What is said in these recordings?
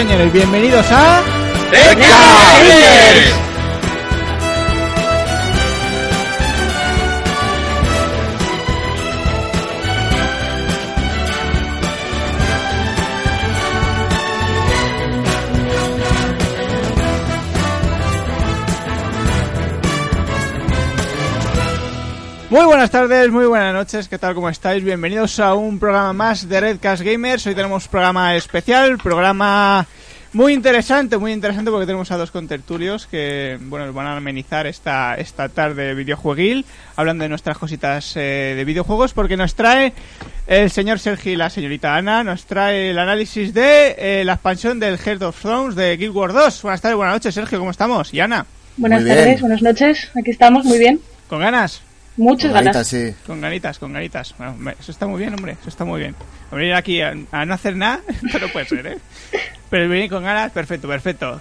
Señores bienvenidos a... Muy buenas tardes, muy buenas noches, ¿qué tal? ¿Cómo estáis? Bienvenidos a un programa más de Redcast Gamers. Hoy tenemos programa especial, programa muy interesante, muy interesante porque tenemos a dos contertulios que, bueno, nos van a amenizar esta, esta tarde videojueguil, hablando de nuestras cositas eh, de videojuegos, porque nos trae el señor Sergi y la señorita Ana, nos trae el análisis de eh, la expansión del Heart of Thrones de Guild Wars 2. Buenas tardes, buenas noches, Sergio, ¿cómo estamos? Y Ana, Buenas tardes, buenas noches. Aquí estamos, muy bien. ¿con ganas? Muchas ganas. sí. Con ganitas, con ganitas. Bueno, hombre, eso está muy bien, hombre, eso está muy bien. Venir aquí a, a no hacer nada, pero puede ser, ¿eh? Pero venir con ganas, perfecto, perfecto.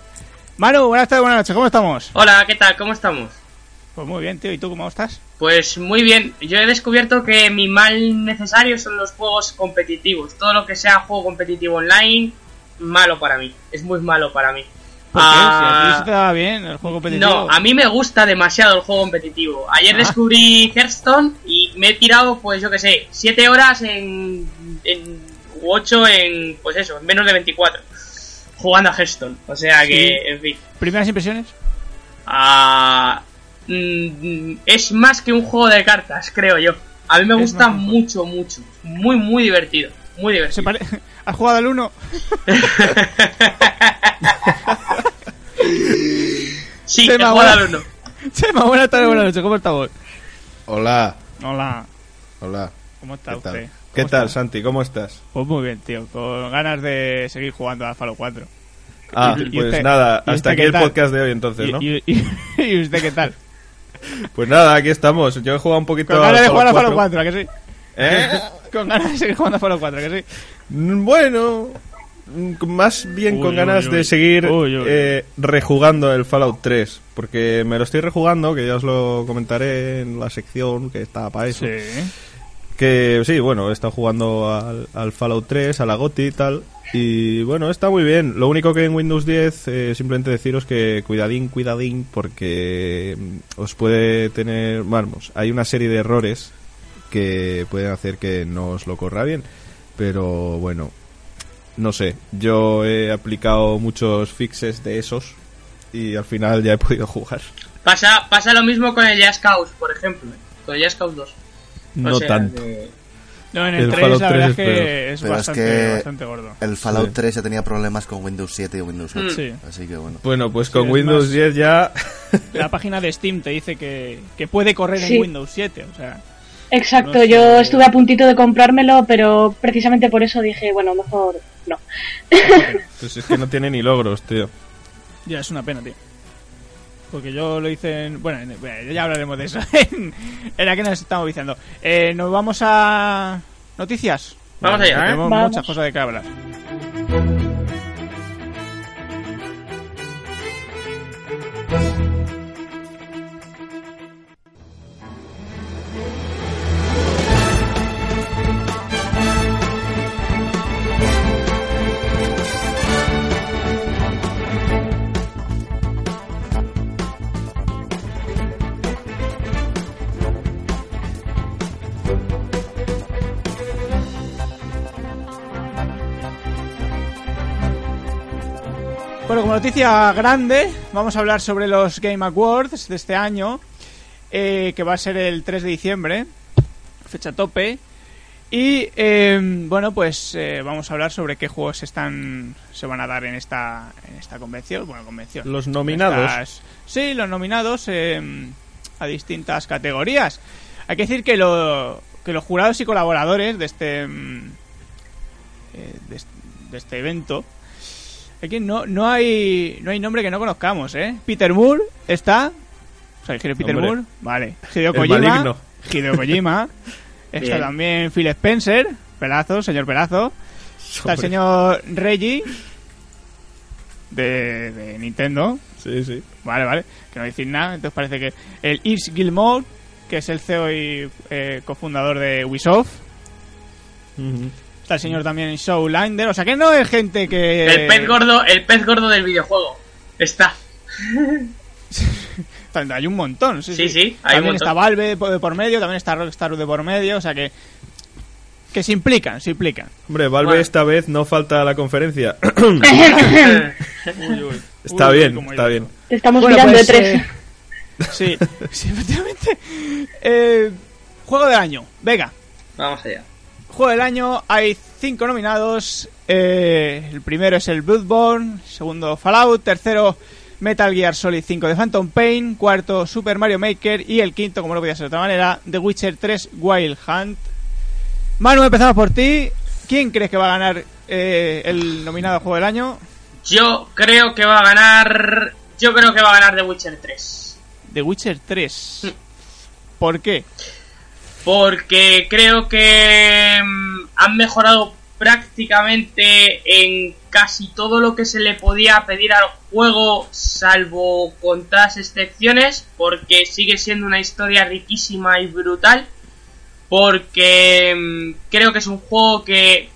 Manu, buenas tardes, buenas noches, ¿cómo estamos? Hola, ¿qué tal? ¿Cómo estamos? Pues muy bien, tío, ¿y tú cómo estás? Pues muy bien, yo he descubierto que mi mal necesario son los juegos competitivos. Todo lo que sea juego competitivo online, malo para mí. Es muy malo para mí. Ah, Si a ti se te da bien el juego competitivo. no, a mí me gusta demasiado el juego competitivo. Ayer Ah. descubrí Hearthstone y me he tirado, pues yo que sé, 7 horas en, en 8 en, pues eso, en menos de 24. Jugando a Hearthstone. O sea que, Sí. en fin. ¿Primeras impresiones? Ah, mm, es más que un juego de cartas, creo yo. A mí me gusta mucho, mucho. Muy, muy divertido. Muy ¿Se divertido. pare... ¿Has jugado al 1? sí, Tema he jugado al uno. Chema, buenas tardes, buenas noches, ¿cómo estamos? Hola, Hola, hola. ¿cómo está ¿Qué tal? usted? ¿Qué ¿Cómo tal? Santi? ¿Cómo estás? Pues muy bien, tío, con ganas de seguir jugando a Falo 4. Ah, ¿Y- y pues usted- nada, hasta aquí qué el tal? podcast de hoy entonces, ¿Y, ¿no? y, y- y usted qué tal? Pues nada, aquí estamos. Yo he jugado un poquito Con ganas de jugar a Falo 4. 4, ¿a que sí? ¿Eh? Con ganas de seguir jugando a Falo 4, ¿a que sí? Mm, Bueno, mm, más bien Uy, con ganas uy. de seguir eh, rejugando el Fallout 3. Porque me lo estoy rejugando, que ya os lo comentaré en la sección que está para eso. Sí. Que sí, bueno, he estado jugando al, al Fallout 3, a la GOTY y tal. Y bueno, está muy bien. Lo único que en Windows 10, eh, simplemente deciros que cuidadín, cuidadín, porque mm, os puede tener. Vamos, hay una serie de errores que pueden hacer que no os lo corra bien. Pero bueno, no sé. Yo he aplicado muchos fixes de esos y al final ya he podido jugar. Pasa, pasa lo mismo con el Jazz Cause, por ejemplo. ¿eh? Con el Jazz Cause 2. O No sea, tanto. que- No, en el, El 3 Fallout la verdad 3 es que es Pero es bastante, que bastante gordo. El Fallout Sí. 3 ya tenía problemas con Windows 7 y Windows 8. Sí. Así que bueno. Bueno, pues Sí, con Windows más- 10 ya. La página de Steam te dice que, que puede correr Sí. en Windows 7, o sea... Exacto, No sé. yo estuve a puntito de comprármelo, pero precisamente por eso dije, bueno, mejor no. Pues es que no tiene ni logros, tío. Ya es una pena, tío. Porque yo lo hice en... Bueno, en- bueno, ya hablaremos de eso. en, que nos estamos viciando. Eh, nos vamos a... Noticias. Vamos allá, ¿eh? Tenemos Vamos. muchas cosas de que hablar. Como noticia grande, vamos a hablar sobre los Game Awards de este año, eh, que va a ser el 3 de diciembre, fecha tope. Y eh, bueno, pues eh, vamos a hablar sobre qué juegos están se van a dar en esta en esta convención, bueno, convención. Los nominados. Estas- sí, los nominados eh, a distintas categorías. Hay que decir que, lo, que los jurados y colaboradores de este mm, eh, de, de este evento aquí no, no hay no hay nombre que no conozcamos, ¿eh? Peter Moore está, o sea, ¿quiere Peter Hombre. Moore, vale. Hideo Kojima. Hideo Kojima, está Bien. también Phil Spencer, Pelazo, señor Pelazo, está el señor Reggie de, de Nintendo, Sí, sí. Vale, vale. Que no decir nada. Entonces parece que el Yves Gilmore, que es el CEO y eh, cofundador de Ubisoft, Ujú. Está el señor también Showlander. O sea que no es gente que. El pez gordo, el pez gordo del videojuego. Está. Hay un montón, sí, Sí, sí. sí, hay un también está Valve de por medio, también está Rockstar de por medio, o sea que. Que se implican, se implican. Hombre, Valve Bueno. esta vez no falta a la conferencia. Uy, uy. está Uy, bien, está bien. Te estamos Bueno, mirando pues, de tres. eh, sí, sí, efectivamente. Eh, juego del año, Vega. Vamos allá. Juego del año, hay cinco nominados. Eh, el primero es el Bloodborne, segundo Fallout, tercero Metal Gear Solid 5 de Phantom Pain, cuarto Super Mario Maker y el quinto, como no podía ser de otra manera, The Witcher 3 Wild Hunt. Manu, empezamos por ti. ¿Quién crees que va a ganar eh, el nominado Juego del Año? Yo creo que va a ganar. Yo creo que va a ganar The Witcher 3. The Witcher 3. ¿Por qué? Porque creo que mm, han mejorado prácticamente en casi todo lo que se le podía pedir al juego, salvo contadas excepciones, porque sigue siendo una historia riquísima y brutal. Porque mm, creo que es un juego que,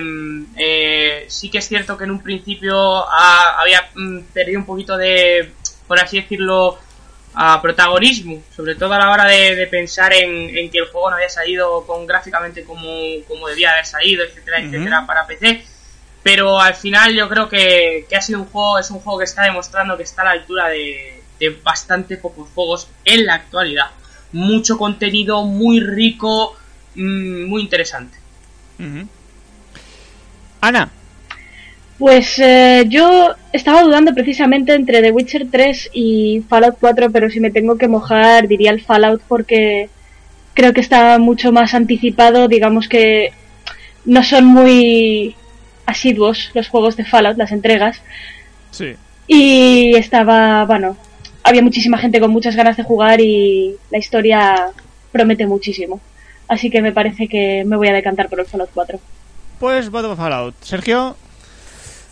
mm, eh, sí que es cierto que en un principio ah, había perdido un poquito de, por así decirlo, a protagonismo, sobre todo a la hora de, de pensar en, en que el juego no había salido con gráficamente como, como debía haber salido, etcétera, etcétera, para PC. Pero al final yo creo que, que ha sido un juego, es un juego que está demostrando que está a la altura de, de bastante pocos juegos en la actualidad. Mucho contenido, muy rico, mm, muy interesante. Ana, Pues eh, yo estaba dudando precisamente entre The Witcher 3 y Fallout 4, pero si me tengo que mojar diría el Fallout porque creo que está mucho más anticipado, digamos que no son muy asiduos los juegos de Fallout, las entregas, sí. y estaba, bueno, había muchísima gente con muchas ganas de jugar y la historia promete muchísimo. Así que me parece que me voy a decantar por el Fallout 4. Pues voto por Fallout. Sergio,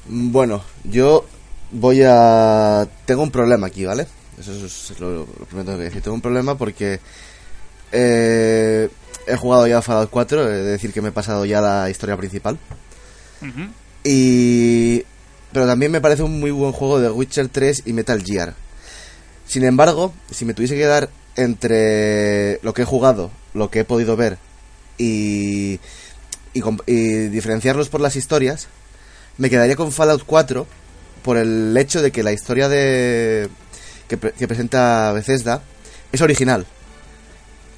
Bueno, yo voy a... Tengo un problema aquí, ¿vale? Eso es lo, lo primero que tengo que decir. Tengo un problema porque eh, he jugado ya Fallout 4, he de decir que me he pasado ya la historia principal. Y... Pero también me parece un muy buen juego de Witcher 3 y Metal Gear. Sin embargo, si me tuviese que dar entre lo que he jugado, lo que he podido ver y, y diferenciarlos por las historias, me quedaría con Fallout 4 por el hecho de que la historia de que, pre- que presenta Bethesda es original.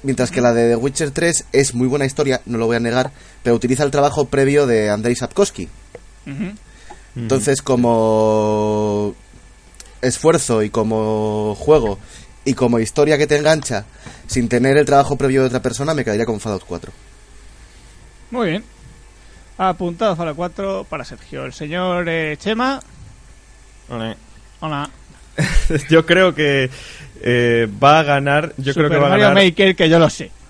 Mientras que la de The Witcher 3 es muy buena historia, no lo voy a negar, pero utiliza el trabajo previo de Andrei Sapkowski. Entonces, como esfuerzo y como juego y como historia que te engancha, sin tener el trabajo previo de otra persona, me quedaría con Fallout 4. Muy bien. Apuntado Fallout 4 para Sergio. El señor eh, Chema. Vale. Hola. Yo creo que eh, va a ganar. Yo Super creo que va a Mario ganar. Maker, que yo lo sé.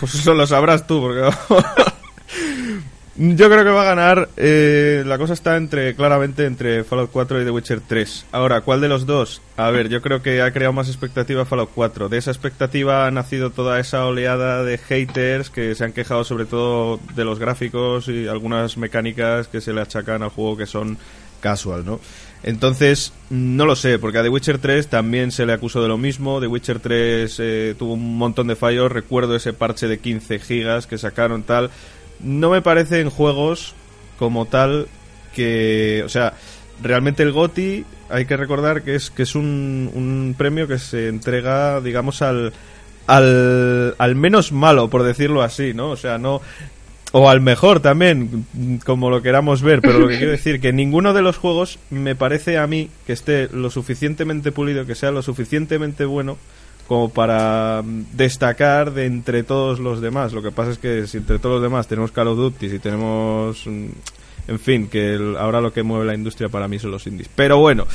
Pues eso lo sabrás tú, porque. Yo creo que va a ganar. eh, la cosa está entre claramente entre Fallout 4 y The Witcher 3. Ahora, ¿cuál de los dos? A ver, yo creo que ha creado más expectativa Fallout 4. De esa expectativa ha nacido toda esa oleada de haters que se han quejado sobre todo de los gráficos y algunas mecánicas que se le achacan al juego que son casual, ¿no? Entonces, no lo sé, porque a The Witcher 3 también se le acusó de lo mismo. The Witcher 3 eh, tuvo un montón de fallos. Recuerdo ese parche de 15 gigas que sacaron tal. No me parecen juegos como tal que, o sea, realmente el GOTI hay que recordar que es que es un, un premio que se entrega, digamos, al, al al menos malo, por decirlo así, ¿no? O sea, no o al mejor también, como lo queramos ver, pero lo que quiero decir que ninguno de los juegos me parece a mí que esté lo suficientemente pulido, que sea lo suficientemente bueno como para mm, destacar de entre todos los demás. Lo que pasa es que si entre todos los demás tenemos Call of Duty, si tenemos, mm, en fin, que ahora lo que mueve la industria para mí son los indies. Pero bueno,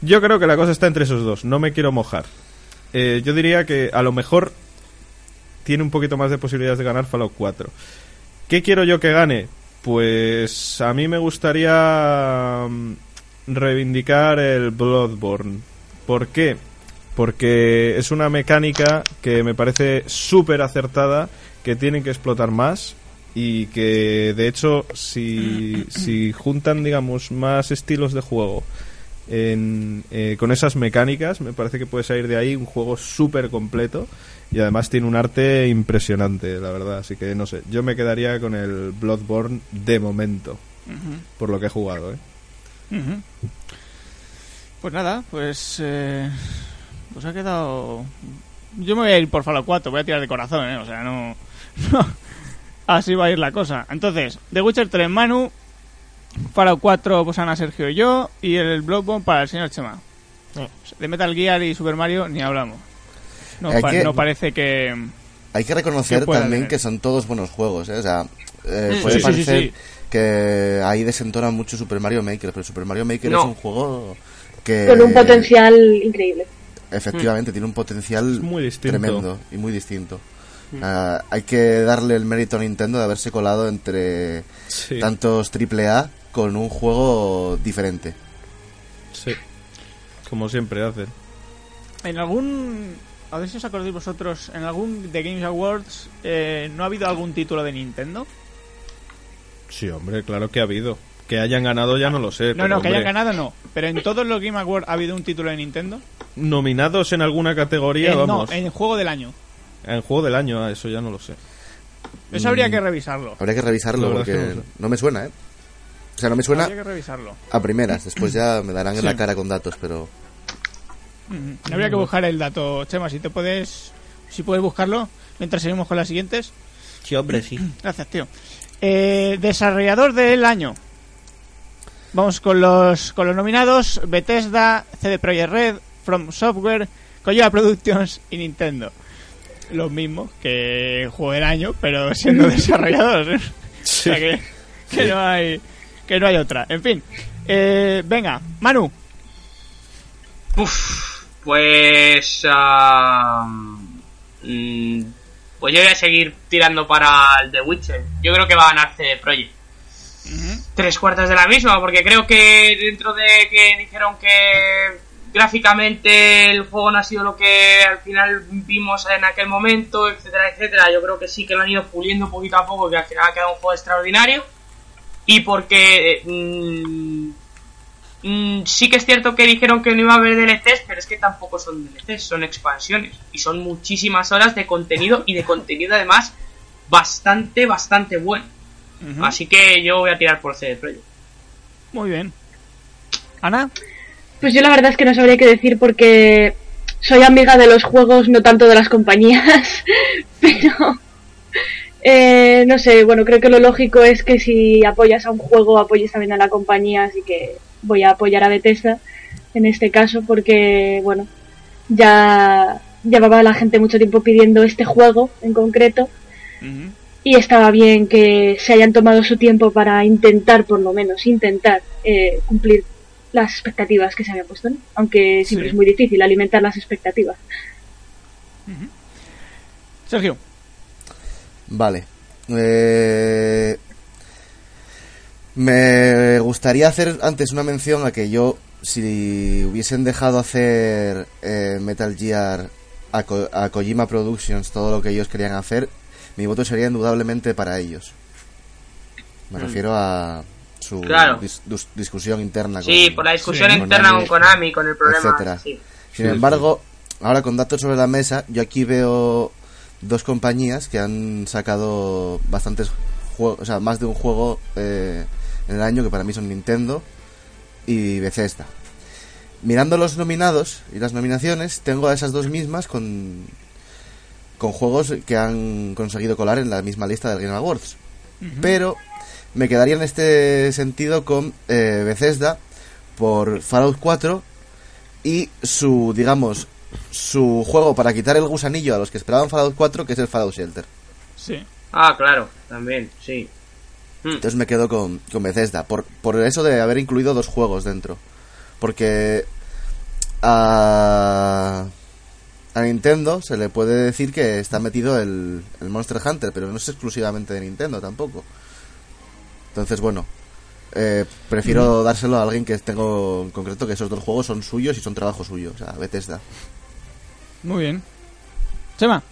yo creo que la cosa está entre esos dos. No me quiero mojar. Eh, yo diría que a lo mejor tiene un poquito más de posibilidades de ganar Fallout 4. ¿Qué quiero yo que gane? Pues a mí me gustaría mm, reivindicar el Bloodborne. ¿Por qué? Porque es una mecánica que me parece súper acertada, que tienen que explotar más y que de hecho si, si juntan digamos más estilos de juego en, eh, con esas mecánicas me parece que puede salir de ahí un juego súper completo y además tiene un arte impresionante la verdad así que no sé yo me quedaría con el Bloodborne de momento por lo que he jugado ¿eh? Pues nada, pues. Eh, pues ha quedado. Yo me voy a ir por Fallout 4, voy a tirar de corazón, ¿eh? O sea, no. no. Así va a ir la cosa. Entonces, The Witcher 3 Manu, Fallout 4 pues Ana, Sergio y yo, y el Bloodborne para el señor Chema. De Metal Gear y Super Mario ni hablamos. No, Hay pa- que- no parece que. Hay que reconocer Que también tener. que son todos buenos juegos, ¿eh? O sea, eh, puede Sí, sí, sí, parecer sí. que ahí desentona mucho Super Mario Maker, pero Super Mario Maker No. es un juego que... Con un potencial increíble. Efectivamente, tiene un potencial muy tremendo y muy distinto. Ah, hay que darle el mérito a Nintendo de haberse colado entre sí, tantos AAA con un juego diferente. sí. como siempre hacen En algún. A ver si os acordáis vosotros, en algún The Games Awards, eh, ¿no ha habido algún título de Nintendo? sí hombre claro que ha habido que hayan ganado ya no lo sé No, pero, no, que hayan ganado no. Pero en todos los Game Awards ha habido un título de Nintendo. nominados en alguna categoría Eh, no, vamos en juego del año. en juego del año ah, eso ya no lo sé Eso habría que revisarlo. Habría que revisarlo porque es que no sé. no me suena, ¿eh? O sea, no me suena Habría que revisarlo. a primeras. Después ya me darán en la cara con datos, pero... Ujú. Habría que buscar el dato. Chema, si te puedes. Si puedes buscarlo mientras seguimos con las siguientes. sí hombre sí Gracias, tío. Eh, desarrollador del año. Vamos con los, con los nominados: Bethesda, CD Projekt Red, From Software, Kojima Productions y Nintendo. Los mismos que juego del año, pero siendo desarrolladores. O sea que, que no hay que no hay otra. En fin, eh, venga, Manu. Uf, pues. mm, pues yo voy a seguir tirando para el The Witcher. Yo creo que va a ganar CD Projekt. Tres cuartas de la misma, porque creo que dentro de que dijeron que gráficamente el juego no ha sido lo que al final vimos en aquel momento, etcétera, etcétera. Yo creo que sí que lo han ido puliendo poquito a poco, que al final ha quedado un juego extraordinario. Y porque mm, Mm, sí que es cierto que dijeron que no iba a haber DLCs, pero es que tampoco son DLCs, son expansiones. Y son muchísimas horas de contenido y de contenido además bastante, bastante bueno. Así que yo voy a tirar por CD Projekt. Muy bien. Ana. Pues yo la verdad es que no sabría qué decir porque soy amiga de los juegos, no tanto de las compañías, pero eh, no sé, bueno, creo que lo lógico es que si apoyas a un juego, apoyes también a la compañía, así que voy a apoyar a Bethesda en este caso porque, bueno, ya llevaba la gente mucho tiempo pidiendo este juego en concreto Ujú. Y estaba bien que se hayan tomado su tiempo para intentar, por lo menos, intentar eh, cumplir las expectativas que se habían puesto, ¿no? aunque siempre Sí. es muy difícil alimentar las expectativas. Sergio. Vale. Eh, Me gustaría hacer antes una mención a que yo, si hubiesen dejado hacer eh, Metal Gear a, Ko- a Kojima Productions todo lo que ellos querían hacer, mi voto sería indudablemente para ellos. Me Mm. refiero a su Claro. dis- dus- discusión interna. Sí, con- por la discusión Sí. interna con Konami, con el problema. etcétera. sí. Sin Sí, embargo, ahora con datos sobre la mesa, yo aquí veo dos compañías que han sacado bastantes juegos, o sea, más de un juego eh, en el año que para mí son Nintendo y Bethesda. Mirando los nominados y las nominaciones, tengo a esas dos mismas con, con juegos que han conseguido colar en la misma lista del Game Awards. Pero me quedaría en este sentido con eh, Bethesda por Fallout 4 y su, digamos, su juego para quitar el gusanillo a los que esperaban Fallout 4, que es el Fallout Shelter. Sí. Ah, claro, también, sí. Mm. Entonces me quedo con, con Bethesda, por, por eso de haber incluido dos juegos dentro. Porque a, a Nintendo se le puede decir que está metido el, el Monster Hunter, pero no es exclusivamente de Nintendo tampoco. Entonces, bueno, eh, prefiero dárselo a alguien que tengo en concreto que esos dos juegos son suyos y son trabajo suyo, o sea, Bethesda. Muy bien. Chema.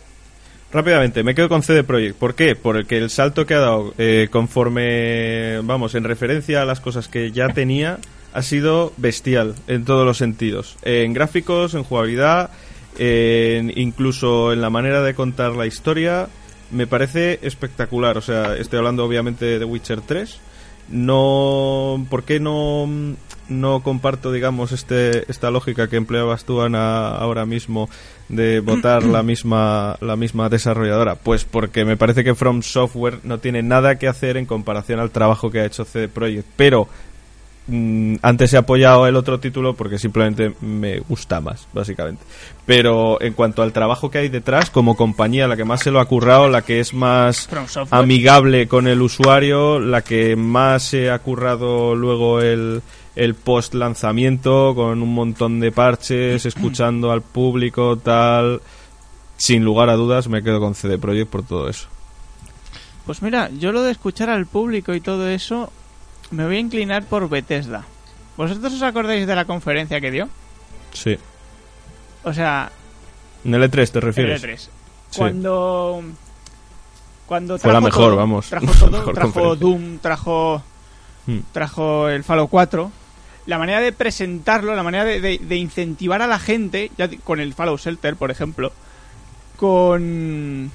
Rápidamente, me quedo con CD Projekt. ¿Por qué? Porque el salto que ha dado eh, conforme, vamos, en referencia a las cosas que ya tenía, ha sido bestial en todos los sentidos. En gráficos, en jugabilidad, incluso en la manera de contar la historia, me parece espectacular. O sea, estoy hablando obviamente de The Witcher 3. No, ¿por qué no, no comparto, digamos, este, esta lógica que empleabas tú, Ana, ahora mismo de votar la misma, la misma desarrolladora? Pues porque me parece que From Software no tiene nada que hacer en comparación al trabajo que ha hecho CD Projekt. Pero Mm, antes he apoyado el otro título porque simplemente me gusta más, básicamente. Pero en cuanto al trabajo que hay detrás, como compañía, la que más se lo ha currado, la que es más amigable con el usuario, la que más se ha currado luego el, el post lanzamiento, con un montón de parches, escuchando al público, tal. Sin lugar a dudas, me quedo con CD Projekt por todo eso. Pues mira, yo lo de escuchar al público y todo eso, me voy a inclinar por Bethesda. ¿Vosotros os acordáis de la conferencia que dio? Sí. O sea, ¿En el E3 te refieres? el E3. Sí. Cuando. Cuando Fue la trajo mejor, todo, vamos. Trajo todo, mejor trajo. Doom, trajo. Hmm. Trajo el Fallout 4. La manera de presentarlo, la manera de, de- de incentivar a la gente, ya con el Fallout Shelter, por ejemplo, con.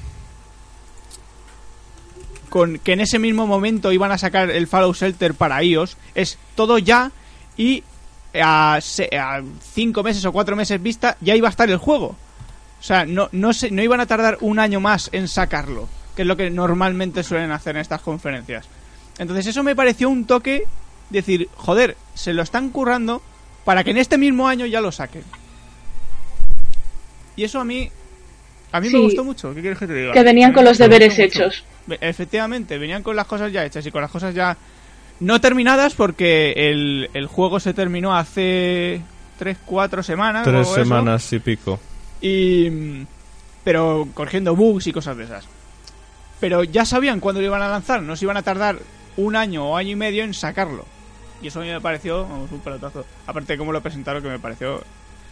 Con que en ese mismo momento iban a sacar el Fallout Shelter para iOS, es todo ya y a, a cinco meses o cuatro meses vista ya iba a estar el juego. O sea, no, no, se, no iban a tardar un año más en sacarlo, que es lo que normalmente suelen hacer en estas conferencias. Entonces eso me pareció un toque, decir, joder, se lo están currando para que en este mismo año ya lo saquen. Y eso a mí, a mí Sí. me gustó mucho. ¿Qué quieres que te diga? Que venían con los deberes mucho. hechos. Ve- Efectivamente, venían con las cosas ya hechas y con las cosas ya no terminadas porque el, el juego se terminó hace 3, 4 semanas. Tres o eso. semanas y pico. Y. Pero corrigiendo bugs y cosas de esas. Pero ya sabían cuándo lo iban a lanzar, no se iban a tardar un año o año y medio en sacarlo. Y eso a mí me pareció vamos, un pelotazo. Aparte de cómo lo presentaron, que me pareció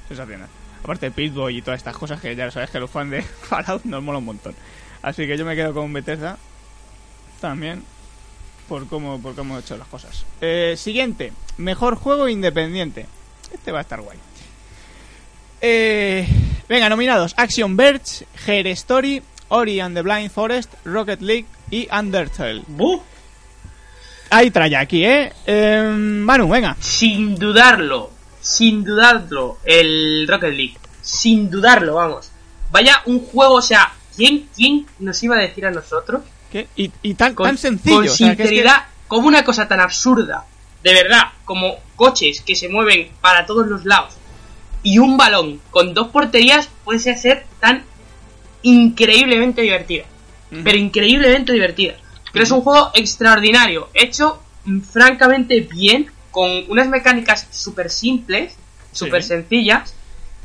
sensacional. Aparte de Pitboy y todas estas cosas que ya sabes que los fans de Fallout nos mola un montón. Así que yo me quedo con Bethesda también por cómo, por cómo he hecho las cosas. Eh, siguiente, mejor juego independiente. Este va a estar guay. Eh, venga, nominados: Action Verge, Her Story, Ori and the Blind Forest, Rocket League y Undertale. ¡Buh! Hay tralla aquí, ¿eh? Eh, Manu, venga. Sin dudarlo, sin dudarlo, el Rocket League. Sin dudarlo, vamos. Vaya un juego, o sea, ¿quién, quién nos iba a decir a nosotros? ¿Qué? Y, y tan, Con, tan sencillo. con o sea, que es que- sinceridad, como una cosa tan absurda, de verdad, como coches que se mueven para todos los lados y un balón con dos porterías puede ser tan increíblemente divertida. Pero increíblemente divertida. Pero es un juego extraordinario, hecho mm, francamente bien, con unas mecánicas súper simples, súper Sí. sencillas,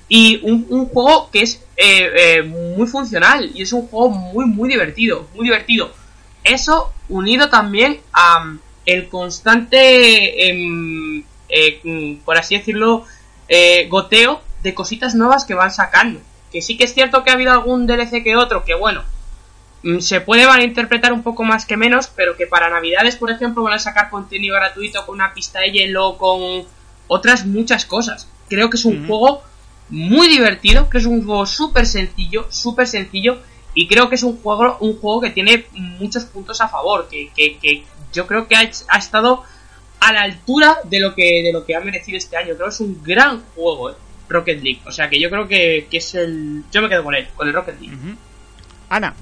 y un, un juego que es eh, eh, muy funcional, y es un juego muy, muy divertido, muy divertido. Eso unido también a mm, el constante, em, eh, mm, por así decirlo, eh, goteo de cositas nuevas que van sacando. Que sí que es cierto que ha habido algún DLC que otro, que bueno, mm, se puede malinterpretar un poco más que menos, pero que para Navidades, por ejemplo, van a sacar contenido gratuito con una pista de hielo, con otras muchas cosas. Creo que es un juego muy divertido, que es un juego súper sencillo, súper sencillo, y creo que es un juego, un juego que tiene muchos puntos a favor, que, que, que yo creo que ha, ha estado a la altura de lo que de lo que ha merecido este año. Creo que es un gran juego, eh, Rocket League. O sea que yo creo que, que es el. Yo me quedo con él, con el Rocket League. Ana,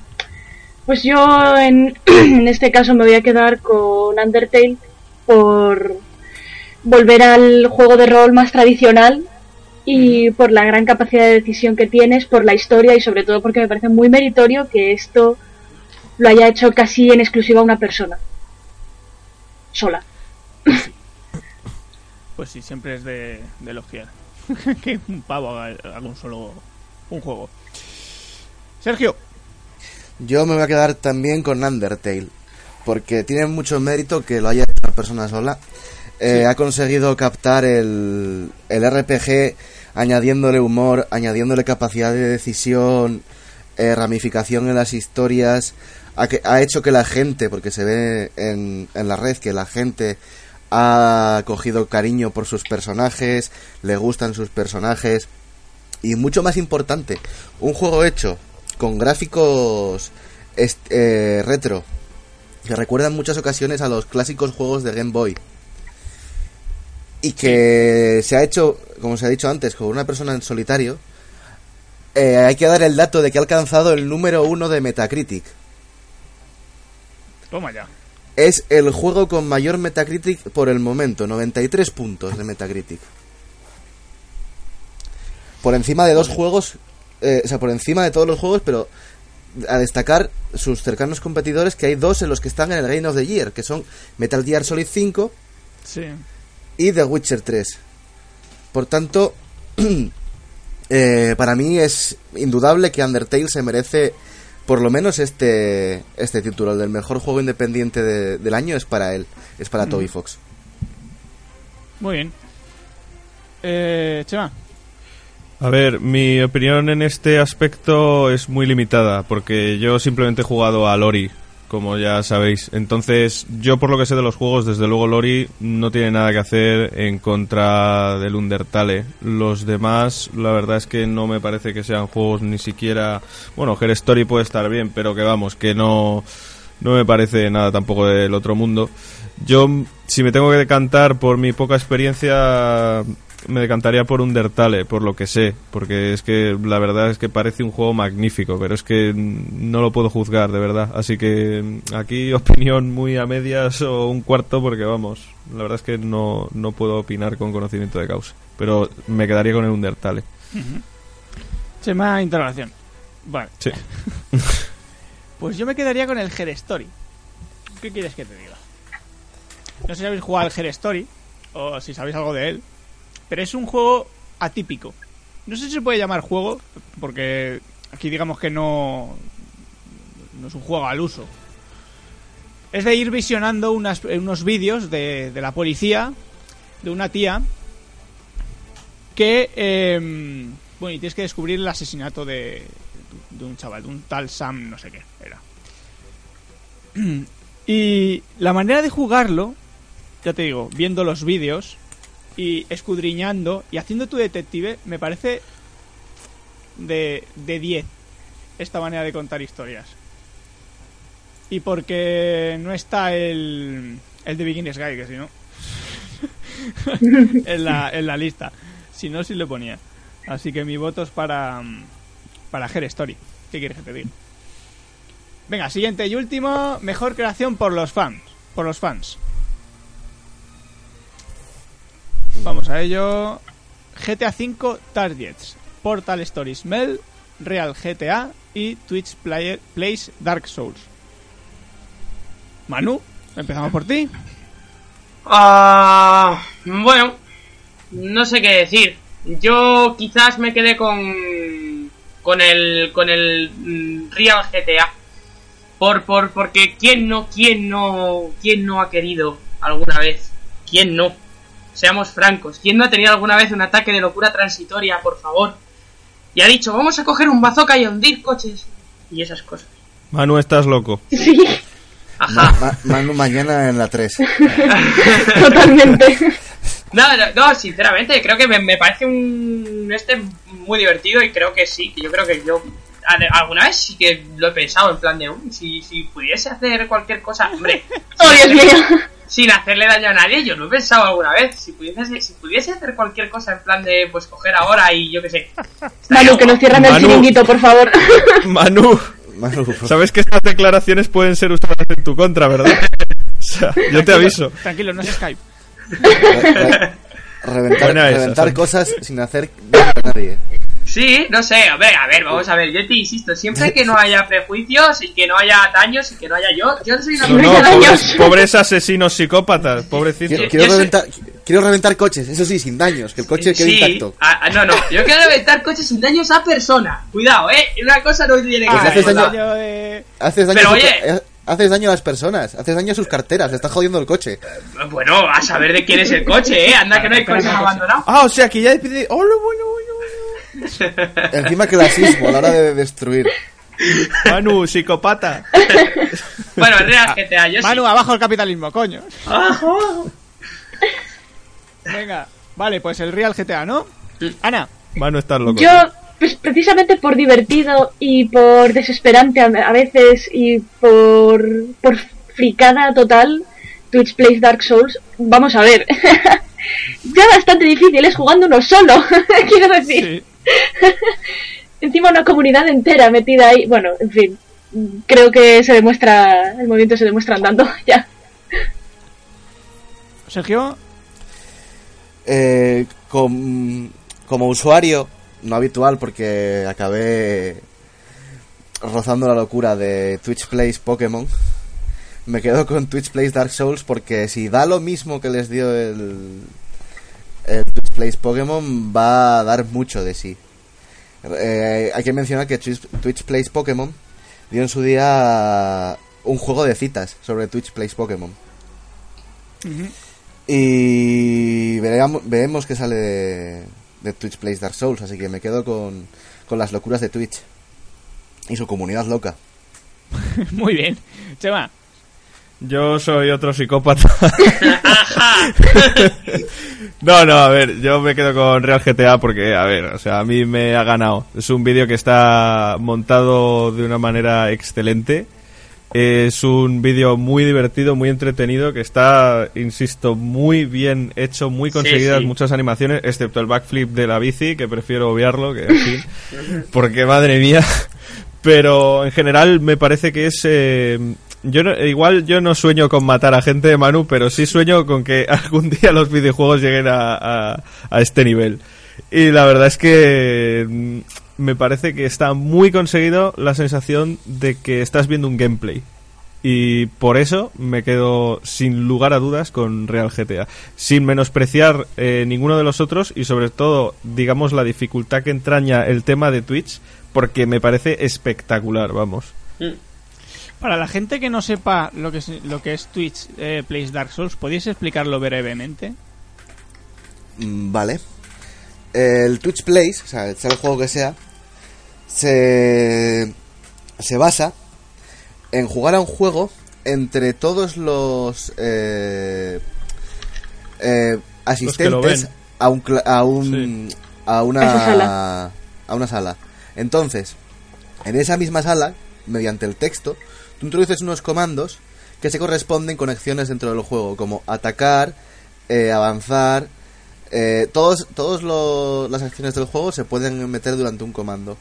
Pues yo en, en este caso me voy a quedar con Undertale por volver al juego de rol más tradicional y por la gran capacidad de decisión que tienes, por la historia y sobre todo porque me parece muy meritorio que esto lo haya hecho casi en exclusiva una persona. Sola. pues sí, siempre es de, de elogiar. que un pavo haga, haga un solo un juego. Sergio, Yo me voy a quedar también con Undertale, porque tiene mucho mérito que lo haya hecho una persona sola. Eh, Ha conseguido captar el, el RPG añadiéndole humor, añadiéndole capacidad de decisión, eh, ramificación en las historias, ha, que- ha hecho que la gente, porque se ve en, en la red que la gente ha cogido cariño por sus personajes, le gustan sus personajes, y mucho más importante, un juego hecho con gráficos eh, retro, que recuerdan en muchas ocasiones a los clásicos juegos de Game Boy. Y que se ha hecho, como se ha dicho antes, con una persona en solitario. eh, hay que dar el dato de que ha alcanzado el número uno de Metacritic. Toma ya. Es el juego con mayor Metacritic por el momento, 93 puntos de Metacritic. Por encima de dos juegos, eh, o sea, por encima de todos los juegos, pero a destacar sus cercanos competidores, que hay dos en los que están en el Game of the Year, que son Metal Gear Solid 5 Sí. Y The Witcher 3. Por tanto, eh, para mí es indudable que Undertale se merece por lo menos este este título, el del mejor juego independiente de- del año es para él, es para Toby Fox. Muy bien. Eh, Chema. A ver, mi opinión en este aspecto es muy limitada, porque yo simplemente he jugado a Lori, como ya sabéis. Entonces, yo por lo que sé de los juegos, desde luego Lori no tiene nada que hacer en contra del Undertale. Los demás, la verdad es que no me parece que sean juegos ni siquiera... Bueno, Her Story puede estar bien, pero que vamos, que no... No me parece nada tampoco del otro mundo. Yo, si me tengo que decantar por mi poca experiencia, me decantaría por Undertale, por lo que sé, porque es que la verdad es que parece un juego magnífico, pero es que no lo puedo juzgar, de verdad. Así que mm, aquí opinión muy a medias o un cuarto, porque vamos, la verdad es que no, no puedo opinar con conocimiento de causa. Pero me quedaría con el Undertale. Chema, interrogación. Vale. Sí. Pues yo me quedaría con el Her Story. ¿Qué quieres que te diga? No sé si habéis jugado al Her Story o si sabéis algo de él, pero es un juego atípico. No sé si se puede llamar juego, porque aquí digamos que no, no es un juego al uso. Es de ir visionando unas- unos vídeos de, de la policía, de una tía, que... em, bueno, y tienes que descubrir el asesinato de, de un chaval, de un tal Sam, no sé qué era. Y la manera de jugarlo, ya te digo, viendo los vídeos y escudriñando y haciendo tu detective, me parece de, de 10 esta manera de contar historias. Y porque no está el, el de Beginner's Guide, que si no, en, la, en la lista. Si no, sí le ponía. Así que mi voto es para, para Her Story. ¿Qué quieres que te diga? Venga, siguiente y último. Mejor creación por los fans. Por los fans. Vamos a ello. GTA V Targets. Portal Stories Mel. Real GTA. Y Twitch Player, Plays Dark Souls. Manu, empezamos por ti. Ah, bueno, no sé qué decir. Yo quizás me quedé con con el con el mm, Real GTA. Por por porque quién no quién no quién no ha querido alguna vez? ¿Quién no? Seamos francos, ¿quién no ha tenido alguna vez un ataque de locura transitoria, por favor? Y ha dicho, "Vamos a coger un bazooka y a hundir coches" y esas cosas. Manu, estás loco. Sí, Ajá. Ma- Manu mañana en la 3. totalmente. No, no, no, sinceramente, creo que me, me parece un este muy divertido y creo que sí, que yo creo que yo alguna vez sí que lo he pensado en plan de, "Uy, si, si pudiese hacer cualquier cosa, hombre, Oh, Dios mío. sin hacerle daño a nadie, yo lo he pensado alguna vez, si pudiese, si pudiese hacer cualquier cosa en plan de, pues coger ahora y yo qué sé. Manu, que nos cierran el Manu. chiringuito, por favor. Manu, Manu, sabes que estas declaraciones pueden ser usadas en tu contra, ¿verdad? O sea, yo te aviso. Tranquilo, no es Skype. re- re- reventar, cosas sin hacer daño a nadie. Sí, no sé, hombre, a ver, vamos a ver, yo te insisto, siempre que no haya prejuicios y que no haya daños y que no haya yo, yo soy una No, no, pobres, pobres asesinos psicópatas, pobrecitos. Quiero, reventar, quiero reventar coches, eso sí, sin daños, que el coche quede Sí, intacto. no, no, yo quiero reventar coches sin daños a persona. Cuidado, eh, una cosa no tiene que Pues ver haces daño- Haces daño, Pero oye. haces daño a las personas, haces daño a sus carteras, le estás jodiendo el coche. Bueno, a saber de quién es el coche, eh, anda que no hay coches abandonados. Ah, o sea que ya pide. ¡Hola, bueno, bueno, bueno! Encima clasismo a la hora de destruir. Manu, psicopata. Bueno, en Real GTA, yo Manu, abajo el capitalismo, coño. sí. Abajo, abajo. Venga, vale, pues el Real GTA, ¿no? Sí. Ana, Manu, estás loco. Yo, pues precisamente por divertido y por desesperante a, a veces y por, por fricada total, Twitch Plays Dark Souls, vamos a ver. ya bastante difícil es jugando uno solo, quiero decir. sí. Encima una comunidad entera metida ahí. Bueno, en fin. Creo que se demuestra, el movimiento se demuestra andando ya. Sergio, Eh, com- como usuario, no habitual porque acabé rozando la locura de Twitch Plays Pokémon, me quedo con Twitch Plays Dark Souls porque si da lo mismo que les dio el, el Twitch Plays Pokémon, va a dar mucho de sí. Eh, hay que mencionar que Twitch, Twitch Plays Pokémon dio en su día un juego de citas sobre Twitch Plays Pokémon. Y veremos, veremos qué sale de, de Twitch Plays Dark Souls, así que me quedo con, con las locuras de Twitch y su comunidad loca. muy bien. Chema, Yo soy otro psicópata. no, no, a ver, yo me quedo con Real GTA porque, a ver, o sea, a mí me ha ganado. Es un vídeo que está montado de una manera excelente. Es un vídeo muy divertido, muy entretenido, que está, insisto, muy bien hecho, muy Sí, conseguidas sí. muchas animaciones, excepto el backflip de la bici, que prefiero obviarlo, que en fin, porque madre mía. Pero en general me parece que es... eh, yo no- igual yo no sueño con matar a gente de Manu, pero sí sueño con que algún día los videojuegos lleguen a, a- este nivel. Y la verdad es que mm, me parece que está muy conseguido la sensación de que estás viendo un gameplay. Y por eso me quedo sin lugar a dudas con Real GTA. Sin menospreciar eh, ninguno de los otros y sobre todo, digamos, la dificultad que entraña el tema de Twitch, porque me parece espectacular, vamos. Mm. Para la gente que no sepa lo que es, lo que es Twitch eh, Plays Dark Souls, ¿podéis explicarlo brevemente? Mm, Vale. El Twitch Plays, o sea, sea el juego que sea, se, se basa en jugar a un juego entre todos los eh, eh, asistentes a un, cla- a, un a una sala. a una sala. Entonces, en esa misma sala, mediante el texto, tú introduces unos comandos que se corresponden con acciones dentro del juego, como atacar, eh, avanzar, eh, todos todos las acciones del juego se pueden meter durante un comando.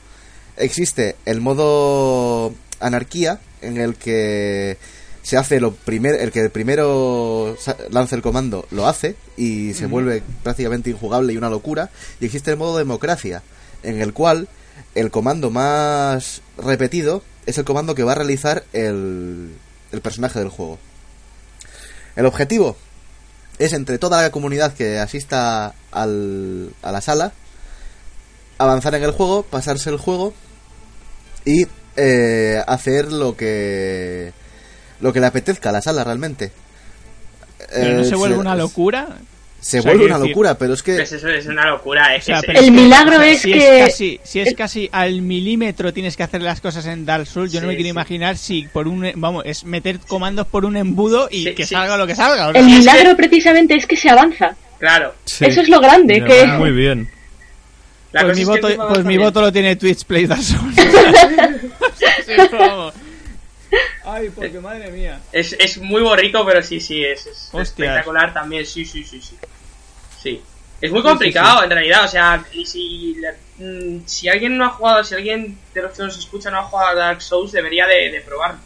Existe el modo anarquía en el que se hace lo primer el que primero lanza el comando lo hace y se vuelve prácticamente injugable y una locura y existe el modo democracia en el cual el comando más repetido es el comando que va a realizar el, el personaje del juego. El objetivo es entre toda la comunidad que asista al, a la sala avanzar en el juego, pasarse el juego y eh, hacer lo que lo que le apetezca a la sala realmente. Pero no Eh, se vuelve una locura. Se O sea, vuelve una decir- locura, pero es que Pues eso es una locura. O Es, sea, es- El milagro o sea, es si que- Es casi, si es casi al milímetro tienes que hacer las cosas en Dark Souls, yo no me quiero sí. imaginar si por un... Vamos, es meter comandos por un embudo y Sí, que sí. salga lo que salga. El es milagro que- precisamente es que se avanza. Claro. Sí. Eso es lo grande, que- Muy bien. La pues cosa mi, voto, pues mi voto lo tiene Twitch Play Dark Souls. Sí, vamos. Ay, porque madre mía. Es, es muy borrico, pero sí, sí, es, es espectacular también. Sí, sí, sí, sí. Sí. Es muy Sí, complicado, en realidad. O sea, y si, mm, si alguien no ha jugado, si alguien de los que nos escucha no ha jugado a Dark Souls, debería de, de probarlo.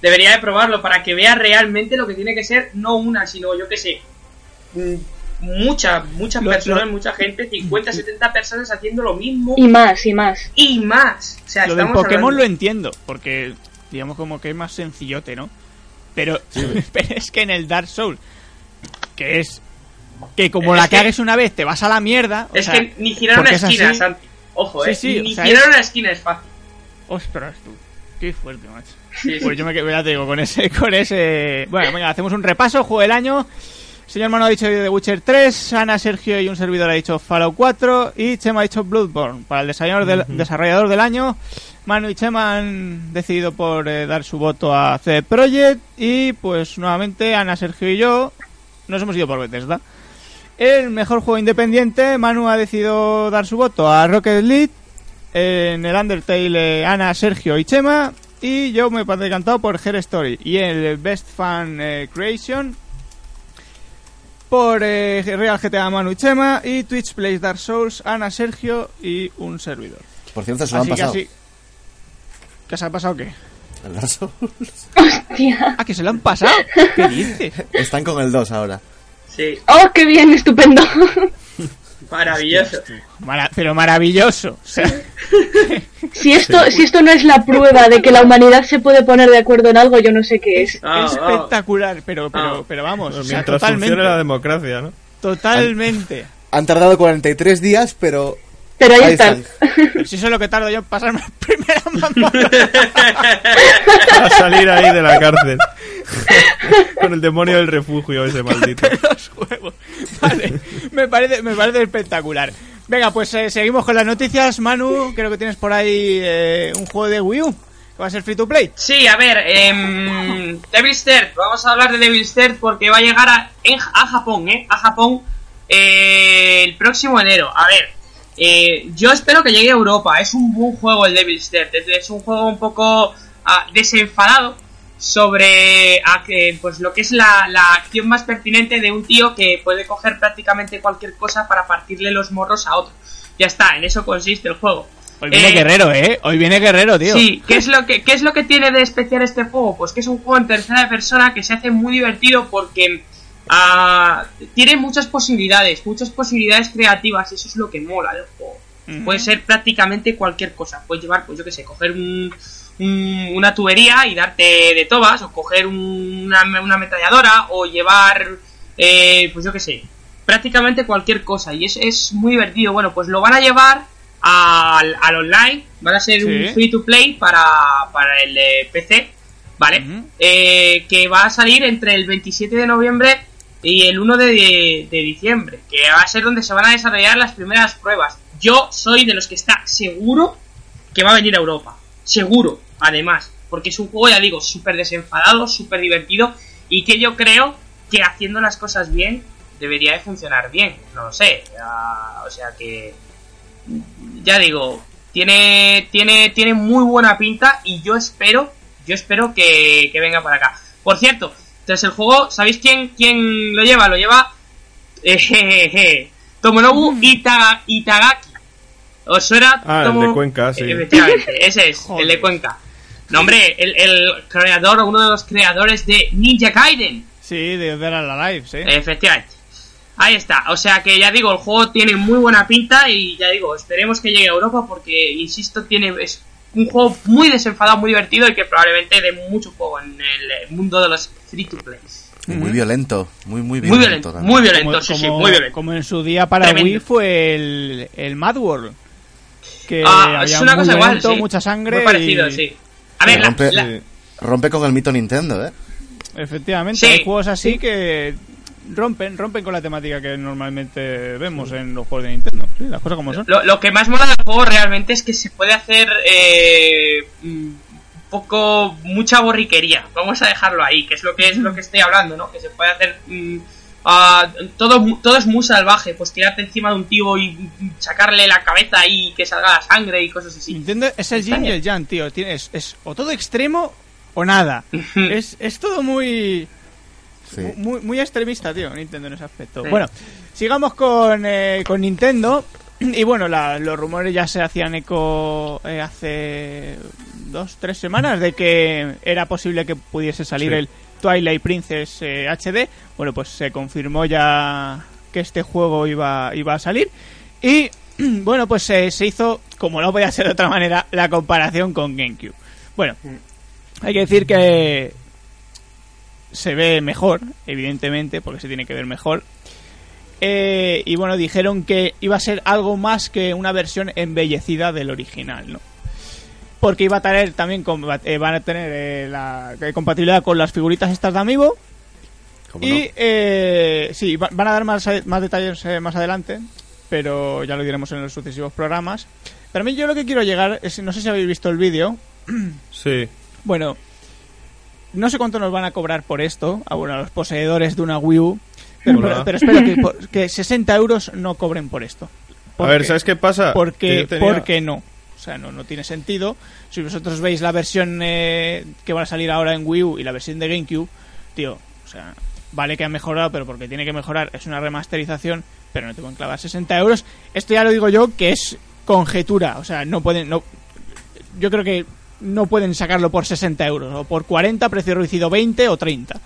Debería de probarlo para que vea realmente lo que tiene que ser, no una, sino yo que sé. mm, Mucha, muchas Lo- personas, lo- mucha gente, 50, 70 personas haciendo lo mismo Y más, y más. y más. O sea, Lo del estamos Pokémon hablando- lo entiendo, porque digamos como que es más sencillote, ¿no? Pero, pero es que en el Dark Souls, que es que como Es la que- cagues una vez te vas a la mierda. o Es sea, que ni girar una es esquina. Santi. Ojo, Sí, eh. sí, ni o sea, girar es- una esquina es fácil. Ostras, tú. Qué fuerte, macho. Sí, sí. Pues yo me quedo, ya te digo, con ese, con ese... Bueno, venga, hacemos un repaso, juego del año. Señor Mano ha dicho The Witcher 3, Ana, Sergio y un servidor ha dicho Fallout 4 y Chema ha dicho Bloodborne. Para el desarrollador del, desarrollador del año, Manu y Chema han decidido por eh, dar su voto a CD Projekt y pues nuevamente Ana, Sergio y yo nos hemos ido por Bethesda. El mejor juego independiente, Manu ha decidido dar su voto a Rocket League. En el Undertale, eh, Ana, Sergio y Chema. Y yo me he decantado por Her Story. Y el Best Fan eh, Creation por eh, Real GTA Manu y Chema. Y Twitch Plays Dark Souls, Ana, Sergio y un servidor. Por cierto, se lo han que pasado. así. ¿Qué se ha pasado qué? El Dark Souls. Hostia. Ah, que se lo han pasado. ¿Qué dices? Están con el 2 ahora. Sí, Oh, qué bien, estupendo. maravilloso. Mara- pero maravilloso. O sea, Si esto, si esto no es la prueba de que la humanidad se puede poner de acuerdo en algo, yo no sé qué es. Ah. espectacular, pero, pero, Ah. pero vamos, o sea, Mientras totalmente. funcione la democracia, ¿no? Totalmente. Han tardado 43 días, pero Pero ahí, ahí están. están. Pero si eso es lo que tardo yo en pasarme la primera mamá. A salir ahí de la cárcel. Con el demonio del refugio ese maldito. los huevos. Vale, me parece, me parece espectacular. Venga, pues eh, seguimos con las noticias. Manu, creo que tienes por ahí eh, un juego de Wii U que va a ser free to play. Sí, a ver, em, Devil's Third, vamos a hablar de Devil's Third porque va a llegar a, en- a Japón, ¿eh? A Japón eh, el próximo enero. A ver, eh, yo espero que llegue a Europa, es un buen juego el Devil's Third, es, es un juego un poco ah, desenfadado sobre pues lo que es la, la acción más pertinente de un tío que puede coger prácticamente cualquier cosa para partirle los morros a otro. Ya está, en eso consiste el juego. Hoy viene Eh, Guerrero, ¿eh? Hoy viene Guerrero, tío. Sí, ¿qué es, lo que, ¿qué es lo que tiene de especial este juego? Pues que es un juego en tercera persona que se hace muy divertido porque ah, tiene muchas posibilidades, muchas posibilidades creativas, y eso es lo que mola del juego. Puede ser prácticamente cualquier cosa. Puedes llevar, pues yo que sé, coger un, un- una tubería y darte de tobas, o coger un- una, una ametralladora, o llevar, eh, pues yo que sé, prácticamente cualquier cosa. Y es, es muy divertido. Bueno, pues lo van a llevar al, al online, van a ser Sí. un free to play para, para el de PC, ¿vale? Eh, que va a salir entre el 27 de noviembre y el 1 de, de diciembre, que va a ser donde se van a desarrollar las primeras pruebas. Yo soy de los que está seguro que va a venir a Europa. Seguro, además. Porque es un juego, ya digo, súper desenfadado, súper divertido y que yo creo que haciendo las cosas bien debería de funcionar bien. No lo sé. ya- o sea que... Ya digo, tiene, tiene, tiene muy buena pinta y yo espero, yo espero que, que venga para acá. Por cierto, tras el juego, ¿sabéis quién, quién lo lleva? Lo lleva eh, jejeje, Tomonobu Ita- Itagaki. ¿Os suena? Ah, el de Cuenca, sí. Efectivamente, ese es, Joder. el de Cuenca. No, hombre, el, el creador, uno de los creadores de Ninja Gaiden. Sí, de Dead or Alive, sí. Efectivamente. Ahí está. O sea que ya digo, el juego tiene muy buena pinta y ya digo, esperemos que llegue a Europa porque, insisto, tiene es un juego muy desenfadado, muy divertido y que probablemente dé mucho juego en el mundo de los free to play. Y muy violento, muy, muy violento. Muy violento, también. muy violento, como, sí, sí, muy violento. como en su día para Tremendo. Wii fue el, el Mad World. Que Ah, es había una muy cosa igual, violento, sí. mucha sangre. Muy parecido, y- sí. A ver, la- rompe, la- rompe con el mito Nintendo, ¿eh? Efectivamente, Sí. hay juegos así que rompen, rompen con la temática que normalmente vemos en los juegos de Nintendo. Sí, las cosas como son. Lo, lo que más mola del juego realmente es que se puede hacer eh, un poco mucha borriquería. Vamos a dejarlo ahí, que es lo que es lo que estoy hablando, ¿no? Que se puede hacer mm, ah, todo mu- todo es muy salvaje, pues tirarte encima de un tío y sacarle la cabeza y que salga la sangre y cosas así. Nintendo es el yin y el yang, tío. Es, es o todo extremo o nada. es, es todo muy, Sí. muy muy extremista, tío, Nintendo en ese aspecto. Sí. Bueno, sigamos con, eh, con Nintendo. Y bueno, la- los rumores ya se hacían eco eh, hace dos, tres semanas de que era posible que pudiese salir Sí. el Twilight Princess eh, HD. Bueno, pues se confirmó ya que este juego iba, iba a salir. Y bueno, pues eh, se hizo, como no podía ser de otra manera, la comparación con GameCube. Bueno, hay que decir que se ve mejor, evidentemente, porque se tiene que ver mejor. Eh, y bueno, dijeron que iba a ser algo más que una versión embellecida del original, ¿no? Porque iba a tener también, eh, van a tener eh, la eh, compatibilidad con las figuritas estas de Amiibo. ¿Cómo Y no? eh, sí, va- van a dar más, más detalles más adelante, pero ya lo diremos en los sucesivos programas. Pero a mí yo lo que quiero llegar es, no sé si habéis visto el vídeo, Sí. bueno, no sé cuánto nos van a cobrar por esto, a, bueno, a los poseedores de una Wii U, pero, Hola. pero- pero espero que, que 60 euros no cobren por esto. A ¿Por ver? ¿sabes qué pasa? Que Porque, tenía- porque no. O sea, no, no tiene sentido. Si vosotros veis la versión eh, que va a salir ahora en Wii U y la versión de GameCube, tío, o sea, vale que ha mejorado, pero porque tiene que mejorar, es una remasterización, pero no te pueden clavar 60 euros. Esto ya lo digo yo, que es conjetura. O sea, no pueden. No, yo creo que no pueden sacarlo por 60 euros. O por 40, precio reducido 20 o 30.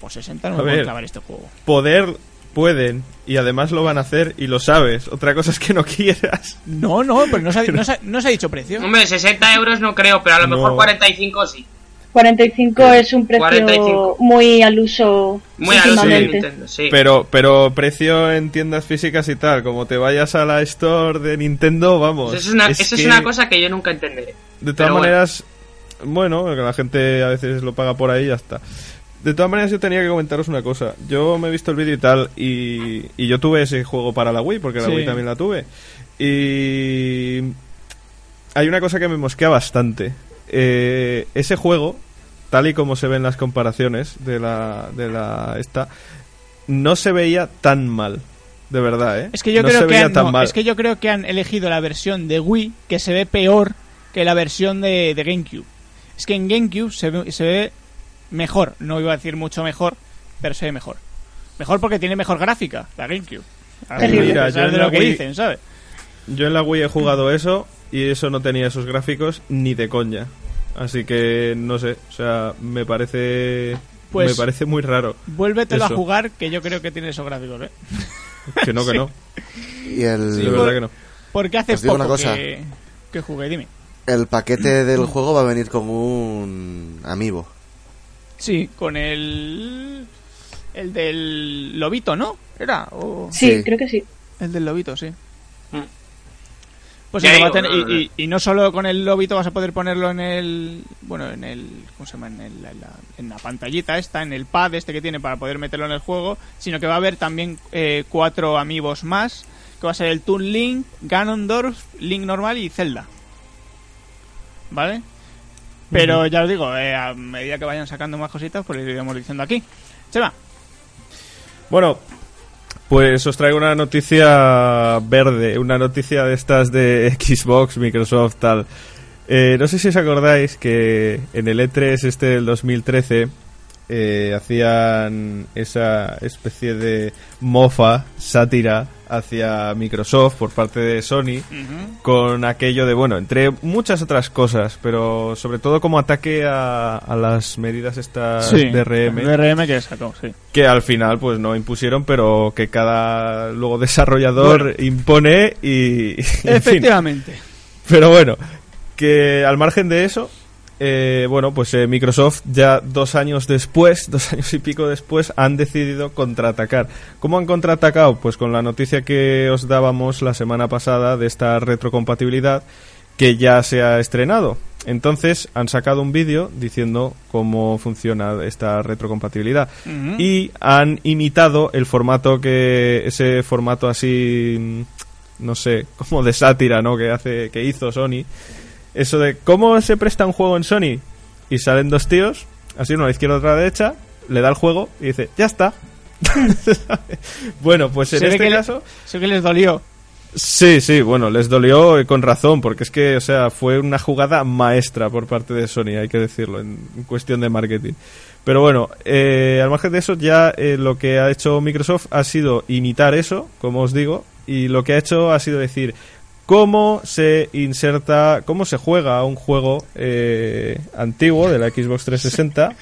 Por 60 no pueden clavar este juego. Poder pueden y además lo van a hacer y lo sabes. Otra cosa es que no quieras. No, no, pero no se ha, no se ha- no se ha dicho precio. Hombre, 60 euros no creo, pero a lo No. mejor 45 sí. 45 es un precio 45. muy al uso Muy al uso de últimamente. Nintendo, sí. Pero, pero precio en tiendas físicas y tal, como te vayas a la store de Nintendo, vamos. Eso es una, es eso es que, una cosa que yo nunca entenderé. De todas pero bueno. maneras, bueno, que la gente a veces lo paga por ahí y ya está. De todas maneras, yo tenía que comentaros una cosa. Yo me he visto el vídeo y tal, y, y yo tuve ese juego para la Wii, porque la Sí. Wii también la tuve. Y hay una cosa que me mosquea bastante. Eh, ese juego, tal y como se ven las comparaciones de la, de la esta, no se veía tan mal. De verdad, ¿eh? Es que yo no creo se que veía han, tan no, mal. es que yo creo que han elegido la versión de Wii que se ve peor que la versión de, de GameCube. Es que en GameCube se ve, se ve mejor, no iba a decir mucho mejor, pero se ve mejor. Mejor porque tiene mejor gráfica, la GameCube. Mira, ¿sabes yo en de la lo que Wii- dicen, ¿sabes? Yo en la Wii he jugado eso y eso no tenía esos gráficos ni de coña. Así que no sé, o sea, me parece Pues- me parece muy raro Vuélvetelo a jugar, que yo creo que tiene esos gráficos, ¿eh? que no que Sí. no, Y el, de verdad que no. Porque hace Os digo poco una cosa. Que, que jugué, dime. el paquete del juego va a venir con un amiibo. Sí, con el... El del lobito, ¿no? ¿Era? O- Sí, Sí. creo que sí. El del lobito, sí. Mm. Pues eso, no, y, y- y no solo con el lobito vas a poder ponerlo en el. Bueno, en el. ¿Cómo se llama? En, el- en la, en la pantallita esta, en el pad este que tiene para poder meterlo en el juego, sino que va a haber también eh, cuatro amigos más, que va a ser el Toon Link, Ganondorf, Link normal y Zelda. ¿Vale? Pero ya os digo, eh, a medida que vayan sacando más cositas, pues lo iremos diciendo aquí. Chema, Bueno, pues os traigo una noticia verde, una noticia de estas de Xbox, Microsoft, tal. Eh, no sé si os acordáis que en el E3 este del 2013 eh, hacían esa especie de mofa, sátira hacia Microsoft por parte de Sony con aquello de, bueno, entre muchas otras cosas, pero sobre todo como ataque a, a las medidas estas Sí, DRM DRM que sacó, sí. que al final pues no impusieron, pero que cada luego desarrollador impone y... en fin. Efectivamente. Pero bueno, que al margen de eso, eh, bueno, pues eh, Microsoft ya dos años después, dos años y pico después, han decidido contraatacar. ¿Cómo han contraatacado? Pues con la noticia que os dábamos la semana pasada de esta retrocompatibilidad que ya se ha estrenado. Entonces han sacado un vídeo diciendo cómo funciona esta retrocompatibilidad y han imitado el formato que ese formato así mm, no sé como de sátira no que hace que hizo Sony eso de cómo se presta un juego en Sony y salen dos tíos así uno a la izquierda otro a la derecha le da el juego y dice ya está bueno pues en Se este que le- caso Sé que les dolió. Sí, sí, bueno, les dolió con razón, porque es que, o sea, fue una jugada maestra por parte de Sony, hay que decirlo, en, en cuestión de marketing. Pero bueno, eh, al margen de eso, ya eh, lo que ha hecho Microsoft ha sido imitar eso, como os digo, y lo que ha hecho ha sido decir cómo se inserta, cómo se juega un juego eh, antiguo de la Xbox 360,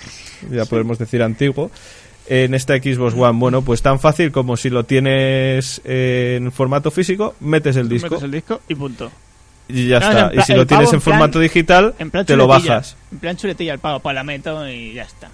ya podemos decir antiguo, en esta Xbox One. Bueno, pues tan fácil como si lo tienes en formato físico, metes el disco Metes el disco y punto. y ya está. Y si lo tienes en en plan- formato digital, En plan te lo bajas. En plan chuletilla el pago, pues la meto y ya está.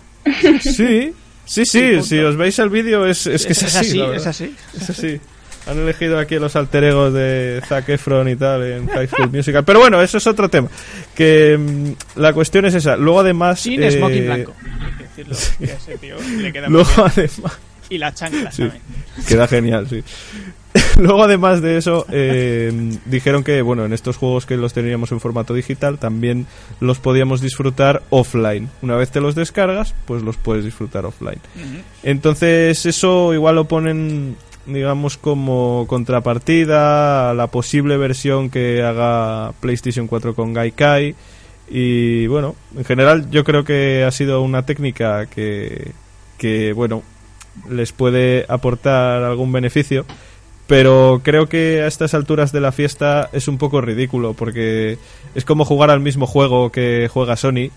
Sí, sí, sí. punto. si os veis el vídeo, es, es que es, así. la es así. Es así. Han elegido aquí los alter egos de Zac Efron y tal en High School Musical. Pero bueno, eso es otro tema. Que mm, la cuestión es esa. Luego además... Sin eh, smoking blanco. Hay que decirlo, que a ese tío le queda muy Luego bien. además... Y la chancla Sí. también. Queda genial, sí. luego además de eso eh, dijeron que bueno en estos juegos que los teníamos en formato digital también los podíamos disfrutar offline una vez te los descargas pues los puedes disfrutar offline entonces eso igual lo ponen digamos como contrapartida a la posible versión que haga PlayStation 4 con Gaikai. Y bueno en general yo creo que ha sido una técnica que que bueno les puede aportar algún beneficio. Pero creo que a estas alturas de la fiesta es un poco ridículo porque es como jugar al mismo juego que juega Sony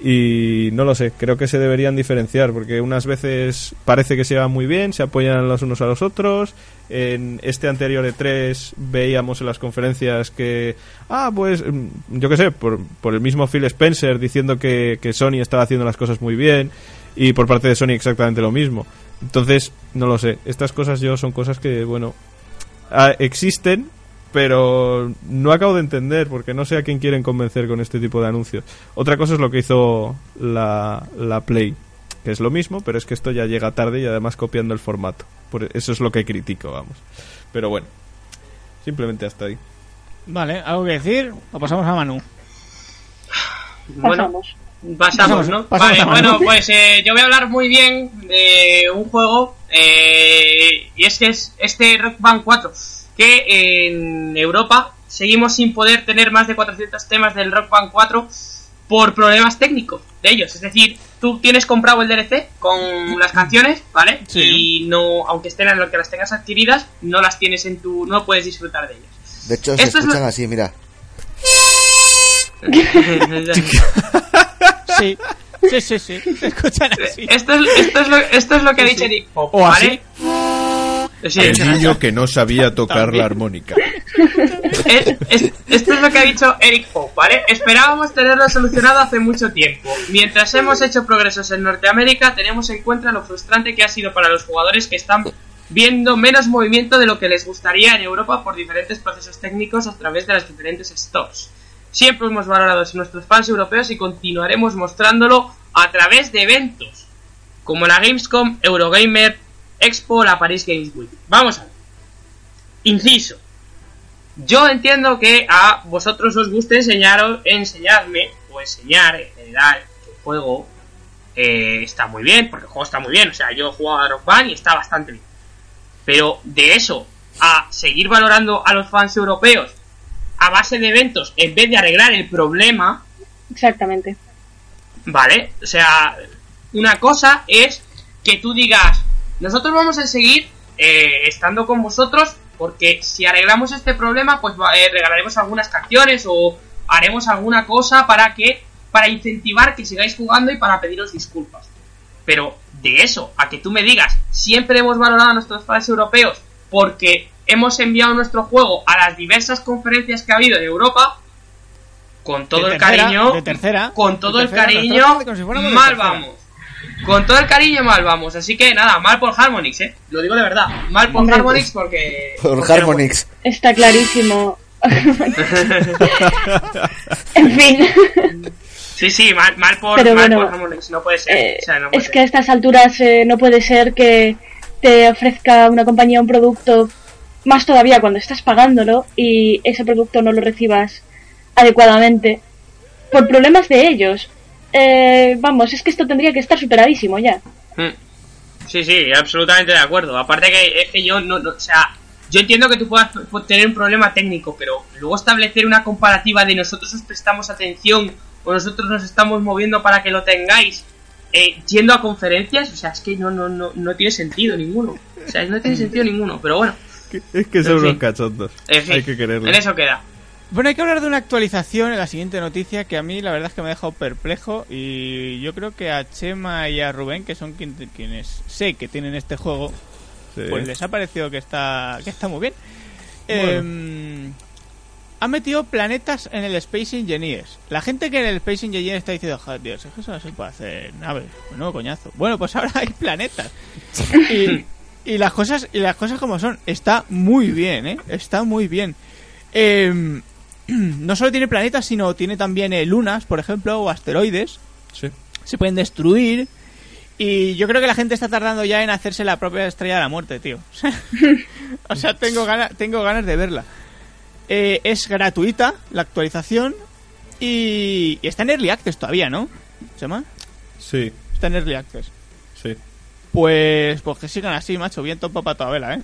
y no lo sé, creo que se deberían diferenciar porque unas veces parece que se llevan muy bien, se apoyan los unos a los otros. En este anterior E3 veíamos en las conferencias que, ah, pues mm, yo qué sé, por, por el mismo Phil Spencer diciendo que, que Sony estaba haciendo las cosas muy bien y por parte de Sony exactamente lo mismo. Entonces, no lo sé, estas cosas yo son cosas que, bueno, ah, existen, pero no acabo de entender porque no sé a quién quieren convencer con este tipo de anuncios. Otra cosa es lo que hizo la, la Play, que es lo mismo, pero es que esto ya llega tarde y además copiando el formato. Por eso es lo que critico, vamos. Pero bueno, simplemente hasta ahí. Vale, ¿algo que decir? O pasamos a Manu. Bueno, Pasamos. pasamos, ¿no? Pasamos vale, bueno, pues eh, yo voy a hablar muy bien de un juego eh, y es que es este Rock Band 4 que en Europa seguimos sin poder tener más de 400 temas del Rock Band 4 por problemas técnicos de ellos. Es decir, tú tienes comprado el DLC con las canciones, ¿vale? Sí. Y no, aunque estén en lo que las tengas adquiridas, no las tienes en tu, no puedes disfrutar de ellas. De hecho, se Esto es lo- escuchan así, mira. Sí, sí, sí, sí. Se escuchan así. Esto es, esto, es lo, esto es lo que ha dicho Nick Pop, O ¿vale? Sí, que no sabía tocar la armónica. es- es- esto es lo que ha dicho Eric Pope, ¿vale? Esperábamos tenerlo solucionado hace mucho tiempo. Mientras hemos hecho progresos en Norteamérica, tenemos en cuenta lo frustrante que ha sido para los jugadores que están viendo menos movimiento de lo que les gustaría en Europa por diferentes procesos técnicos a través de las diferentes stores. Siempre hemos valorado a nuestros fans europeos y continuaremos mostrándolo a través de eventos como la Gamescom, Eurogamer, Expo la Paris Games Week. Vamos a ver. Inciso. Yo entiendo que a vosotros os guste enseñaros, enseñarme o enseñar en general que el juego eh, está muy bien, porque el juego está muy bien. O sea, yo he jugado a Rock Band y está bastante bien. Pero de eso a seguir valorando a los fans europeos a base de eventos en vez de arreglar el problema, Exactamente. ¿vale? O sea, una cosa es que tú digas, nosotros vamos a seguir eh, estando con vosotros porque si arreglamos este problema, pues eh, regalaremos algunas canciones o haremos alguna cosa para que para incentivar que sigáis jugando y para pediros disculpas. Pero de eso a que tú me digas, siempre hemos valorado a nuestros fans europeos porque hemos enviado nuestro juego a las diversas conferencias que ha habido en Europa, con todo De el tercera, cariño, de tercera, con todo de el cariño, mal vamos. Con todo el cariño mal vamos. Así que nada, mal por Harmonix, eh. Lo digo de verdad. Mal por Hombre, Harmonix porque. Por porque no Harmonix. Está clarísimo. en fin. Sí, sí, mal, mal por, Pero mal bueno, por Harmonix. No puede ser. Eh, o sea, no puede es ser. que a estas alturas eh, no puede ser que te ofrezca una compañía un producto, más todavía cuando estás pagándolo y ese producto no lo recibas adecuadamente por problemas de ellos. Eh, vamos, es que esto tendría que estar superadísimo ya. Mm. Sí, sí, absolutamente de acuerdo. Aparte que es que yo no, no- o sea, yo entiendo que tú puedas tener un problema técnico, pero luego establecer una comparativa de nosotros os prestamos atención o nosotros nos estamos moviendo para que lo tengáis eh, yendo a conferencias, o sea, es que no, no, no, no tiene sentido ninguno. O sea, no tiene sentido ninguno, pero bueno, Es que son En fin. unos cachondos. en fin, Hay que quererlo. en eso queda. Bueno, hay que hablar de una actualización en la siguiente noticia que a mí la verdad es que me ha dejado perplejo y yo creo que a Chema y a Rubén, que son quien- quienes sé que tienen este juego, Sí. pues les ha parecido que está, que está muy bien. Bueno. Eh, ha metido planetas en el Space Engineers. La gente que en el Space Engineers está diciendo, joder, Dios, es que eso no se puede hacer naves. Bueno, coñazo. Bueno, pues ahora hay planetas. Y, y las cosas y las cosas como son. Está muy bien, ¿eh? Está muy bien. Eh, no solo tiene planetas, sino tiene también eh, lunas, por ejemplo, o asteroides Sí. se pueden destruir Y yo creo que la gente está tardando ya en hacerse la propia estrella de la muerte, tío. o sea, tengo ganas, tengo ganas de verla. Eh, es gratuita la actualización y, y está en Early Access todavía, ¿no? ¿Se llama? Sí, Está en Early Access. sí. Pues, pues que sigan así, macho. Bien topa para toda vela, ¿eh?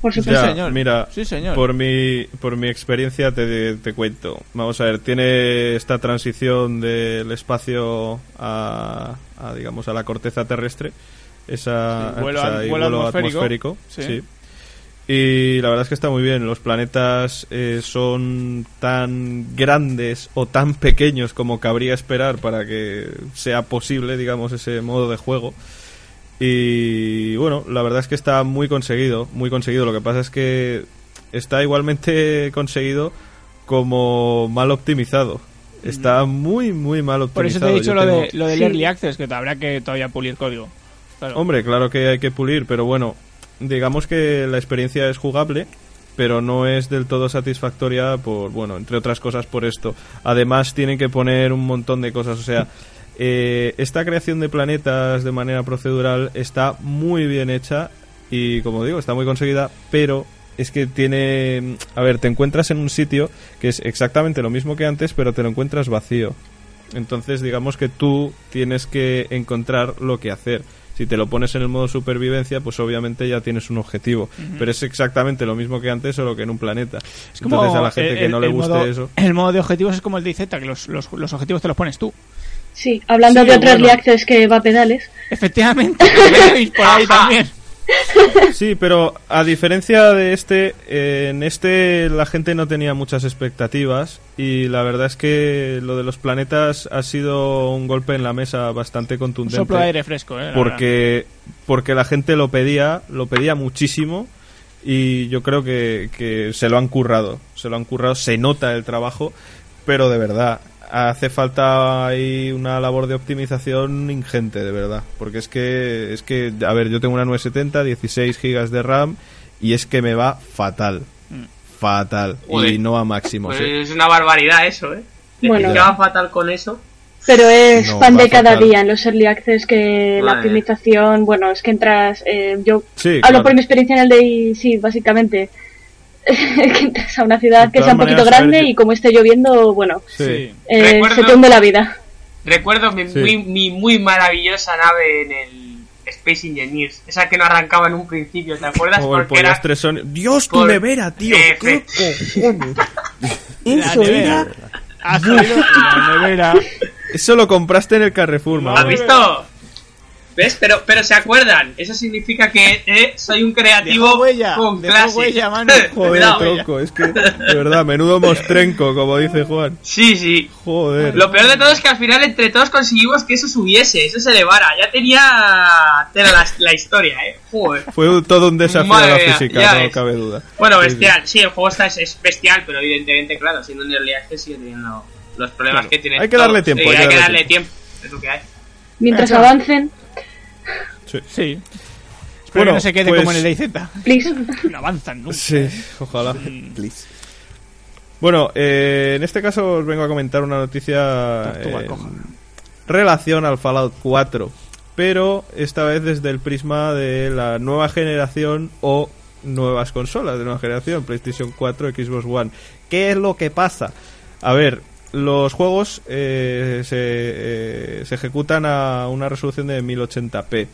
Por supuesto. Ya, señor. Mira, Sí, señor. Por mi, por mi experiencia te, te cuento. Vamos a ver, tiene esta transición del espacio a, a, digamos, a la corteza terrestre. Esa, Sí, vuelo o sea, a- y vuelo vuelo atmosférico. sí. Sí. Y la verdad es que está muy bien. Los planetas eh, son tan grandes o tan pequeños como cabría esperar para que sea posible, digamos, ese modo de juego. Y bueno, la verdad es que está muy conseguido, muy conseguido. Lo que pasa es que está igualmente conseguido como mal optimizado. Está muy, muy mal Mm. Por eso optimizado. te he dicho Yo lo, tengo- de, lo del Sí. Early Access, que habrá que todavía pulir código. Claro. Hombre, claro que hay que pulir, pero bueno, digamos que la experiencia es jugable, pero no es del todo satisfactoria por, bueno, entre otras cosas por esto. Además tienen que poner un montón de cosas, o sea, eh, esta creación de planetas de manera procedural está muy bien hecha y, como digo, está muy conseguida, pero es que tiene, a ver, te encuentras en un sitio que es exactamente lo mismo que antes, pero te lo encuentras vacío. Entonces, digamos que tú tienes que encontrar lo que hacer. Si te lo pones en el modo supervivencia, pues obviamente ya tienes un objetivo. Pero es exactamente lo mismo que antes, solo que en un planeta. Es como Entonces, a la gente el- que no le guste modo- eso. El modo de objetivos es como el de IZ, que los, los, los objetivos te los pones tú. Sí, hablando Sí, de otro bueno. Access que va a pedales. Efectivamente, por ahí también. Sí, pero a diferencia de este, eh, en este la gente no tenía muchas expectativas y la verdad es que lo de los planetas ha sido un golpe en la mesa bastante Un contundente. soplo de aire fresco, eh. la verdad. porque porque la gente lo pedía lo pedía muchísimo y yo creo que, que se lo han currado se lo han currado se nota el trabajo pero de verdad hace falta ahí una labor de optimización ingente de verdad porque es que es que a ver yo tengo una 970 16 gigas de RAM y es que me va fatal fatal y no a máximo Pues ¿eh? es una barbaridad eso, ¿eh? Bueno. que va fatal con eso. Pero es No, pan de cada fatal. día en los Early Access que la optimización, bueno, es que entras, eh, yo Sí, hablo claro. por mi experiencia en el de y sí, básicamente, que entras a una ciudad que sea un poquito grande y como esté lloviendo, bueno, sí. eh, Recuerdo- se te hunde la vida. Recuerdo mi, Sí. muy, mi muy maravillosa nave en el Space Engineers. Esa que no arrancaba en un principio, ¿te acuerdas? Joder, Porque era... las tres son... Dios, tu por- nevera, tío. ¿Qué la nevera. Eso lo compraste en el Carrefour, mamá. ¿Has visto? ¿Ves? Pero, pero se acuerdan. Eso significa que eh, soy un creativo huella, con clase. huella, mano. Joder, tronco, es que, de verdad, menudo mostrenco, como dice Juan. Sí, sí. Joder. Lo peor de todo es que al final entre todos conseguimos que eso subiese, eso se elevara. Ya tenía tela la, la historia, eh. Joder. Fue todo un desafío Madre a la física, ya no ves. cabe duda. Bueno, bestial. Sí, el juego está, es, es bestial, pero evidentemente, claro, siendo un early access sigue teniendo los problemas Claro. que tiene. Hay que darle tiempo, Sí, hay que darle tiempo. Es lo que hay. Mientras avancen, Sí. Sí. Espero Bueno, que no se quede pues- como en el de IZ. please. No avanzan nunca. Sí, ojalá. Please. Bueno, eh, en este caso os vengo a comentar una noticia coja. relación al Fallout 4, pero esta vez desde el prisma de la nueva generación o nuevas consolas de nueva generación, PlayStation 4, Xbox One. ¿Qué es lo que pasa? A ver, los juegos eh, se, eh, se ejecutan a una resolución de 1080p,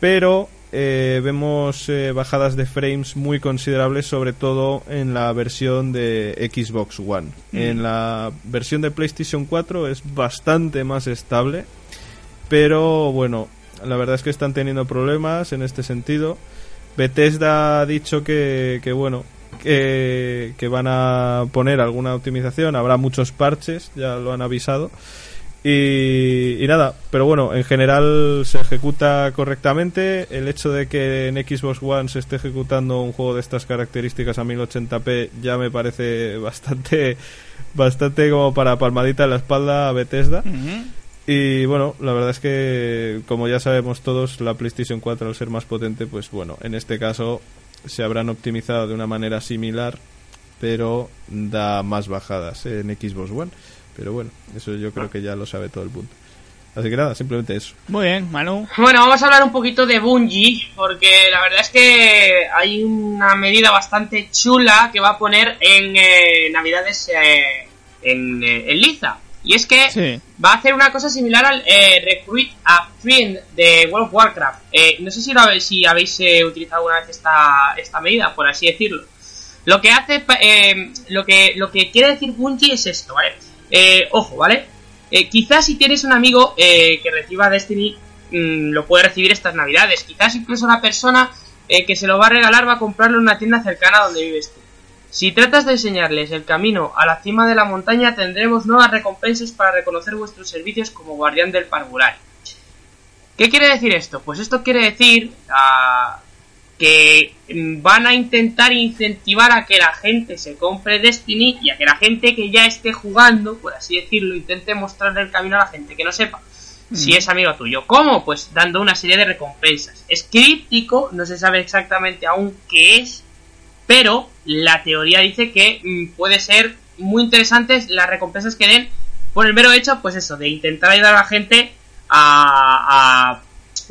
pero eh, vemos eh, bajadas de frames muy considerables, sobre todo en la versión de Xbox One. En la versión de PlayStation 4 es bastante más estable, pero bueno, la verdad es que están teniendo problemas en este sentido. Bethesda ha dicho que, que bueno, que, que van a poner alguna optimización, habrá muchos parches, ya lo han avisado. Y, y nada, pero bueno, en general se ejecuta correctamente. El hecho de que en Xbox One se esté ejecutando un juego de estas características a 1080p ya me parece bastante, bastante como para palmadita en la espalda a Bethesda. Y bueno, la verdad es que, como ya sabemos todos, la PlayStation 4 al ser más potente, pues bueno, en este caso se habrán optimizado de una manera similar, pero da más bajadas en Xbox One. Pero bueno, eso yo creo que ya lo sabe todo el mundo. Así que nada, simplemente eso. Muy bien, Manu. Bueno, vamos a hablar un poquito de Bungie, porque la verdad es que hay una medida bastante chula que va a poner en eh, Navidades eh, en, eh, en Liza. Y es que Sí. va a hacer una cosa similar al eh, Recruit a Friend de World of Warcraft. Eh, no sé si, lo habéis, si habéis eh, utilizado alguna vez esta, esta medida, por así decirlo. Lo que hace, eh, lo que lo que quiere decir Bungie es esto, ¿vale? Eh, ojo, ¿vale? Quizás si tienes un amigo eh, que reciba Destiny, mm, lo puede recibir estas navidades. Quizás incluso la persona eh, que se lo va a regalar va a comprarlo en una tienda cercana donde vives tú. Si tratas de enseñarles el camino a la cima de la montaña, tendremos nuevas recompensas para reconocer vuestros servicios como guardián del parvulario. ¿Qué quiere decir esto? Pues esto quiere decir ah, que mm, van a intentar incentivar a que la gente se compre Destiny y a que la gente que ya esté jugando, por así decirlo, intente mostrarle el camino a la gente que no sepa si es amigo tuyo. ¿Cómo? Pues dando una serie de recompensas. Es críptico, no se sabe exactamente aún qué es, pero la teoría dice que mm, puede ser muy interesantes las recompensas que den por el mero hecho, pues eso, de intentar ayudar a la gente a,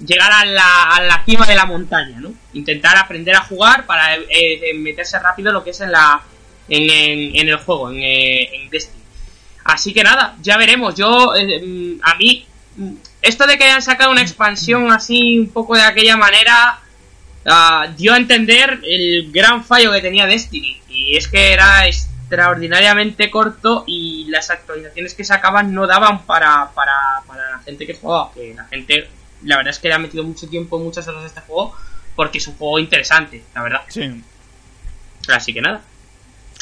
llegar a la, a la cima de la montaña, ¿no? Intentar aprender a jugar para eh, eh, meterse rápido lo que es en la en, en- el juego, en, eh, en Destiny. Así que nada, ya veremos. Yo, mm, a mí, mm, esto de que hayan sacado una expansión así un poco de aquella manera, ah, dio a entender el gran fallo que tenía Destiny. Y es que era extraordinariamente corto y las actualizaciones que sacaban no daban para, para, para la gente que jugaba. Que la gente, la verdad es que le ha metido mucho tiempo, muchas horas a este juego, porque es un juego interesante, la verdad. Sí. Así que nada,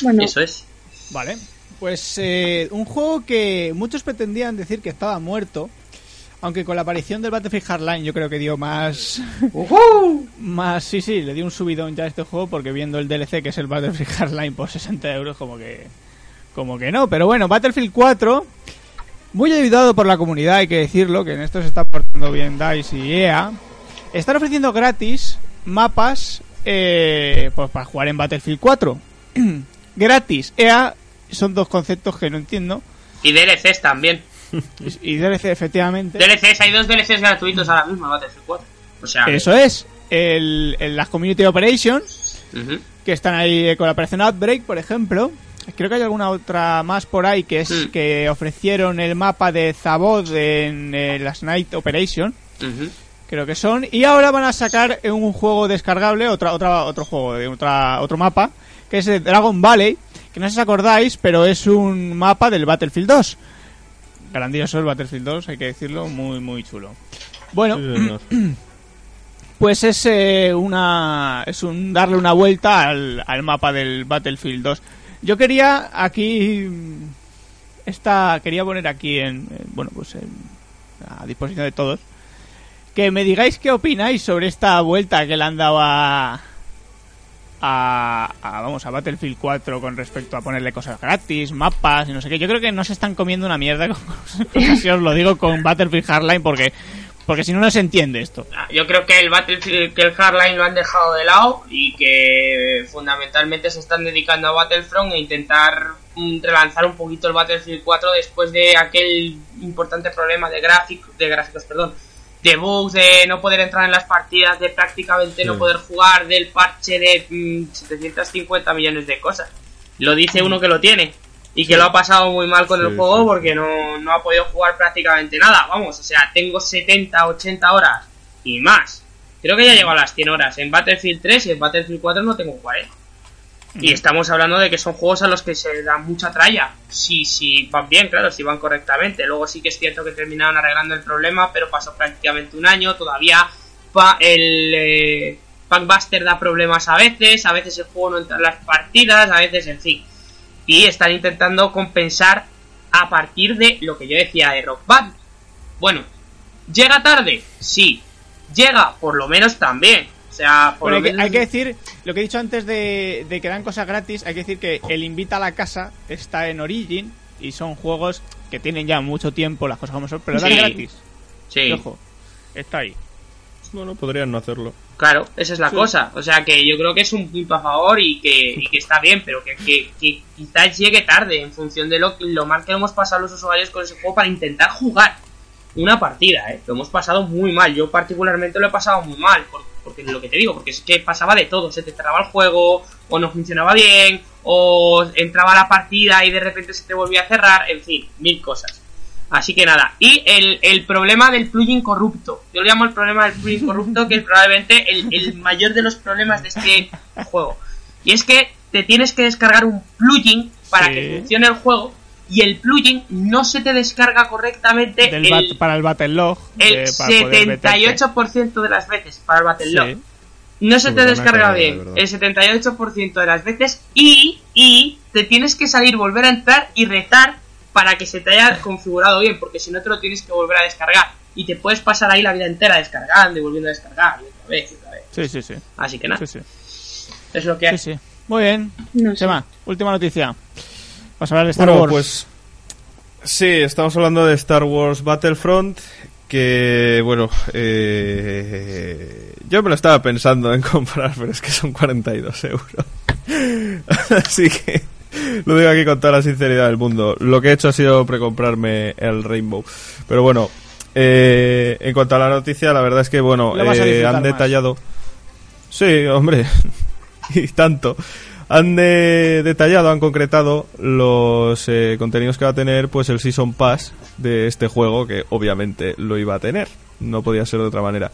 Bueno, eso es. Vale. Pues eh, un juego que muchos pretendían decir que estaba muerto. Aunque con la aparición del Battlefield Hardline yo creo que dio más... más... Sí, sí, le dio un subidón ya a este juego porque viendo el DLC que es el Battlefield Hardline por 60 euros como que... Como que no, pero bueno, Battlefield 4... Muy ayudado por la comunidad, hay que decirlo, que en esto se está portando bien DICE y EA. Están ofreciendo gratis mapas eh, pues para jugar en Battlefield 4. gratis. EA son dos conceptos que no entiendo. Y DLCs también. Y y DLC, efectivamente. DLCs, hay dos DLCs gratuitos ahora mismo Battlefield 4. O sea, Eso es. El, el- las Community Operations, que están ahí eh, con la operación Outbreak, por ejemplo. Creo que hay alguna otra más por ahí que es Mm. que ofrecieron el mapa de Zabod en eh, las Night Operation. Creo que son. Y ahora van a sacar un juego descargable, otra, otra, otro juego, de otra, otro mapa, que es el Dragon Valley, que no sé si os acordáis, pero es un mapa del Battlefield 2. Grandioso el Battlefield 2, hay que decirlo, muy, muy chulo. Bueno, Sí, pues es eh, una es un darle una vuelta al, al mapa del Battlefield 2. Yo quería aquí mm, esta quería poner aquí en, en- bueno, pues en- a disposición de todos que me digáis qué opináis sobre esta vuelta que le han dado a a, a, vamos a Battlefield 4 con respecto a ponerle cosas gratis, mapas y no sé qué. Yo creo que no se están comiendo una mierda con así os lo digo con Battlefield Hardline porque porque si no no se entiende esto. Ah, Yo creo que el Battlefield, que el Hardline lo han dejado de lado y que fundamentalmente se están dedicando a Battlefront e intentar mm, relanzar un poquito el Battlefield 4 después de aquel importante problema de gráficos, de gráficos, perdón, de bugs, de no poder entrar en las partidas, de prácticamente no poder jugar, del parche de mm, 750 millones de cosas. Lo dice uno que lo tiene y que lo ha pasado muy mal con Sí, el juego porque no, no ha podido jugar prácticamente nada. Vamos, o sea, tengo 70, 80 horas y más. Creo que ya llego a las 100 horas en Battlefield 3 y en Battlefield 4 no tengo 40. Y estamos hablando de que son juegos a los que se da mucha tralla. Si, si van bien, claro, si van correctamente. Luego sí que es cierto que terminaron arreglando el problema, pero pasó prácticamente un año. Todavía el eh, Packbuster da problemas a veces, a veces el juego no entra en las partidas, a veces, en fin. Y están intentando compensar a partir de lo que yo decía de Rock Band. Bueno, ¿llega tarde? Sí. Llega, por lo menos también. O sea, por lo hay, que, menos... hay que decir, lo que he dicho antes de, de que dan cosas gratis, hay que decir que el Invita a la Casa está en Origin y son juegos que tienen ya mucho tiempo, las cosas como son, pero dan Sí. gratis. Sí. Y Ojo, está ahí. Bueno, podrían no hacerlo. Claro, esa es la Sí. cosa. O sea que yo creo que es un punto a favor y que, y que está bien, pero que, que- que quizás llegue tarde en función de lo, lo mal que hemos pasado los usuarios con ese juego para intentar jugar. una partida, ¿eh? Lo hemos pasado muy mal. Yo particularmente lo he pasado muy mal. Porque, lo que te digo, porque es que pasaba de todo. Se te cerraba el juego, o no funcionaba bien, o entraba la partida y de repente se te volvía a cerrar. En fin, mil cosas. Así que nada. Y el, el problema del plugin corrupto. Yo lo llamo el problema del plugin corrupto, que es probablemente el, el mayor de los problemas de este juego. Y es que te tienes que descargar un plugin para Sí. que funcione el juego y el plugin no se te descarga correctamente Del el, bat- para el Battle Log. el meterte. 78% de las veces para el Battle Log. Sí. No se te descarga de bien verdad. el 78% de las veces y, y te tienes que salir, volver a entrar y retar para que se te haya configurado bien, porque si no te lo tienes que volver a descargar. Y te puedes pasar ahí la vida entera descargando y volviendo a descargar y otra vez y otra vez. Sí, sí, sí. Así que nada, sí, sí. es lo que hay. Sí, sí. Muy bien. No sé. Sema, última noticia. Vamos a hablar de Star Bueno, Wars. pues sí, estamos hablando de Star Wars Battlefront, que bueno, eh, yo me lo estaba pensando en comprar, pero es que son 42 euros. Así que lo digo aquí con toda la sinceridad del mundo. Lo que he hecho ha sido precomprarme el Rainbow. Pero bueno, eh, en cuanto a la noticia, la verdad es que bueno, vas eh, han más. detallado. Sí, hombre, y tanto. Han de- detallado, han concretado los eh, contenidos que va a tener pues el Season Pass de este juego, que obviamente lo iba a tener. No podía ser de otra manera.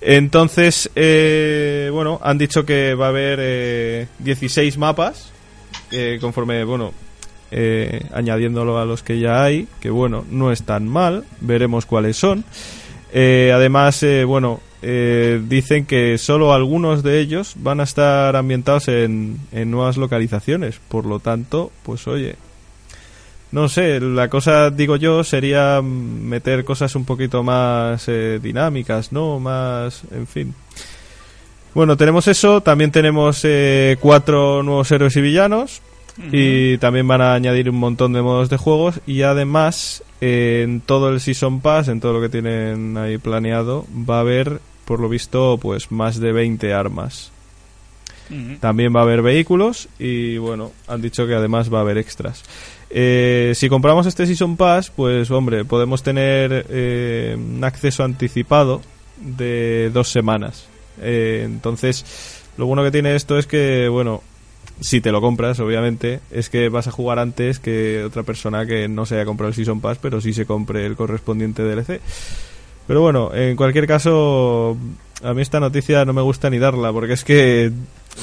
Entonces, eh, bueno, han dicho que va a haber eh, 16 mapas, conforme, bueno, eh, añadiéndolo a los que ya hay, que bueno, no es tan mal, veremos cuáles son. Eh, además, eh, bueno, eh, dicen que solo algunos de ellos van a estar ambientados en, en nuevas localizaciones. Por lo tanto, pues oye, no sé, la cosa, digo yo, sería meter cosas un poquito más eh, dinámicas, ¿no? Más, en fin. Bueno, tenemos eso, también tenemos eh, cuatro nuevos héroes y villanos. Y también van a añadir un montón de modos de juegos. Y además, eh, en todo el Season Pass, en todo lo que tienen ahí planeado, va a haber, por lo visto, pues más de 20 armas. También va a haber vehículos y bueno, han dicho que además va a haber extras. Eh, si compramos este Season Pass, pues hombre, podemos tener eh, un acceso anticipado de dos semanas. Eh, entonces, lo bueno que tiene esto es que, bueno, si te lo compras, obviamente, es que vas a jugar antes que otra persona que no se haya comprado el Season Pass, pero sí se compre el correspondiente DLC. Pero bueno, en cualquier caso, a mí esta noticia no me gusta ni darla, porque es que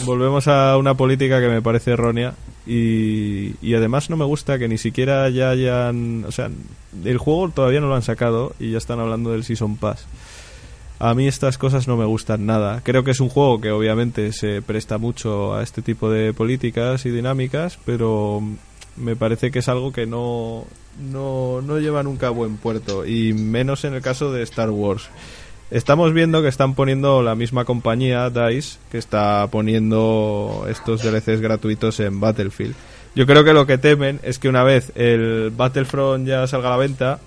volvemos a una política que me parece errónea y, y además no me gusta que ni siquiera ya hayan... O sea, el juego todavía no lo han sacado y ya están hablando del Season Pass. A mí estas cosas no me gustan nada. Creo que es un juego que obviamente se presta mucho a este tipo de políticas y dinámicas, pero me parece que es algo que no, no, no lleva nunca a buen puerto, y menos en el caso de Star Wars. Estamos viendo que están poniendo la misma compañía, DICE, que está poniendo estos DLCs gratuitos en Battlefield. Yo creo que lo que temen es que una vez el Battlefront ya salga a la venta,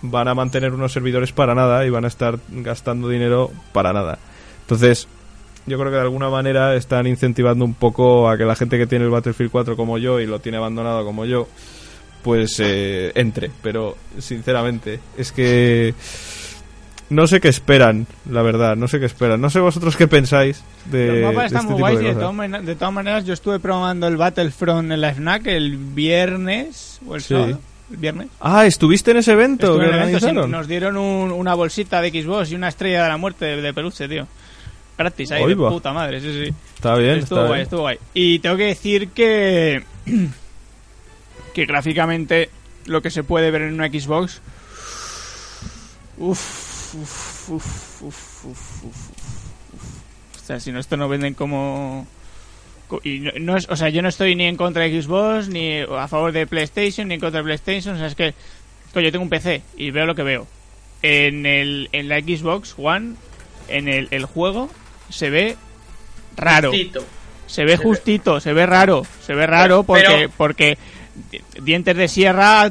van a mantener unos servidores para nada y van a estar gastando dinero para nada. Entonces, yo creo que de alguna manera están incentivando un poco a que la gente que tiene el Battlefield 4 como yo y lo tiene abandonado como yo, pues eh, entre. Pero, sinceramente, es que no sé qué esperan, la verdad, no sé qué esperan. No sé vosotros qué pensáis de, Los de mapas este están muy tipo guays de y de todas, mane- de todas maneras yo estuve probando el Battlefront en la FNAC el viernes o el Sí. sábado. El viernes. Ah, ¿estuviste en ese evento Estuve que en el evento, sí, organizaron? nos dieron un- una bolsita de Xbox y una estrella de la muerte de, de peluche, tío. Gratis, ahí, de puta madre, sí, sí. Está bien, estuvo está guay, bien. estuvo guay. Y tengo que decir que. que gráficamente lo que se puede ver en una Xbox. Uff, uff, uff, uff, uff, O sea, si no, esto no venden como. co- Y no, no es, o sea, yo no estoy ni en contra de Xbox, ni a favor de PlayStation, ni en contra de PlayStation. O sea, es que. Coño, yo tengo un PC y veo lo que veo. En, el, en la Xbox One, en el, el juego, se ve raro. Justito. Se ve justito, se ve raro, se ve raro porque Pero- porque di- dientes de sierra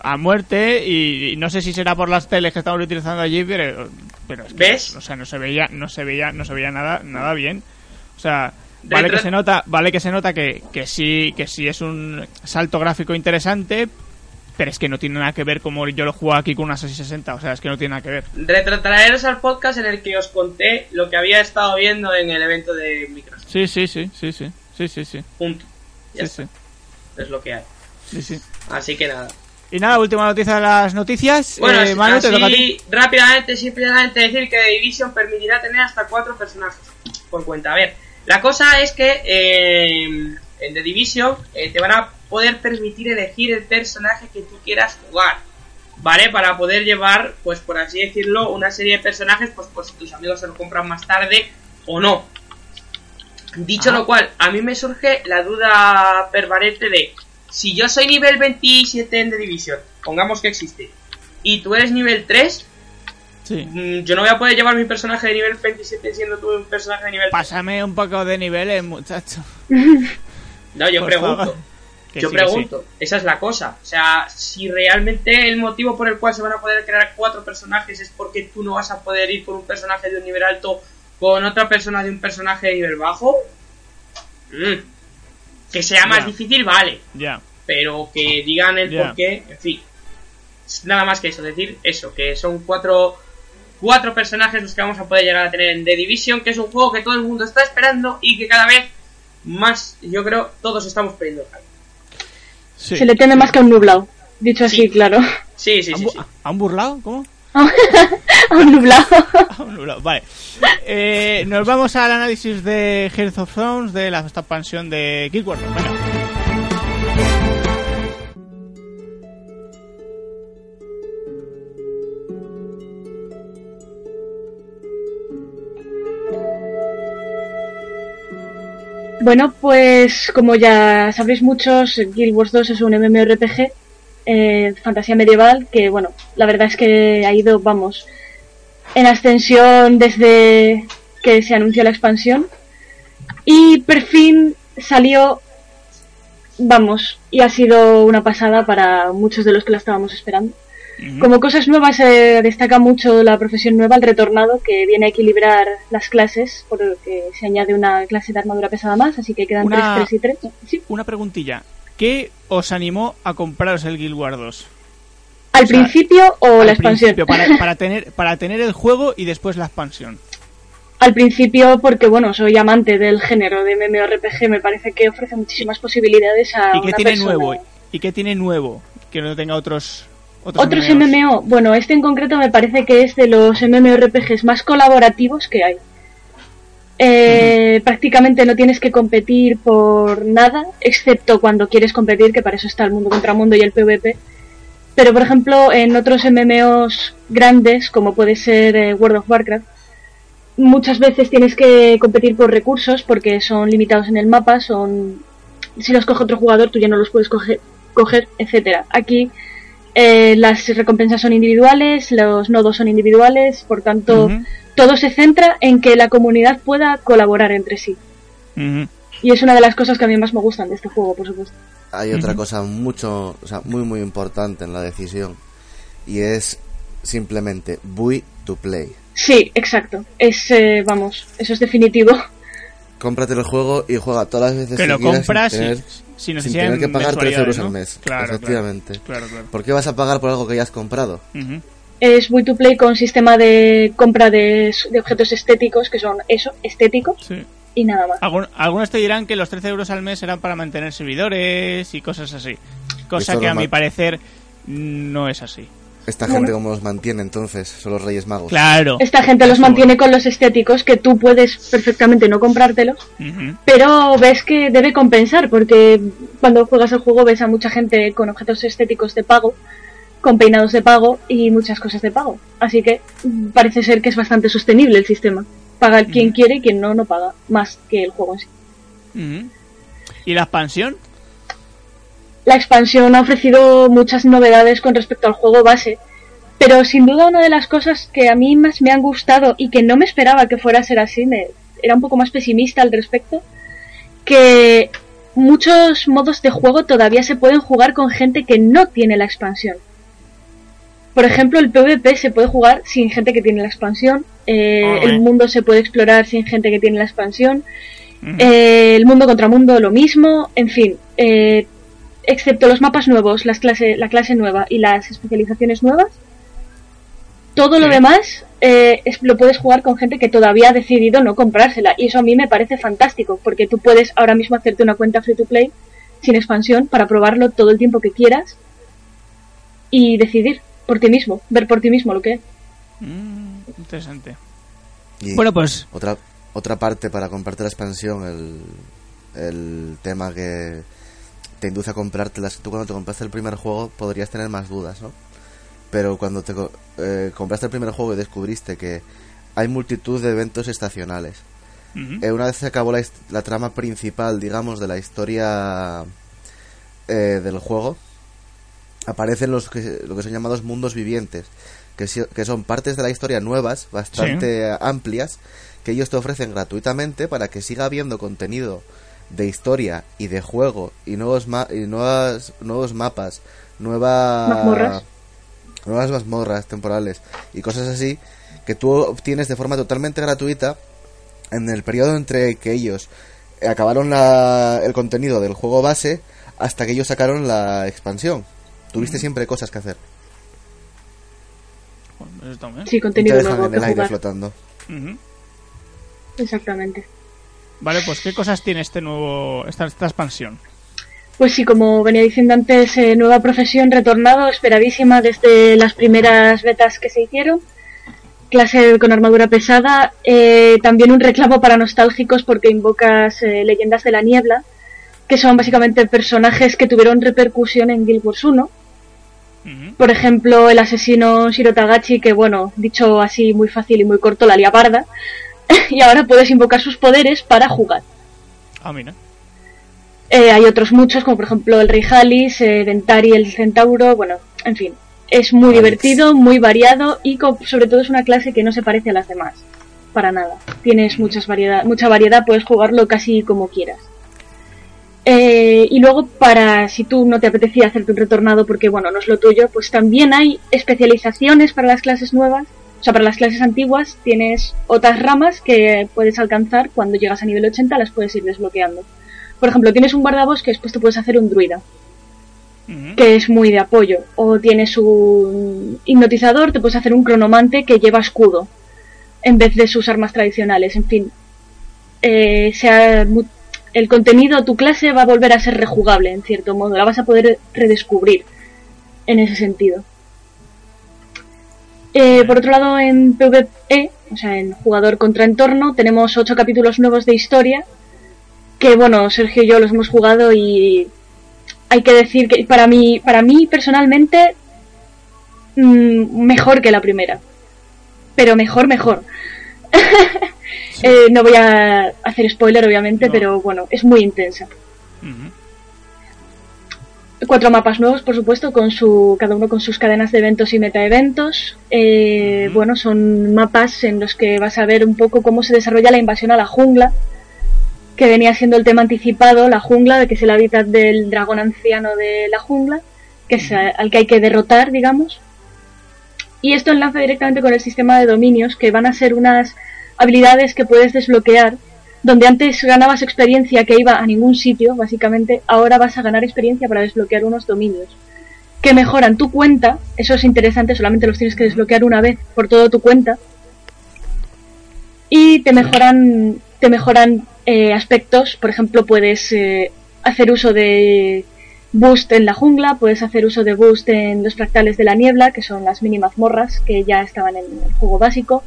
a muerte y, y no sé si será por las teles que estamos utilizando allí, pero pero es que, ¿Ves? o sea, no se veía no se veía no se veía nada nada bien. O sea, vale que se nota, vale que se nota que, que sí que sí es un salto gráfico interesante, Pero es que no tiene nada que ver como yo lo juego aquí con una 660, o sea, es que no tiene nada que ver. Retrotraeros al podcast en el que os conté lo que había estado viendo en el evento de Microsoft. Sí, sí, sí, sí, sí, sí, sí, sí. Punto. Ya Sí, está. sí, Es lo que hay. sí, sí. Así que nada. Y nada, última noticia de las noticias. Bueno, eh, Manu, te toca a ti. rápidamente, simplemente decir que The Division permitirá tener hasta cuatro personajes por cuenta. A ver, la cosa es que eh, en The Division eh, te van a poder permitir elegir el personaje que tú quieras jugar, ¿vale? Para poder llevar, pues por así decirlo, una serie de personajes, pues por si tus amigos se lo compran más tarde o no. Dicho lo cual, a mí me surge la duda permanente de si yo soy nivel 27 en The Division, pongamos que existe, y tú eres nivel 3, Sí. mm, yo no voy a poder llevar mi personaje de nivel 27 siendo tú un personaje de nivel 3. Pásame un poco de niveles, muchacho. No, yo por pregunto. favor. Que yo sí, que sí. pregunto. Esa es la cosa. O sea, si realmente el motivo por el cual se van a poder crear cuatro personajes es porque tú no vas a poder ir con un personaje de un nivel alto con otra persona de un personaje de nivel bajo. mm, Que sea más difícil, vale. Ya. pero que digan el Ya. por qué, en fin. Nada más que eso, decir eso, que son cuatro, cuatro personajes los que vamos a poder llegar a tener en The Division, que es un juego que todo el mundo está esperando y que cada vez más, yo creo, todos estamos pidiendo. Sí. Se le teme más que a un nublado. Dicho así, Sí. claro. Sí, sí, ¿A sí, un, sí. bu- a un burlado? ¿Cómo? a un nublado. A un nublado, Vale. Eh, nos vamos al análisis de Hearth of Thrones de la expansión de Guild Wars. Venga. Bueno, pues como ya sabréis muchos, Guild Wars 2 es un MMORPG, eh, fantasía medieval, que bueno, la verdad es que ha ido, vamos, en ascensión desde que se anunció la expansión. Y por fin salió, vamos, y ha sido una pasada para muchos de los que la estábamos esperando. Como cosas nuevas se destaca mucho la profesión nueva, el retornado, que viene a equilibrar las clases, porque se añade una clase de armadura pesada más, así que quedan Una- 3, 3 y 3. Sí. Una preguntilla. ¿Qué os animó a compraros el Guild Wars 2? ¿Al O sea, principio o Al la expansión? principio, para, para tener, para tener el juego y después la expansión. Al principio porque, bueno, soy amante del género de MMORPG, me parece que ofrece muchísimas posibilidades a ¿Y qué una tiene persona. nuevo? ¿Y qué tiene nuevo que no tenga otros otros? MMO, bueno, este en concreto me parece que es de los MMORPGs más colaborativos que hay. Eh, Prácticamente no tienes que competir por nada, excepto cuando quieres competir, que para eso está el mundo contra mundo y el PvP. Pero, por ejemplo, en otros MMOs grandes, como puede ser eh, World of Warcraft, muchas veces tienes que competir por recursos porque son limitados en el mapa, son si los coge otro jugador tú ya no los puedes coger, coger etcétera. Aquí eh, las recompensas son individuales, los nodos son individuales, por tanto todo se centra en que la comunidad pueda colaborar entre sí. Y es una de las cosas que a mí más me gustan de este juego, por supuesto. Hay otra cosa mucho, o sea, muy muy importante en la decisión y es simplemente buy to play. Sí, exacto. Es, eh, vamos, eso es definitivo. Cómprate el juego y juega todas las veces Que que, lo quieras compras sin tener, sin, sin tener que pagar 3 mensualidades, euros ¿no? al mes. Claro, efectivamente. Claro, claro. ¿Por qué vas a pagar por algo que ya has comprado? Ujú. Es Buy to Play con sistema de compra de, de objetos estéticos, que son eso, estéticos, Sí. y nada más. Algun- algunos te dirán que los 13 euros al mes eran para mantener servidores y cosas así. Cosa que a mi parecer no es así. Esta Bueno. gente como los mantiene entonces, son los Reyes Magos. Claro. Esta gente los mantiene con los estéticos, que tú puedes perfectamente no comprártelos, pero ves que debe compensar, porque cuando juegas el juego ves a mucha gente con objetos estéticos de pago, con peinados de pago y muchas cosas de pago. Así que parece ser que es bastante sostenible el sistema. Paga quien quiere y quien no, no paga más que el juego en sí. ¿Y la expansión? La expansión ha ofrecido muchas novedades con respecto al juego base, pero sin duda una de las cosas que a mí más me han gustado y que no me esperaba que fuera a ser así, me, era un poco más pesimista al respecto, que muchos modos de juego todavía se pueden jugar con gente que no tiene la expansión. Por ejemplo, el PvP se puede jugar sin gente que tiene la expansión, eh, el mundo se puede explorar sin gente que tiene la expansión, eh, el mundo contra mundo lo mismo, en fin. eh, excepto los mapas nuevos, las clase, la clase nueva y las especializaciones nuevas, todo lo demás eh, es- lo puedes jugar con gente que todavía ha decidido no comprársela. Y eso a mí me parece fantástico, porque tú puedes ahora mismo hacerte una cuenta free to play sin expansión para probarlo todo el tiempo que quieras y decidir por ti mismo, ver por ti mismo lo que es. Mm, interesante. Y Bueno, pues otra, otra parte para comprarte la expansión, el, el tema que te induce a comprártela es que tú cuando te compraste el primer juego podrías tener más dudas, ¿no? Pero cuando te eh, compraste el primer juego y descubriste que hay multitud de eventos estacionales. Eh, una vez se acabó la, trama principal, digamos, de la historia eh, del juego, aparecen los que, lo que son llamados mundos vivientes, que, si- que son partes de la historia nuevas, bastante amplias, que ellos te ofrecen gratuitamente para que siga habiendo contenido de historia y de juego y nuevos ma- y nuevas nuevos mapas, nuevas Mazmorras. nuevas mazmorras temporales y cosas así que tú obtienes de forma totalmente gratuita en el periodo entre que ellos acabaron la- el contenido del juego base hasta que ellos sacaron la expansión. Tuviste siempre cosas que hacer. bueno, eso. Sí, Y te contenido dejan nuevo en que el aire jugar. flotando. Exactamente. Vale, pues ¿qué cosas tiene este nuevo esta, esta expansión? Pues sí, como venía diciendo antes, eh, nueva profesión retornado, esperadísima desde las primeras betas que se hicieron. Clase con armadura pesada. eh, también un reclamo para nostálgicos porque invocas eh, leyendas de la niebla, que son básicamente personajes que tuvieron repercusión en Guild Wars 1. Ujú. Por ejemplo, el asesino Shiro Tagachi, que bueno, dicho así muy fácil y muy corto, la lía parda. y ahora puedes invocar sus poderes para jugar. Ah, mira. Eh, hay otros muchos, como por ejemplo el Rey Halis, eh, Dentari el Centauro, bueno, en fin. Es muy Alex. divertido, muy variado y sobre todo es una clase que no se parece a las demás. Para nada. Tienes muchas variedad, mucha variedad, puedes jugarlo casi como quieras. Eh, y luego, para si tú no te apetecía hacerte un retornado porque, bueno, no es lo tuyo, pues también hay especializaciones para las clases nuevas. O sea, para las clases antiguas tienes otras ramas que puedes alcanzar cuando llegas a nivel 80, las puedes ir desbloqueando. Por ejemplo, tienes un guardabosque, después te puedes hacer un druida, que es muy de apoyo. O tienes un hipnotizador, te puedes hacer un cronomante que lleva escudo, en vez de sus armas tradicionales. En fin, eh, sea el contenido, tu clase va a volver a ser rejugable, en cierto modo. La vas a poder redescubrir en ese sentido. Eh, por otro lado, en PvE, o sea, en jugador contra entorno, tenemos ocho capítulos nuevos de historia que bueno, Sergio y yo los hemos jugado y hay que decir que para mí, para mí personalmente, mm, mejor que la primera. Pero mejor, mejor. Eh, no voy a hacer spoiler, obviamente, No. pero bueno, es muy intensa. Ujú. Cuatro mapas nuevos, por supuesto, con su, cada uno con sus cadenas de eventos y metaeventos. Eh. Bueno, son mapas en los que vas a ver un poco cómo se desarrolla la invasión a la jungla, que venía siendo el tema anticipado, la jungla, de que es el hábitat del dragón anciano de la jungla, que es al que hay que derrotar, digamos. Y esto enlaza directamente con el sistema de dominios, que van a ser unas habilidades que puedes desbloquear donde antes ganabas experiencia que iba a ningún sitio, básicamente, ahora vas a ganar experiencia para desbloquear unos dominios que mejoran tu cuenta. Eso es interesante, solamente los tienes que desbloquear una vez por toda tu cuenta. Y te mejoran, te mejoran eh, aspectos, por ejemplo, puedes eh, hacer uso de boost en la jungla, puedes hacer uso de boost en los fractales de la niebla, que son las mini mazmorras que ya estaban en el juego básico.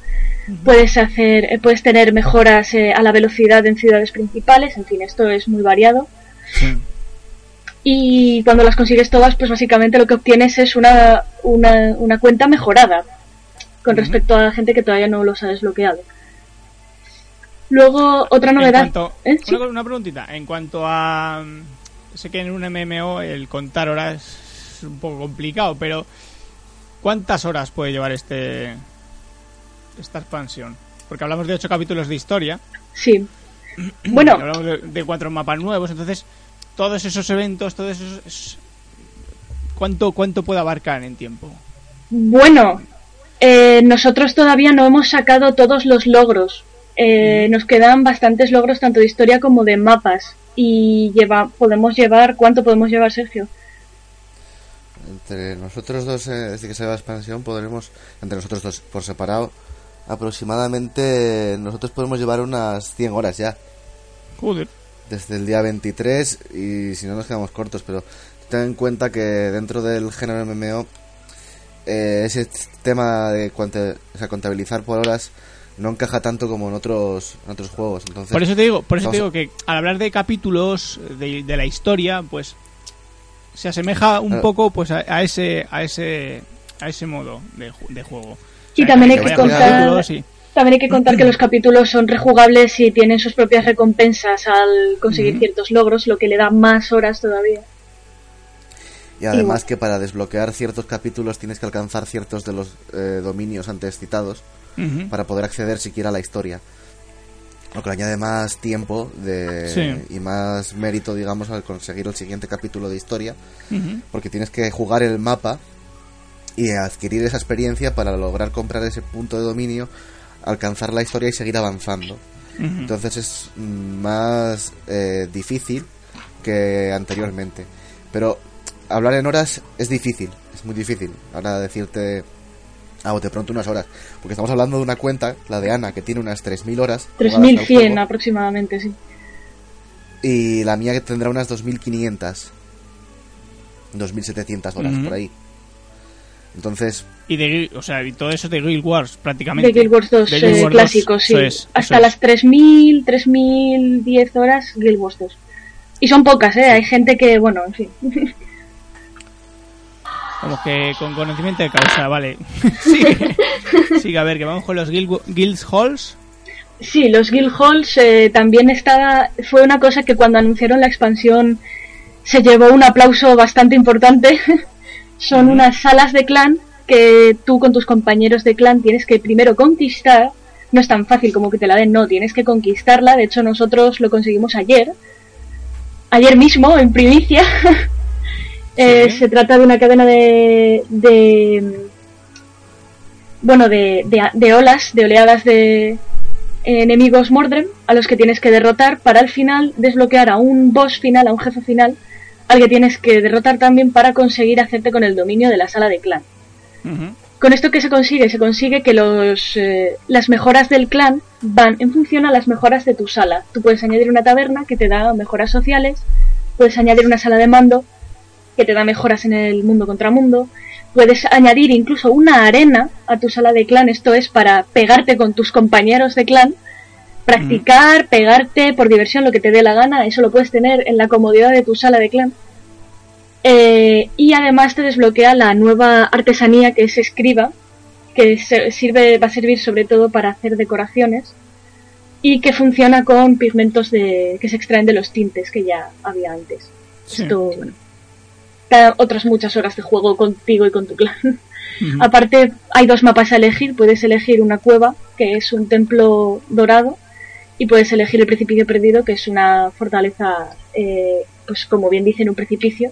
Puedes hacer, eh, puedes tener mejoras eh, a la velocidad en ciudades principales, en fin, esto es muy variado. Sí. Y cuando las consigues todas, pues básicamente lo que obtienes es una, una, una cuenta mejorada con respecto a la gente que todavía no los ha desbloqueado. Luego, otra novedad. cuanto- ¿Eh? Sí. una, una preguntita. En cuanto a. mm, Sé que en un MMO el contar horas es un poco complicado, pero. ¿Cuántas horas puede llevar este. esta expansión? Porque hablamos de ocho capítulos de historia. Sí. Bueno, Hablamos de, de cuatro mapas nuevos, entonces. Todos esos eventos, todos esos. es- ¿Cuánto, ¿Cuánto puede abarcar en tiempo? Bueno, eh, nosotros todavía no hemos sacado todos los logros. Eh, nos quedan bastantes logros tanto de historia como de mapas. Y lleva, podemos llevar, ¿cuánto podemos llevar, Sergio? Entre nosotros dos, eh, desde que se va la expansión, podremos, entre nosotros dos por separado, aproximadamente nosotros podemos llevar unas 100 horas ya. Joder. Desde el día 23 y si no nos quedamos cortos, pero ten en cuenta que dentro del género MMO eh, ese tema de cuanta- o sea, contabilizar por horas no encaja tanto como en otros en otros juegos. Entonces, Por eso te digo, por eso te digo que al hablar de capítulos de, de la historia, pues se asemeja un Claro. poco pues a, a ese a ese a ese modo de, ju- de juego. Y también hay que contar- y- También hay que contar que los capítulos son rejugables y tienen sus propias recompensas al conseguir ciertos logros, lo que le da más horas todavía. Y además que para desbloquear ciertos capítulos tienes que alcanzar ciertos de los eh, dominios antes citados Para poder acceder siquiera a la historia. Lo que le añade más tiempo de, Sí. y más mérito, digamos, al conseguir el siguiente capítulo de historia, porque tienes que jugar el mapa y adquirir esa experiencia para lograr comprar ese punto de dominio, alcanzar la historia y seguir avanzando. Entonces es más eh, difícil que anteriormente. Pero hablar en horas es difícil, es muy difícil. Ahora decirte a bote pronto unas horas. Porque estamos hablando de una cuenta, la de Ana, que tiene unas 3.000 horas. jugadas al 3100 juego, aproximadamente, sí. Y la mía que tendrá unas 2.500. 2.700 horas Ujú. por ahí. Entonces, Y de o sea, y todo eso de Guild Wars prácticamente. De Guild Wars 2 De Guild eh, Wars 2, clásicos, sí. eso es, Hasta eso las es. 3000, 3010 horas Guild Wars 2. Y son pocas, ¿eh? Hay gente que, bueno, en fin. Como que con conocimiento de causa, vale. Sigue. Sigue, a ver, que vamos con los Guild, Guild Halls. Sí, los Guild Halls eh, también estaba. Fue una cosa que cuando anunciaron la expansión se llevó un aplauso bastante importante. Son unas salas de clan que tú con tus compañeros de clan tienes que primero conquistar. No es tan fácil como que te la den, no, tienes que conquistarla. De hecho, nosotros lo conseguimos ayer. Ayer mismo, en primicia. Eh, Sí. se trata de una cadena de. de bueno, de, de, de olas, de oleadas de, enemigos Mordrem a los que tienes que derrotar para al final desbloquear a un boss final, a un jefe final, al que tienes que derrotar también para conseguir hacerte con el dominio de la sala de clan. Con esto que se consigue, se consigue que los, eh, las mejoras del clan van en función a las mejoras de tu sala. Tú puedes añadir una taberna que te da mejoras sociales, puedes añadir una sala de mando que te da mejoras en el mundo contra mundo, puedes añadir incluso una arena a tu sala de clan, esto es para pegarte con tus compañeros de clan, practicar, pegarte por diversión, lo que te dé la gana, eso lo puedes tener en la comodidad de tu sala de clan. Eh, y además te desbloquea la nueva artesanía que es escriba, que se- sirve, va a servir sobre todo para hacer decoraciones y que funciona con pigmentos de, que se extraen de los tintes que ya había antes. Sí. Esto, bueno, otras muchas horas de juego contigo y con tu clan. Aparte, hay dos mapas a elegir. Puedes elegir una cueva, que es un templo dorado, y puedes elegir el precipicio perdido, que es una fortaleza, eh, pues como bien dicen, un precipicio,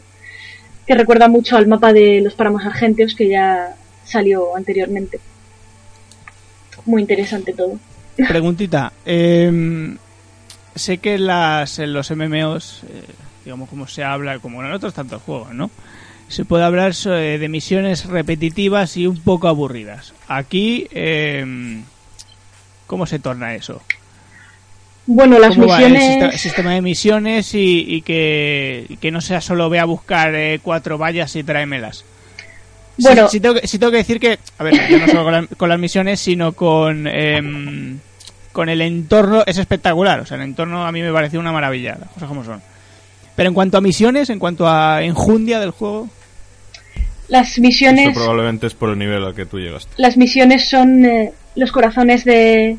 que recuerda mucho al mapa de los páramos argentios que ya salió anteriormente. Muy interesante todo. Preguntita. em, sé que en, las, en los MMOs, eh, digamos como se habla, como en otros tantos juegos, ¿no? Se puede hablar eh, de misiones repetitivas y un poco aburridas. Aquí, em, ¿cómo se torna eso? Bueno, las ¿Cómo va el misiones... sista- sistema de misiones y, y que, y que no sea solo ve a buscar eh, cuatro vallas y tráemelas? Bueno. sí, tengo que, sí tengo que decir que, a ver, yo no solo con, la- con las misiones, sino con, em, con el entorno, es espectacular. O sea, el entorno a mí me pareció una maravilla, las cosas como son. Pero en cuanto a misiones, en cuanto a enjundia del juego, Las Eso misiones... probablemente es por el nivel al que tú llegaste. las misiones son eh, los corazones de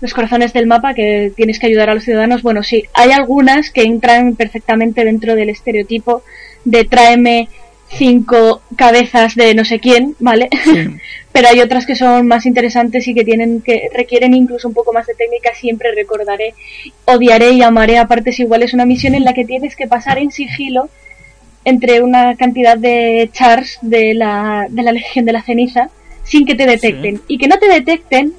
los corazones del mapa que tienes que ayudar a los ciudadanos. Bueno, sí, hay algunas que entran perfectamente dentro del estereotipo de tráeme cinco cabezas de no sé quién, ¿vale? Pero hay otras que son más interesantes y que tienen que requieren incluso un poco más de técnica. Siempre recordaré, odiaré y amaré a partes iguales una misión en la que tienes que pasar en sigilo entre una cantidad de chars de la, de la Legión de la Ceniza sin que te detecten. Y que no te detecten.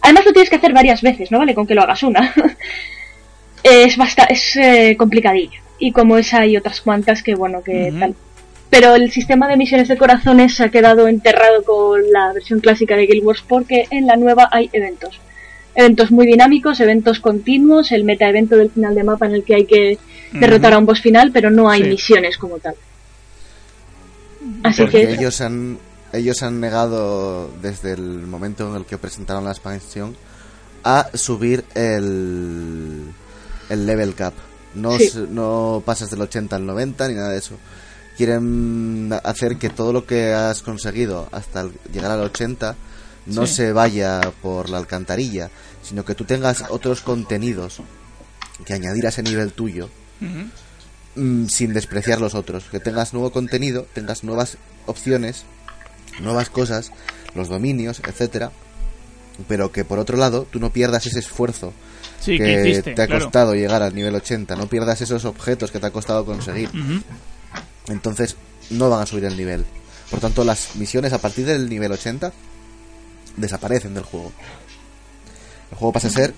Además lo tienes que hacer varias veces, ¿no vale? Con que lo hagas una. es basta es eh, complicadillo. Y como esa hay otras cuantas que, bueno, que tal. Pero el sistema de misiones de corazones se ha quedado enterrado con la versión clásica de Guild Wars porque en la nueva hay eventos. Eventos muy dinámicos, eventos continuos, el meta evento del final de mapa en el que hay que derrotar a un boss final, pero no hay Sí. misiones como tal. Así Porque que ellos han, ellos han negado desde el momento en el que presentaron la expansión a subir el, el level cap. No, Sí. no pasas del 80 al 90 ni nada de eso. Quieren hacer que todo lo que has conseguido hasta llegar al 80 no Sí. se vaya por la alcantarilla, sino que tú tengas otros contenidos que añadir a ese nivel tuyo mm, sin despreciar los otros. Que tengas nuevo contenido, tengas nuevas opciones, nuevas cosas, los dominios, etcétera. Pero que por otro lado tú no pierdas ese esfuerzo Sí, que que hiciste, te ha claro. costado llegar al nivel 80, no pierdas esos objetos que te ha costado conseguir. Entonces no van a subir el nivel. Por tanto, las misiones a partir del nivel 80 desaparecen del juego. El juego pasa a ser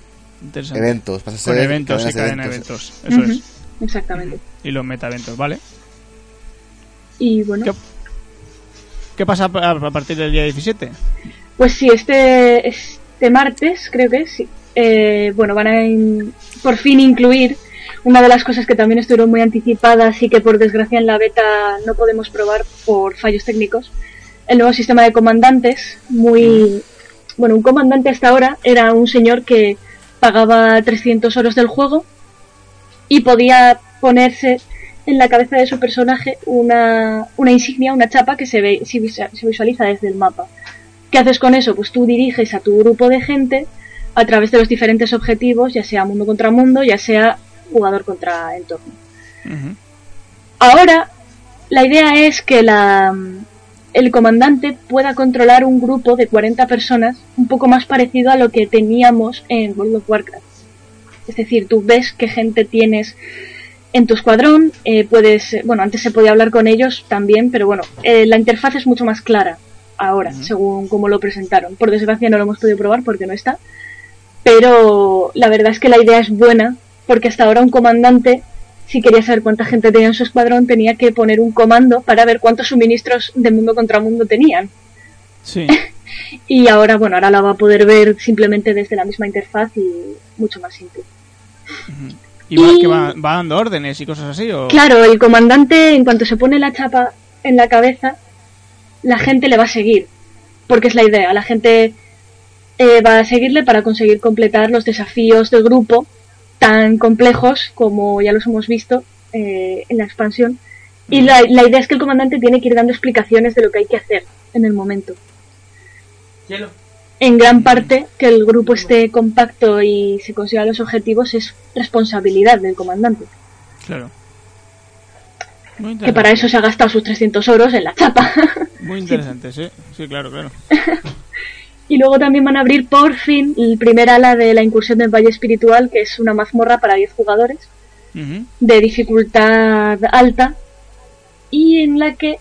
eventos, pasa a Con ser eventos y cadenas de cadena de eventos. eventos. Eso es. exactamente. Y los meta-eventos, ¿vale? Y bueno, ¿Qué, qué pasa a a partir del día 17? Pues sí, este, este martes, creo que sí. eh, bueno, van a in- por fin incluir una de las cosas que también estuvieron muy anticipadas y que por desgracia en la beta no podemos probar por fallos técnicos. El nuevo sistema de comandantes, muy... Bueno, un comandante hasta ahora era un señor que pagaba 300 euros del juego y podía ponerse en la cabeza de su personaje una, una insignia, una chapa que se, ve, se visualiza desde el mapa. ¿Qué haces con eso? Pues tú diriges a tu grupo de gente a través de los diferentes objetivos, ya sea mundo contra mundo, ya sea jugador contra entorno. Ujú. Ahora, la idea es que la, el comandante pueda controlar un grupo de 40 personas un poco más parecido a lo que teníamos en World of Warcraft. Es decir, tú ves qué gente tienes en tu escuadrón, eh, puedes, eh, bueno, antes se podía hablar con ellos también, pero bueno, eh, la interfaz es mucho más clara ahora, según como lo presentaron. Por desgracia no lo hemos podido probar porque no está, pero la verdad es que la idea es buena, porque hasta ahora un comandante, si quería saber cuánta gente tenía en su escuadrón, tenía que poner un comando para ver cuántos suministros de mundo contra mundo tenían. Sí. Y ahora, bueno, ahora la va a poder ver simplemente desde la misma interfaz y mucho más simple. ¿Y que va, va dando órdenes y cosas así? ¿o? Claro, el comandante, en cuanto se pone la chapa en la cabeza, la gente le va a seguir. Porque es la idea. La gente eh, va a seguirle para conseguir completar los desafíos del grupo tan complejos como ya los hemos visto eh, en la expansión. Y la, la idea es que el comandante tiene que ir dando explicaciones de lo que hay que hacer en el momento. Hielo. En gran parte, que el grupo esté compacto y se consigan los objetivos es responsabilidad del comandante. Claro. Muy Que para eso se ha gastado sus 300 euros en la chapa. Muy interesante, sí. Sí, claro, claro. Y luego también van a abrir por fin el primer ala de la incursión del Valle Espiritual, que es una mazmorra para 10 jugadores, de dificultad alta, y en la que,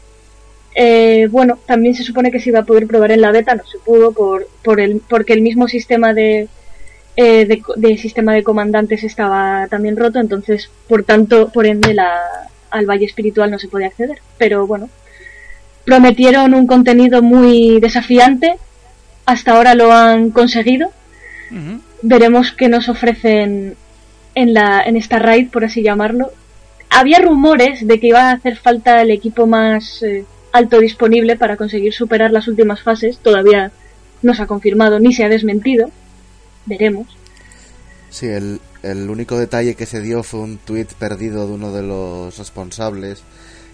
eh, bueno, también se supone que se iba a poder probar en la beta, no se pudo, por, por el, porque el mismo sistema de, eh, de, de sistema de comandantes estaba también roto, entonces, por tanto, por ende, la, al Valle Espiritual no se podía acceder. Pero bueno, prometieron un contenido muy desafiante, hasta ahora lo han conseguido. Veremos qué nos ofrecen en, la, en esta raid, por así llamarlo. Había rumores de que iba a hacer falta el equipo más eh, alto disponible para conseguir superar las últimas fases. Todavía no se ha confirmado ni se ha desmentido. Veremos. Sí, el, el único detalle que se dio fue un tuit perdido de uno de los responsables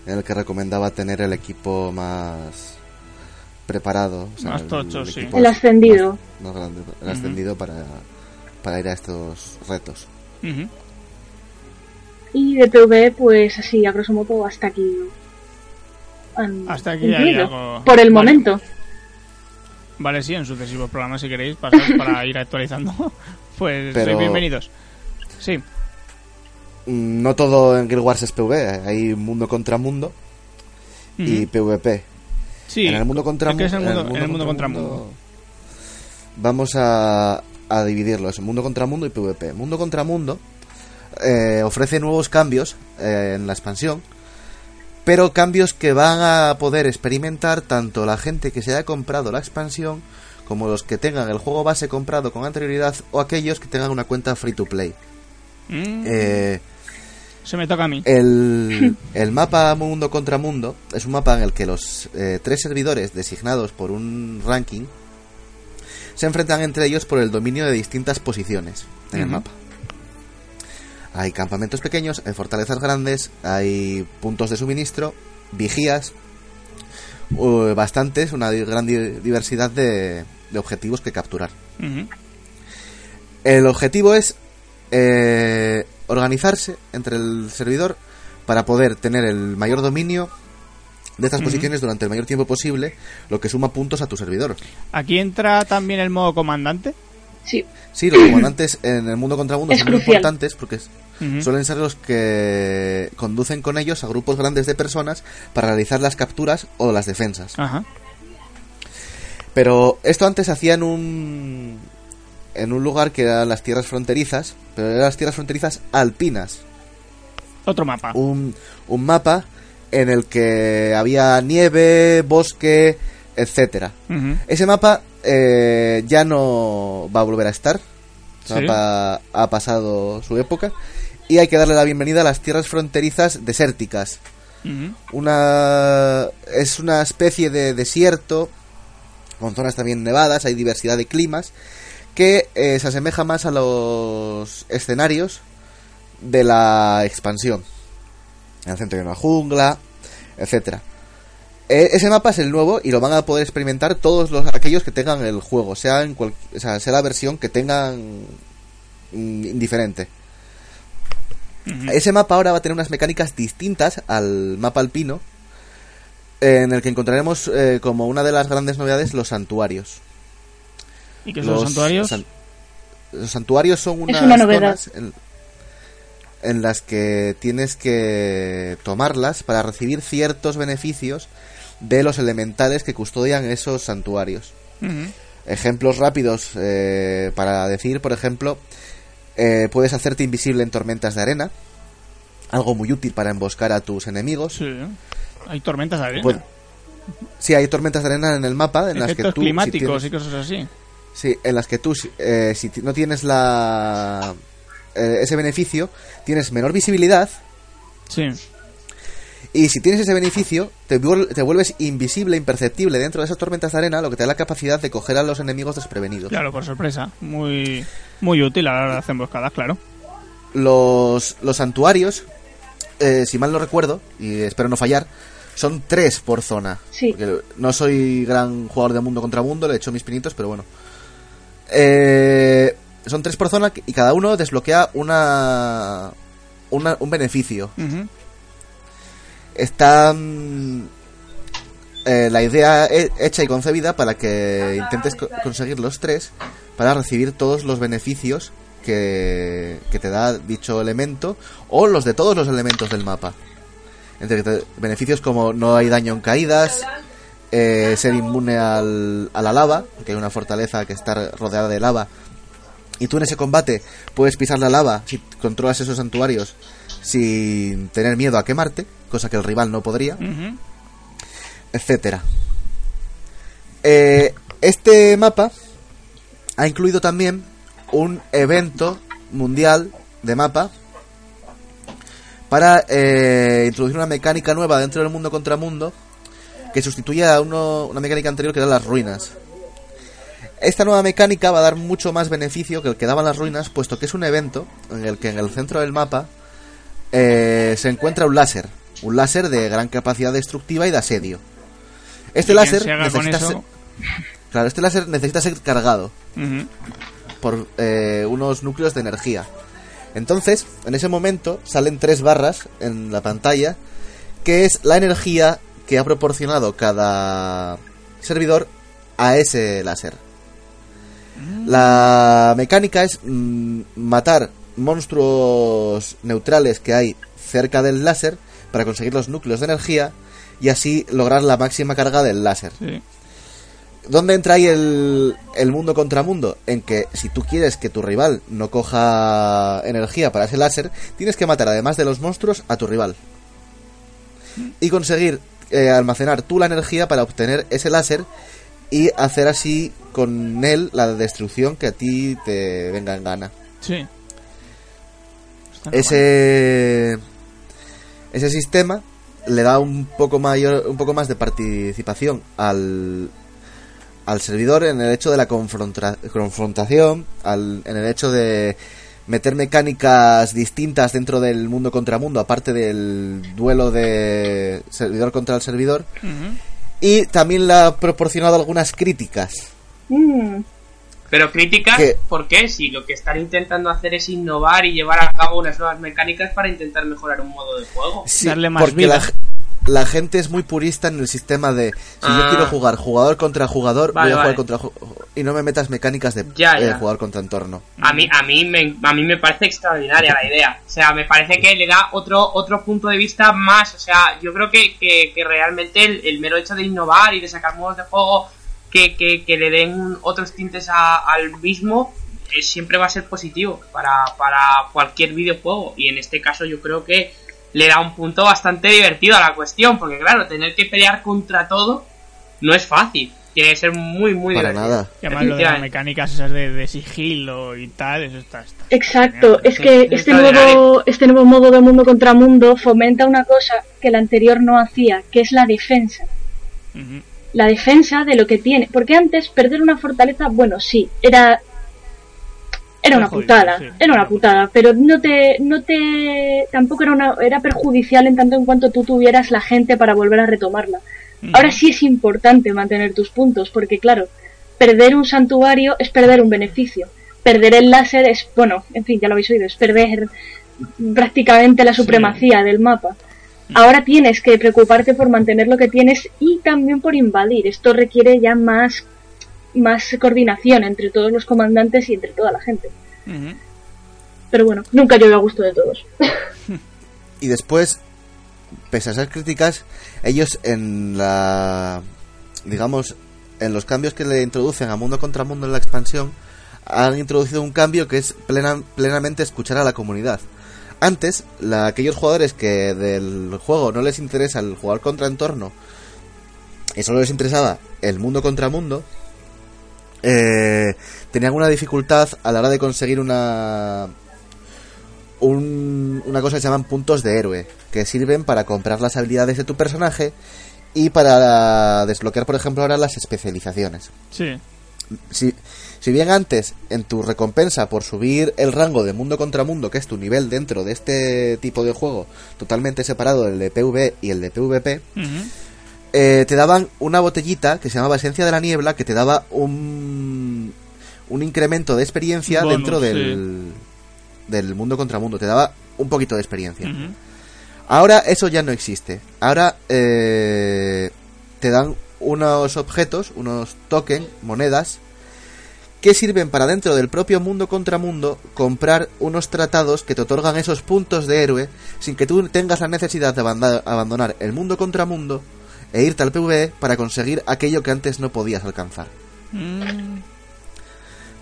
en el que recomendaba tener el equipo más preparado. o sea, Más tocho, sí. equipo El ascendido. Más, más grande, el ascendido para, para ir a estos retos. Y de PvE, pues así, a grosso modo, hasta aquí. han Hasta aquí hay incluido. algo- Por el Vale. momento. Vale, sí, en sucesivos programas, si queréis, pasar para ir actualizando. Pues Pero- sois bienvenidos. Sí. No todo en Guild Wars es PvE, hay mundo contra mundo y. PvP. Sí. en el mundo contra ¿qué es el mu- mundo, en el mundo contra mundo? Vamos a, a dividirlo, es mundo contra mundo y PvP. Mundo contra mundo eh, ofrece nuevos cambios eh, en la expansión, pero cambios que van a poder experimentar tanto la gente que se haya comprado la expansión como los que tengan el juego base comprado con anterioridad o aquellos que tengan una cuenta free to play. Mm, Eh, se me toca a mí. el, el mapa mundo contra mundo es un mapa en el que los eh, tres servidores designados por un ranking se enfrentan entre ellos por el dominio de distintas posiciones en el mapa. Hay campamentos pequeños, hay fortalezas grandes, hay puntos de suministro, vigías, uh, bastantes, una gran di- diversidad de, de objetivos que capturar. El objetivo es eh, organizarse entre el servidor para poder tener el mayor dominio de estas posiciones durante el mayor tiempo posible, lo que suma puntos a tu servidor. Aquí entra también el modo comandante. Sí, Sí, los comandantes en el mundo contra mundo Es son muy importantes porque suelen ser los que conducen con ellos a grupos grandes de personas para realizar las capturas o las defensas. Ajá. Pero esto antes se hacía en un en un lugar que eran las tierras fronterizas, pero eran las tierras fronterizas alpinas. Otro mapa. un, un mapa en el que había nieve, bosque, etcétera. Ese mapa eh, ya no va a volver a estar. El Sí. mapa ha pasado su época. Y hay que darle la bienvenida a las tierras fronterizas desérticas. Una es una especie de desierto con zonas también nevadas, hay diversidad de climas que eh, se asemeja más a los escenarios de la expansión. En el centro hay una jungla, etcétera. Eh, ese mapa es el nuevo y lo van a poder experimentar todos los aquellos que tengan el juego, sea en cual- o sea, sea la versión que tengan indiferente. Ese mapa ahora va a tener unas mecánicas distintas al mapa alpino, en el que encontraremos eh, como una de las grandes novedades los santuarios. ¿Y qué son los santuarios? san- los santuarios son unas una zonas en, en las que tienes que tomarlas para recibir ciertos beneficios de los elementales que custodian esos santuarios. Ujú. Ejemplos rápidos eh, para decir, por ejemplo, eh, puedes hacerte invisible en tormentas de arena, algo muy útil para emboscar a tus enemigos. Sí. Hay tormentas de arena. Pues, sí, hay tormentas de arena en el mapa en las que Efectos tú si climáticos tienes- y cosas así. Sí, en las que tú, si- eh, si no tienes la eh, ese beneficio, tienes menor visibilidad Sí. y si tienes ese beneficio, te, te vuelves invisible, imperceptible dentro de esas tormentas de arena, lo que te da la capacidad de coger a los enemigos desprevenidos. Claro, por sorpresa. Muy, muy útil a la hora de hacer emboscadas, claro. Los, los santuarios, eh, si mal no recuerdo, y espero no fallar, son tres por zona. Sí. Porque no soy gran jugador de mundo contra mundo, le he hecho mis pinitos, pero bueno. Eh, son tres por zona y cada uno desbloquea una, una- un beneficio. Está eh, la idea he- hecha y concebida para que intentes co- conseguir los tres para recibir todos los beneficios que, que te da dicho elemento o los de todos los elementos del mapa. Entre beneficios como no hay daño en caídas, eh, ser inmune al, a la lava, porque hay una fortaleza que está rodeada de lava. Y tú en ese combate puedes pisar la lava si controlas esos santuarios sin tener miedo a quemarte, cosa que el rival no podría, etcétera. Eh, este mapa ha incluido también un evento mundial de mapa para eh, introducir una mecánica nueva dentro del mundo contra mundo que sustituye a uno- una mecánica anterior que eran las ruinas. Esta nueva mecánica va a dar mucho más beneficio que el que daban las ruinas, puesto que es un evento en el que en el centro del mapa eh, se encuentra un láser, un láser de gran capacidad destructiva y de asedio. Este láser necesita ser, claro, este láser necesita ser cargado por eh, unos núcleos de energía. Entonces, en ese momento salen tres barras en la pantalla, que es la energía que ha proporcionado cada servidor a ese láser. La mecánica es mm, matar monstruos neutrales que hay cerca del láser para conseguir los núcleos de energía y así lograr la máxima carga del láser. Sí. ¿Dónde entra ahí el, el mundo contra mundo? En que si tú quieres que tu rival no coja energía para ese láser, tienes que matar además de los monstruos a tu rival. Y conseguir eh, almacenar tú la energía para obtener ese láser y hacer así con él la destrucción que a ti te venga en gana. Sí. Está. Ese ese sistema le da un poco mayor un poco más de participación al al servidor en el hecho de la confronta- confrontación, al- en el hecho de meter mecánicas distintas dentro del mundo contra mundo, aparte del duelo de servidor contra el servidor, y también le ha proporcionado algunas críticas. Mm, Pero críticas, ¿Qué? ¿por qué? Si lo que están intentando hacer es innovar y llevar a cabo unas nuevas mecánicas para intentar mejorar un modo de juego. Sí, Darle más porque vida. La, la gente es muy purista en el sistema de si Ah. yo quiero jugar jugador contra jugador, Vale, voy a jugar vale. contra ju- y no me metas mecánicas de Ya, eh, ya. jugador contra entorno. A mí, a mí me, a mí me parece extraordinaria la idea. O sea, me parece que le da otro, otro punto de vista más. O sea, yo creo que, que, que realmente el, el mero hecho de innovar y de sacar modos de juego que, que, que le den otros tintes a- al mismo eh, siempre va a ser positivo para, para cualquier videojuego. Y en este caso yo creo que le da un punto bastante divertido a la cuestión. Porque claro, tener que pelear contra todo no es fácil. Tiene que ser muy, muy Para divertido. nada. Y además lo de las mecánicas esas de, de sigilo y tal, eso está... está exacto, genial. es que Es este nuevo, este nuevo modo de mundo contra mundo fomenta una cosa que el anterior no hacía, que es la defensa. La defensa de lo que tiene. Porque antes perder una fortaleza, bueno, sí, era era una jodido, putada, sí, era una putada, pero no te, no te, tampoco era una, era perjudicial en tanto en cuanto tú tuvieras la gente para volver a retomarla. Ahora sí es importante mantener tus puntos, porque claro, perder un santuario es perder un beneficio. Perder el láser es, bueno, en fin, ya lo habéis oído, es perder prácticamente la supremacía del mapa. Ahora tienes que preocuparte por mantener lo que tienes y también por invadir. Esto requiere ya más, más coordinación entre todos los comandantes y entre toda la gente. Pero bueno, nunca llueve a gusto de todos. Y después, pese a ser críticas, ellos en la. digamos, en los cambios que le introducen a mundo contra mundo en la expansión, han introducido un cambio que es plena- plenamente escuchar a la comunidad. Antes, la- aquellos jugadores que del juego no les interesa el jugar contra entorno y solo les interesaba el mundo contra mundo, eh, tenían una dificultad a la hora de conseguir una un- una cosa que se llaman puntos de héroe, que sirven para comprar las habilidades de tu personaje y para desbloquear, por ejemplo, ahora las especializaciones. Sí. Si, si bien antes, en tu recompensa por subir el rango de mundo contra mundo, que es tu nivel dentro de este tipo de juego, totalmente separado del de PvE y el de PvP. Eh, te daban una botellita que se llamaba Esencia de la Niebla, que te daba un, un incremento de experiencia dentro del, del mundo contra mundo. Te daba un poquito de experiencia. Ahora eso ya no existe. Ahora eh, te dan unos objetos, unos tokens, monedas, que sirven para dentro del propio mundo contra mundo comprar unos tratados que te otorgan esos puntos de héroe sin que tú tengas la necesidad de abandonar el mundo contra mundo e irte al PvE para conseguir aquello que antes no podías alcanzar. Mm.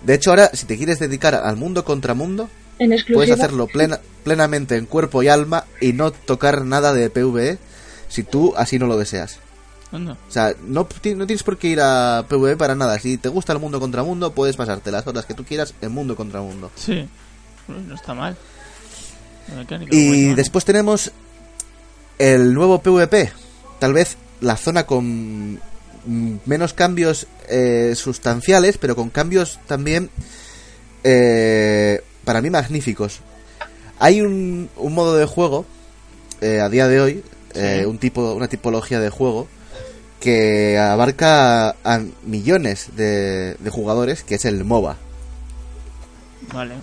De hecho ahora si te quieres dedicar al mundo contra mundo En Puedes hacerlo plena- plenamente en cuerpo y alma y no tocar nada de PvE si tú así no lo deseas. Anda. O sea, no, no tienes por qué ir a PvE para nada. Si te gusta el mundo contra mundo, puedes pasarte las horas que tú quieras en mundo contra mundo. Sí. No está mal. Y después tenemos el nuevo PvP. Tal vez la zona con menos cambios eh, sustanciales, pero con cambios también eh, para mí magníficos. Hay un, un modo de juego eh, a día de hoy, eh, Sí. un tipo, una tipología de juego que abarca a, millones de, de jugadores, que es el MOBA. Vale.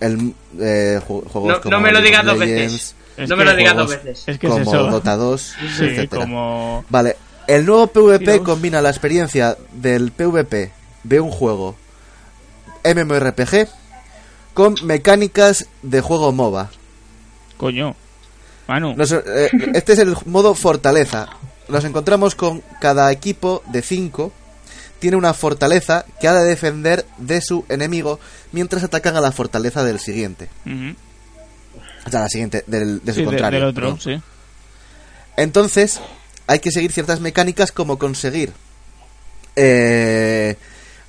El, eh, ju- juegos No, como no me lo digas dos veces. Es no me lo digas dos veces. Es que es como eso. Dota 2, Sí, etcétera. como... Vale, el nuevo PvP combina la experiencia del PvP de un juego MMORPG con mecánicas de juego MOBA. Coño. Manu. Nos- eh, este es el modo fortaleza. Nos encontramos con cada equipo de 5 tiene una fortaleza que ha de defender de su enemigo mientras atacan a la fortaleza del siguiente. Ujú. O sea, la siguiente, del, de su Sí, de- contrario. del otro, perdón. sí. Entonces, hay que seguir ciertas mecánicas como conseguir eh,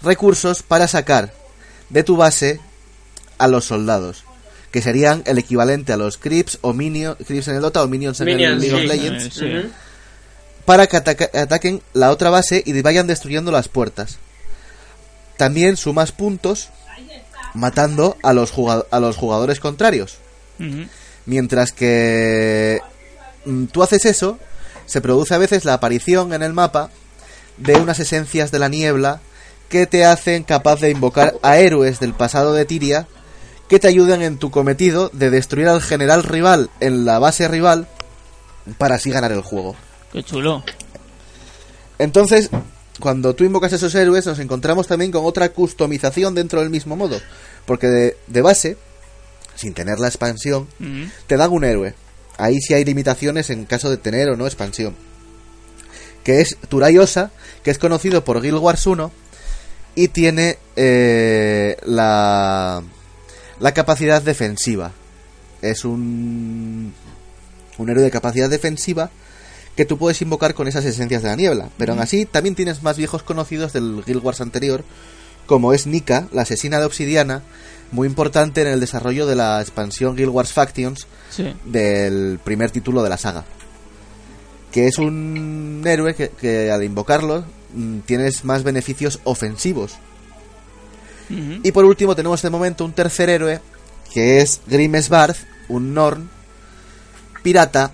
recursos para sacar de tu base a los soldados. Que serían el equivalente a los creeps o minions, creeps en el Dota o minions en Minions, el League of sí. Legends. Eh, sí. Para que ataca- ataquen la otra base y vayan destruyendo las puertas. También sumas puntos matando a los, jugado- a los jugadores contrarios. Mientras que mm, tú haces eso, se produce a veces la aparición en el mapa de unas esencias de la niebla que te hacen capaz de invocar a héroes del pasado de Tiria que te ayudan en tu cometido de destruir al general rival en la base rival para así ganar el juego. Qué chulo. Entonces, cuando tú invocas esos héroes, nos encontramos también con otra customización dentro del mismo modo. Porque de, de base, sin tener la expansión, te dan un héroe. Ahí sí hay limitaciones en caso de tener o no expansión. Que es Turayosa, que es conocido por Guild Wars 1 y tiene eh, la, la capacidad defensiva. Es un, un héroe de capacidad defensiva que tú puedes invocar con esas esencias de la niebla. Pero aún así también tienes más viejos conocidos del Guild Wars anterior, como es Nika, la asesina de obsidiana, muy importante en el desarrollo de la expansión Guild Wars Factions Sí. del primer título de la saga. Que es un héroe que, que al invocarlo mm, tienes más beneficios ofensivos. Y por último tenemos de momento un tercer héroe que es Grimes Barth, un Norn pirata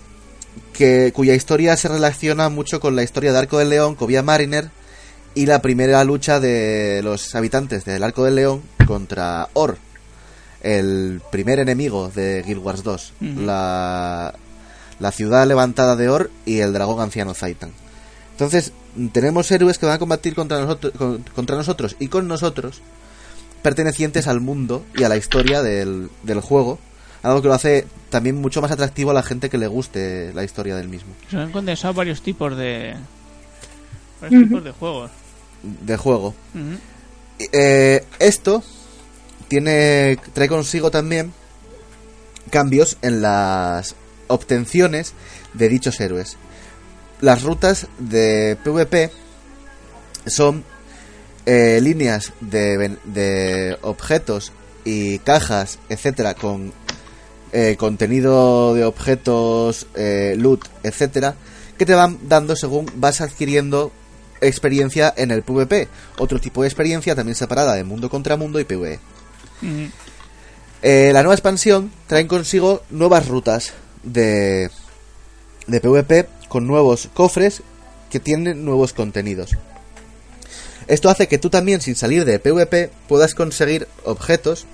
que cuya historia se relaciona mucho con la historia de Arco del León, Cobia Mariner y la primera lucha de los habitantes del Arco del León contra Or, el primer enemigo de Guild Wars 2, Ujú. la, la ciudad levantada de Or y el dragón anciano Zaitan. Entonces, tenemos héroes que van a combatir contra nosotros, con- contra nosotros y con nosotros, pertenecientes al mundo y a la historia del, del juego, algo que lo hace también mucho más atractivo a la gente que le guste la historia del mismo, Se han condensado varios tipos de. varios tipos de juegos. De juego. Eh, esto tiene trae consigo también cambios en las obtenciones de dichos héroes. Las rutas de PvP son eh, líneas de, de objetos y cajas, etcétera, con eh, contenido de objetos, eh, loot, etcétera, que te van dando según vas adquiriendo experiencia en el PvP. Otro tipo de experiencia también separada de mundo contra mundo y PvE. Eh, la nueva expansión trae consigo nuevas rutas de, de PvP con nuevos cofres que tienen nuevos contenidos. Esto hace que tú también, sin salir de PvP, puedas conseguir objetos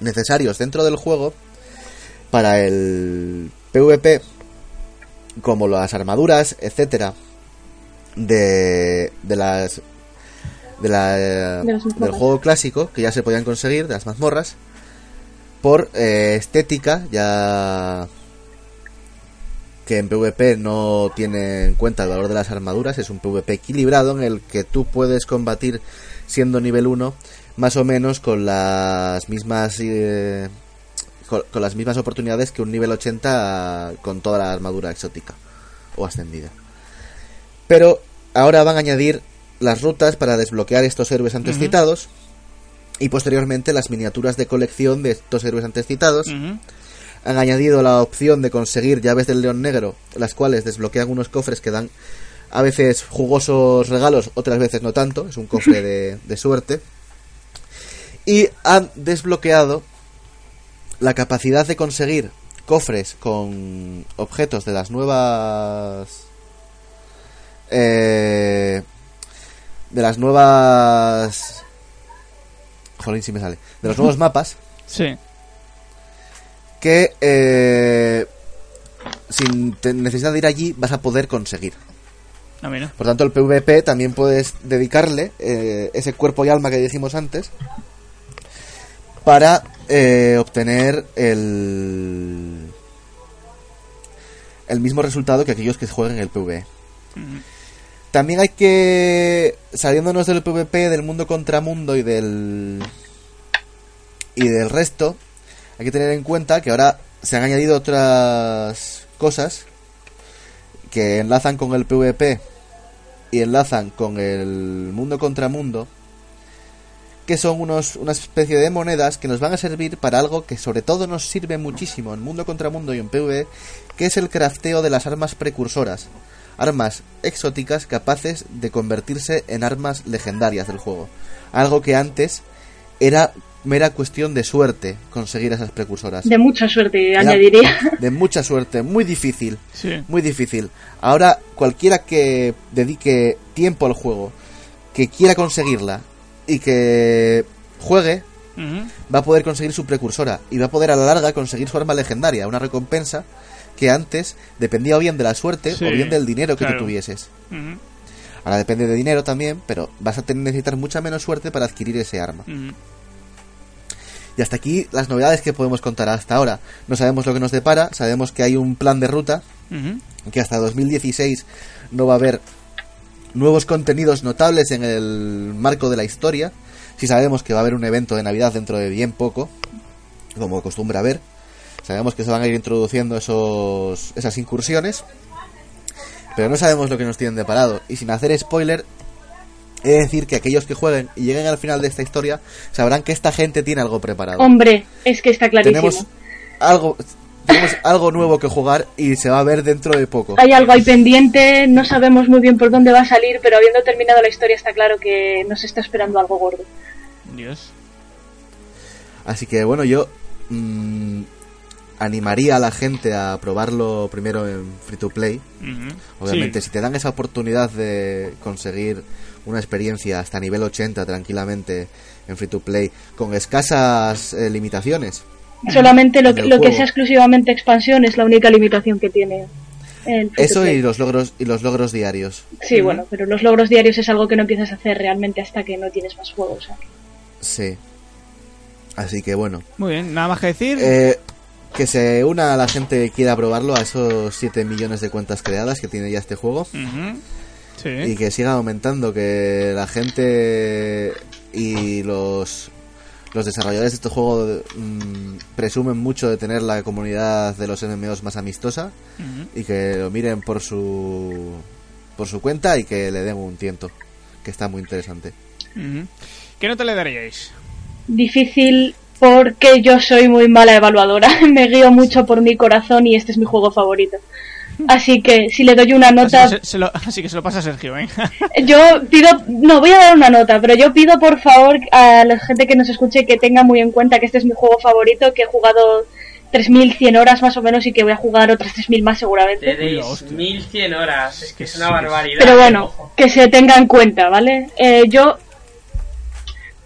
necesarios dentro del juego para el PvP, como las armaduras, etcétera, de, de las de la, De del juego clásico que ya se podían conseguir de las mazmorras por eh, estética ya que en PvP no tiene en cuenta el valor de las armaduras, es un PvP equilibrado en el que tú puedes combatir siendo nivel 1 más o menos con las mismas eh, con, con las mismas oportunidades que un nivel 80 con toda la armadura exótica o ascendida. Pero ahora van a añadir las rutas para desbloquear estos héroes antes citados y posteriormente las miniaturas de colección de estos héroes antes citados. Han añadido la opción de conseguir llaves del león negro, las cuales desbloquean unos cofres que dan a veces jugosos regalos, otras veces no tanto, es un cofre de, de suerte. Y han desbloqueado la capacidad de conseguir cofres con objetos de las nuevas... eh, de las nuevas... Jolín, si me sale. De los nuevos mapas Sí. que eh, sin necesidad de ir allí vas a poder conseguir. No. Por tanto, el PvP también puedes dedicarle eh, ese cuerpo y alma que dijimos antes para eh, obtener el el mismo resultado que aquellos que jueguen el PvE. También hay que, saliéndonos del PvP, del mundo contra mundo y del y del resto, hay que tener en cuenta que ahora se han añadido otras cosas que enlazan con el PvP y enlazan con el mundo contra mundo, que son unos, una especie de monedas que nos van a servir para algo que sobre todo nos sirve muchísimo en mundo contra mundo y en PvE, que es el crafteo de las armas precursoras. Armas exóticas capaces de convertirse en armas legendarias del juego. Algo que antes era mera cuestión de suerte conseguir esas precursoras. De mucha suerte, Era añadiría. De mucha suerte, muy difícil. Sí. Muy difícil. Ahora, cualquiera que dedique tiempo al juego, que quiera conseguirla y que juegue, va a poder conseguir su precursora y va a poder a la larga conseguir su arma legendaria, una recompensa que antes dependía o bien de la suerte Sí, o bien del dinero que claro. tú tuvieses. Ahora depende de dinero también, pero vas a tener, necesitar mucha menos suerte para adquirir ese arma. Y hasta aquí las novedades que podemos contar hasta ahora. No sabemos lo que nos depara, sabemos que hay un plan de ruta, que hasta 2016 no va a haber nuevos contenidos notables en el marco de la historia. Si sabemos que va a haber un evento de Navidad dentro de bien poco, como acostumbra haber. Sabemos que se van a ir introduciendo esos, esas incursiones. Pero no sabemos lo que nos tienen deparado. Y sin hacer spoiler, he de decir que aquellos que jueguen y lleguen al final de esta historia sabrán que esta gente tiene algo preparado. Hombre, es que está clarísimo. tenemos algo, tenemos algo nuevo que jugar y se va a ver dentro de poco. Hay algo ahí pendiente, no sabemos muy bien por dónde va a salir, pero habiendo terminado la historia está claro que nos está esperando algo gordo. Dios. Así que bueno, yo mm, animaría a la gente a probarlo primero en free to play. Obviamente, Sí. si te dan esa oportunidad de conseguir una experiencia hasta nivel 80 tranquilamente en free to play, con escasas eh, limitaciones. Solamente lo, lo que sea exclusivamente expansión es la única limitación que tiene. el Eso y los logros y los logros diarios. Sí, bueno, pero los logros diarios es algo que no empiezas a hacer realmente hasta que no tienes más juegos. o sea que- Sí. Así que bueno, Muy bien, nada más que decir. Eh, que se una a la gente que quiera probarlo a esos 7 millones de cuentas creadas que tiene ya este juego. Sí. y que siga aumentando, que la gente y los los desarrolladores de este juego mm, presumen mucho de tener la comunidad de los MMOs más amistosa y que lo miren por su por su cuenta y que le den un tiento, que está muy interesante. ¿Qué nota le daríais? Difícil porque yo soy muy mala evaluadora. Me guío mucho por mi corazón y este es mi juego favorito. Así que si le doy una nota, Así que se, se lo, así que se lo pasa a Sergio, ¿eh? yo pido, no voy a dar una nota, pero yo pido por favor a la gente que nos escuche que tenga muy en cuenta que este es mi juego favorito, que he jugado 3100 horas más o menos y que voy a jugar otras 3000 más seguramente. Tenéis Uy, hostia. 1100 horas, es que es una barbaridad. Pero bueno, que se tenga en cuenta, ¿vale? Eh, yo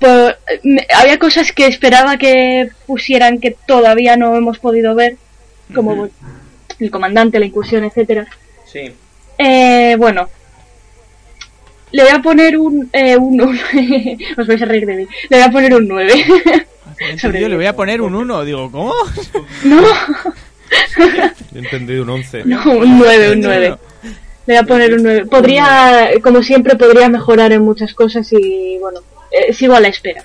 pues, me- había cosas que esperaba que pusieran que todavía no hemos podido ver, como el comandante, la incursión, etcétera. Sí. Eh, bueno, le voy a poner un, eh, un, un- os vais a reír de mí. Le voy a poner un 9. Sobre Yo le voy a poner un 1. Digo, ¿cómo? no, he entendido un 11. no, un 9, un 9. Le voy a poner un 9. Podría, como siempre, podría mejorar en muchas cosas y bueno, eh, sigo a la espera.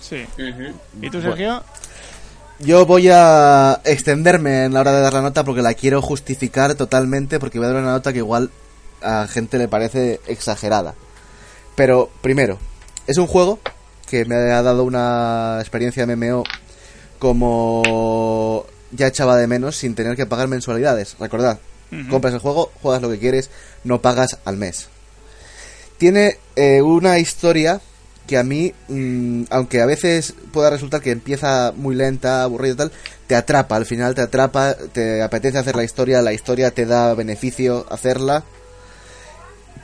Sí. ¿Y tú, Sergio? Yo voy a extenderme en la hora de dar la nota porque la quiero justificar totalmente porque voy a dar una nota que igual a gente le parece exagerada. Pero primero, es un juego que me ha dado una experiencia MMO como ya echaba de menos sin tener que pagar mensualidades. Recordad, compras el juego, juegas lo que quieres, no pagas al mes. Tiene eh, una historia que a mí, mm, aunque a veces pueda resultar que empieza muy lenta, aburrida y tal, te atrapa, al final te atrapa, te apetece hacer la historia, la historia te da beneficio hacerla.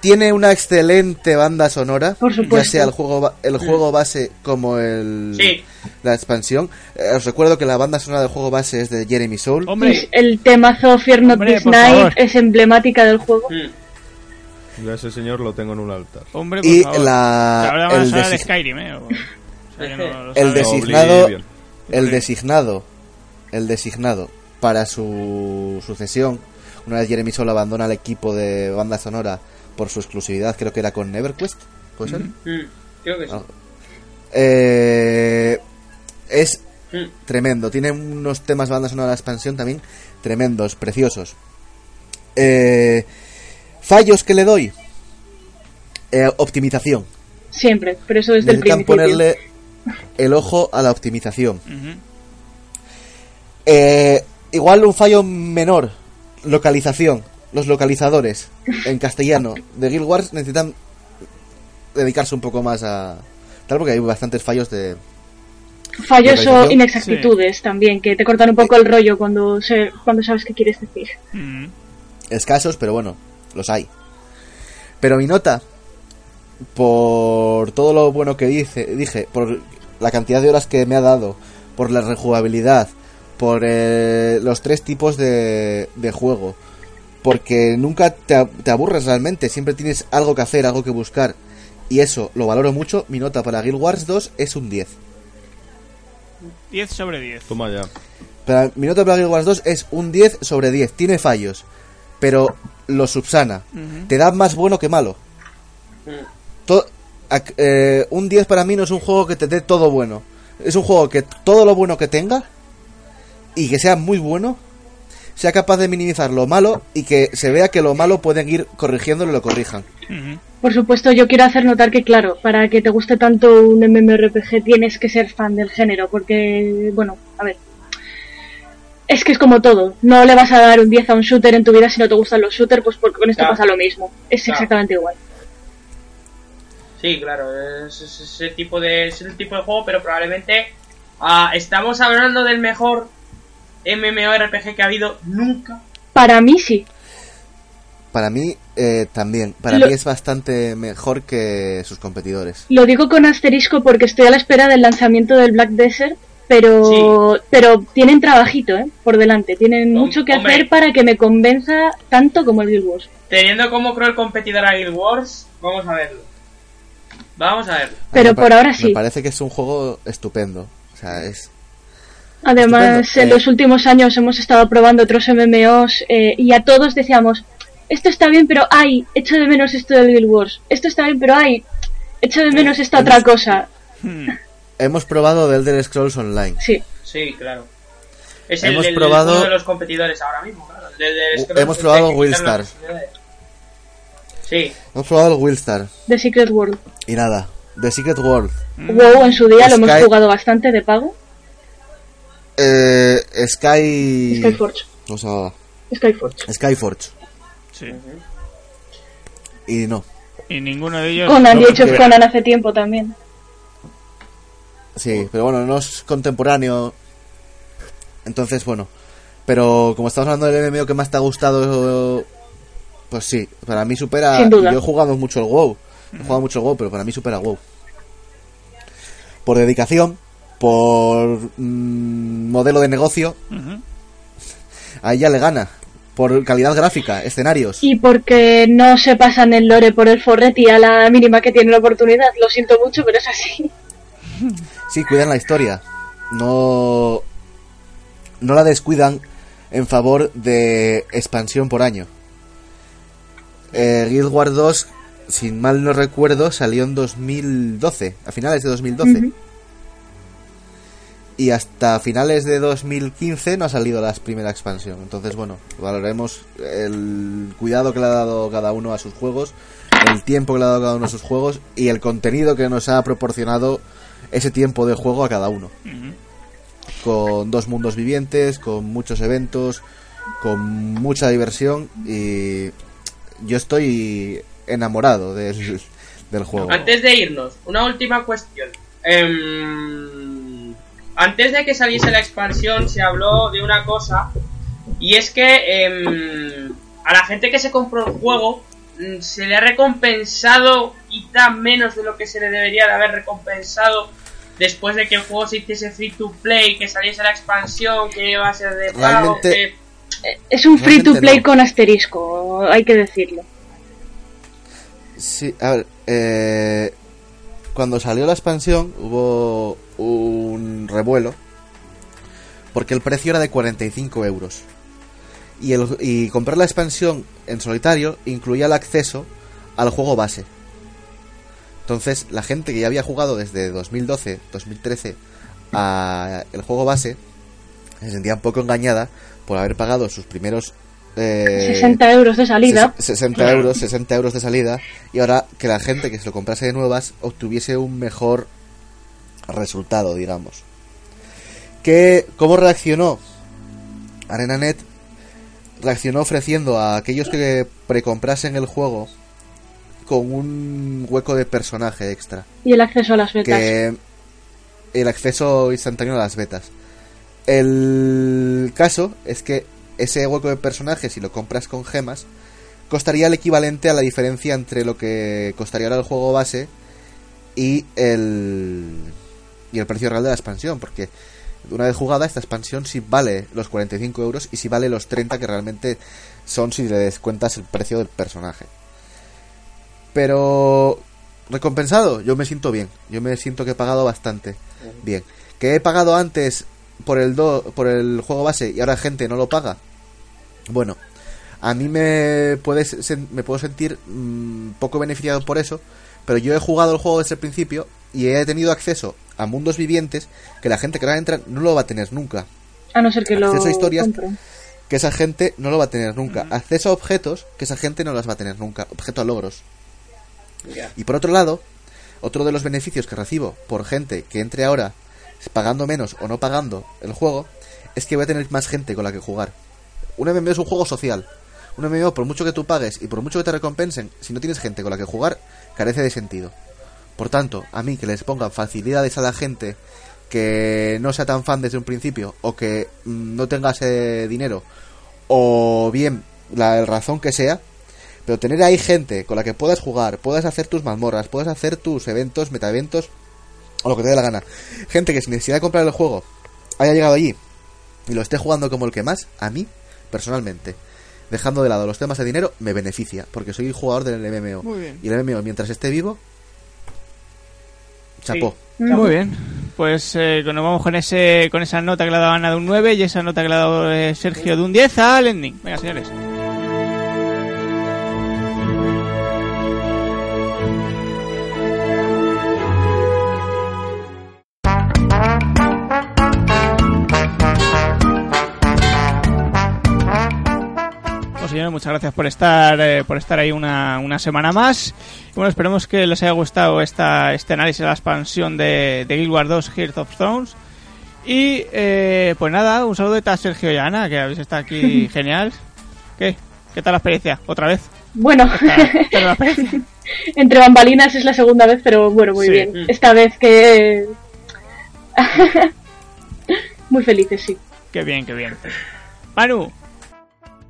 Tiene una excelente banda sonora, Por ya supuesto. sea el juego el juego base como el Sí. la expansión. Eh, os recuerdo que la banda sonora del juego base es de Jeremy Soule. Hombre, El temazo Fear Not Hombre, This Night favor. es emblemática del juego. Mm. Yo a ese señor lo tengo en un altar. hombre, por y favor. la Ahora a el, de Skyrim, ¿eh? O- o sea que no lo El designado- Oblivion. el designado el designado para su sucesión una vez Jeremy Soule abandona el equipo de banda sonora por su exclusividad, creo que era con EverQuest, ¿puede ser? Mm, creo que sí. Ah. Eh, es Mm. tremendo. Tiene unos temas de banda sonora de la expansión también tremendos, preciosos. Eh, fallos que le doy. Eh, optimización. Siempre, pero eso desde el Necesitan principio. ponerle el ojo a la optimización. Eh, igual un fallo menor. Localización. Los localizadores en castellano de Guild Wars necesitan dedicarse un poco más a... Tal porque hay bastantes fallos de... Fallos o inexactitudes también, que te cortan un poco el rollo cuando, se, cuando sabes qué quieres decir. Escasos, pero bueno, los hay. Pero mi nota, por todo lo bueno que dice, dije, por la cantidad de horas que me ha dado, por la rejugabilidad, por eh, los tres tipos de, de juego, porque nunca te, te aburres realmente, siempre tienes algo que hacer, algo que buscar, y eso lo valoro mucho, mi nota para Guild Wars 2 es un 10. 10 sobre 10. Toma ya. Para, mi nota para Guild Wars 2 es un 10 sobre 10. Tiene fallos, pero lo subsana. Te da más bueno que malo. To- eh, un 10 para mí no es un juego que te dé todo bueno. Es un juego que todo lo bueno que tenga y que sea muy bueno, sea capaz de minimizar lo malo y que se vea que lo malo pueden ir corrigiéndolo y lo corrijan. Por supuesto, yo quiero hacer notar que, claro, para que te guste tanto un MMORPG tienes que ser fan del género, porque, bueno, a ver. Es que es como todo. No le vas a dar un 10 a un shooter en tu vida si no te gustan los shooters, pues porque con esto Claro. pasa lo mismo. Es Claro. exactamente igual. Sí, claro, es, es ese tipo de, es el tipo de juego, pero probablemente ah, estamos hablando del mejor MMORPG que ha habido nunca. Para mí sí. Para mí eh, también. Para Lo- mí es bastante mejor que sus competidores. Lo digo con asterisco porque estoy a la espera del lanzamiento del Black Desert, pero pero tienen trabajito, ¿eh? Por delante. Tienen Hom- mucho que hombre. hacer para que me convenza tanto como el Guild Wars. Teniendo como cruel competidor a Guild Wars, vamos a verlo. Vamos a verlo. Pero me por ahora Me sí. parece que es un juego estupendo. O sea, es... Además, Estupendo. en Eh, los últimos años hemos estado probando otros MMOs eh, y a todos decíamos, esto está bien, pero ay, echo de menos esto del Guild Wars. Esto está bien, pero ay, echo de menos esta otra cosa. Hemos probado The Elder Scrolls Online. Sí, Sí, claro. Es Hemos el, el- probado- uno de los competidores ahora mismo, claro. el de- de- que Hemos probado Willstar. Sí, Hemos probado el Willstar. The Secret World. Y nada. The Secret World. WoW en su día lo hemos Sky- jugado bastante de pago. Eh, Sky... Skyforge. ¿Cómo se llamaba? Skyforge. Skyforge. Sí. Y no. Y ninguno de ellos. Conan, no of recupera. Conan hace tiempo también. Sí, pero bueno, no es contemporáneo. Entonces, bueno. Pero como estamos hablando del MMO que más te ha gustado, pues sí, para mí supera. Sin duda. Yo he jugado mucho el WoW. He jugado mucho el WoW, pero para mí supera WoW. Por dedicación, por mm, modelo de negocio, a ella le gana. Por calidad gráfica, escenarios. Y porque no se pasan el lore por el forret y a la mínima que tiene la oportunidad. Lo siento mucho, pero es así. Sí, cuidan la historia. No. No la descuidan en favor de expansión por año. Eh, Guild Wars 2, sin mal no recuerdo, salió en 2012, a finales de 2012. Ujú. Y hasta finales de 2015 no ha salido la primera expansión. Entonces, bueno, valoremos el cuidado que le ha dado cada uno a sus juegos, el tiempo que le ha dado cada uno a sus juegos y el contenido que nos ha proporcionado ese tiempo de juego a cada uno. Con dos mundos vivientes, con muchos eventos, con mucha diversión y yo estoy enamorado del, del juego. Antes de irnos, una última cuestión. Em, antes de que saliese la expansión se habló de una cosa y es que em, a la gente que se compró el juego se le ha recompensado quizá menos de lo que se le debería de haber recompensado después de que el juego se hiciese free to play, que saliese la expansión, que iba a ser de pago, Realmente- que- Es un free to play no. con asterisco, hay que decirlo. Sí, a ver, eh, cuando salió la expansión hubo un revuelo porque el precio era de 45 euros y, el, y comprar la expansión en solitario incluía el acceso al juego base. Entonces, la gente que ya había jugado desde 2012, 2013 a el juego base se sentía un poco engañada por haber pagado sus primeros eh, 60 euros de salida. ses- 60 euros, 60 euros de salida y ahora que la gente que se lo comprase de nuevas obtuviese un mejor resultado, digamos. ¿Qué, ¿Cómo reaccionó ArenaNet? Reaccionó ofreciendo a aquellos que precomprasen el juego con un hueco de personaje extra Y el acceso a las betas. que el acceso instantáneo a las betas. El caso es que ese hueco de personaje, si lo compras con gemas, costaría el equivalente a la diferencia entre lo que costaría ahora el juego base y el y el precio real de la expansión, porque una vez jugada esta expansión sí vale los 45 euros y sí vale los 30 que realmente son si le descuentas el precio del personaje. Pero recompensado, yo me siento bien. Yo me siento que he pagado bastante bien. Que he pagado antes por el do, por el juego base y ahora gente no lo paga. Bueno, a mí me puedes me puedo sentir mm, poco beneficiado por eso, pero yo he jugado el juego desde el principio y he tenido acceso a mundos vivientes que la gente que ahora entra no lo va a tener nunca. A no ser que lo acceso a historias. Que esa gente no lo va a tener nunca. Acceso a objetos que esa gente no las va a tener nunca. Objeto a logros. Y por otro lado, otro de los beneficios que recibo por gente que entre ahora pagando menos o no pagando el juego es que voy a tener más gente con la que jugar. Un MMO es un juego social. Un MMO, por mucho que tú pagues y por mucho que te recompensen, si no tienes gente con la que jugar, carece de sentido. Por tanto, a mí que les pongan facilidades a la gente que no sea tan fan desde un principio o que mm, no tenga ese dinero o bien la razón que sea, pero tener ahí gente con la que puedas jugar, puedas hacer tus mazmorras, puedas hacer tus eventos, metaeventos o lo que te dé la gana. Gente que sin necesidad de comprar el juego haya llegado allí y lo esté jugando como el que más, a mí, personalmente, dejando de lado los temas de dinero, me beneficia, porque soy jugador del MMO. Muy bien. Y el MMO, mientras esté vivo, chapó. Muy bien. Pues eh, nos vamos con ese con esa nota que le ha dado Ana de un 9 y esa nota que le ha dado eh, Sergio de un 10 al ending. Venga, señores. Señores, muchas gracias por estar eh, por estar ahí una, una semana más. Y bueno, esperemos que les haya gustado esta, este análisis de la expansión de, de Guild Wars 2 Heart of Thrones. Y eh, pues nada, un saludo a Sergio y Ana, que habéis estado aquí genial. ¿Qué? ¿Qué tal la experiencia? ¿Otra vez? Bueno, ¿Qué tal la experiencia? entre bambalinas es la segunda vez, pero bueno, muy Sí. bien. Mm. Esta vez que... muy felices, sí. Qué bien, qué bien. Manu,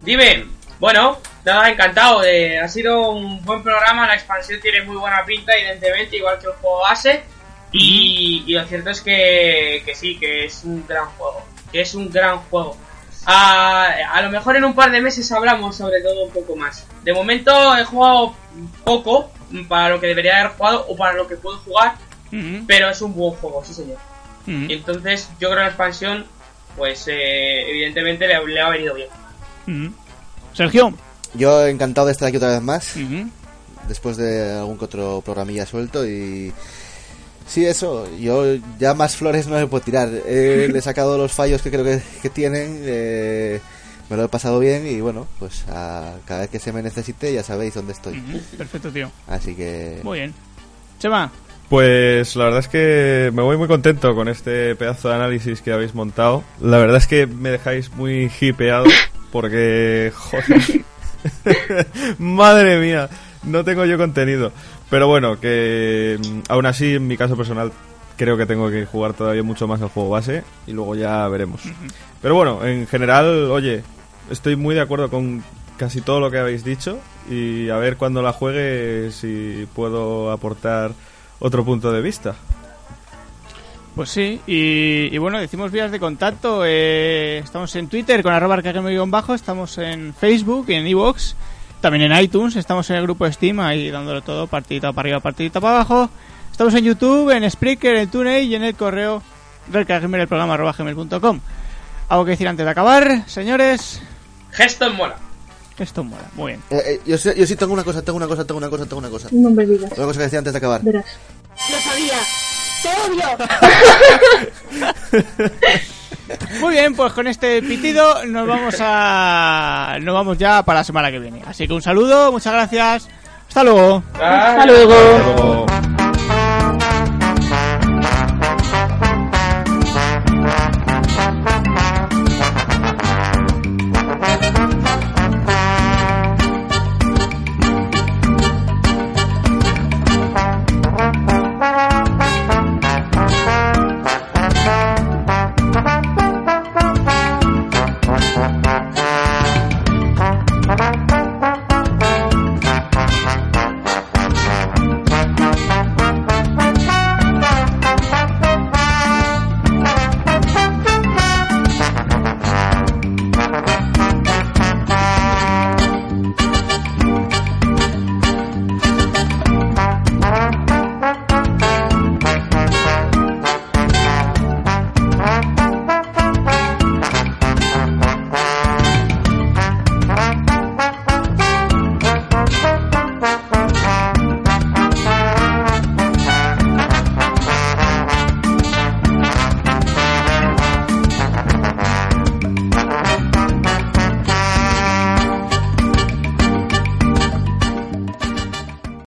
Dime, bueno, nada, encantado. Ha sido un buen programa, la expansión tiene muy buena pinta, evidentemente, igual que el juego base. Y, y lo cierto es que, que sí, que es un gran juego. Que es un gran juego. A, a lo mejor en un par de meses hablamos sobre todo un poco más. De momento he jugado poco para lo que debería haber jugado o para lo que puedo jugar, pero es un buen juego, sí señor. Y entonces yo creo que la expansión, pues eh, evidentemente le, le ha venido bien. Sergio. Yo encantado de estar aquí otra vez más, después de algún que otro programilla suelto y... Sí, eso, yo ya más flores no le puedo tirar. Eh, le he sacado los fallos que creo que, que tienen, eh, me lo he pasado bien y bueno, pues a- cada vez que se me necesite ya sabéis dónde estoy. Perfecto, tío. Así que... Muy bien. Chema. Pues la verdad es que me voy muy contento con este pedazo de análisis que habéis montado. La verdad es que me dejáis muy hipeado porque, joder, madre mía, no tengo yo contenido. Pero bueno, que mm, aún así en mi caso personal creo que tengo que jugar todavía mucho más el juego base y luego ya veremos. Pero bueno, en general, oye, estoy muy de acuerdo con casi todo lo que habéis dicho y a ver cuando la juegue si puedo aportar otro punto de vista. Pues sí, y, y bueno, decimos vías de contacto. eh, estamos en Twitter con arroba bajo estamos en Facebook y en Evox, también en iTunes, estamos en el grupo Steam, ahí dándolo todo, partidita para arriba, partidita para abajo. Estamos en YouTube, en Spreaker, en TuneIn y en el correo del el programa arroba gmail.com. ¿Algo que decir antes de acabar, señores? Gesto en mola. Esto mola, muy bien. Eh, eh, yo, sé- yo sí tengo una cosa, tengo una cosa, tengo una cosa, tengo una cosa. No me digas. Una cosa que decía antes de acabar. Verás. Muy bien, pues con este pitido nos vamos a nos vamos ya para la semana que viene. Así que un saludo, muchas gracias. Hasta luego. Hasta luego. Luego-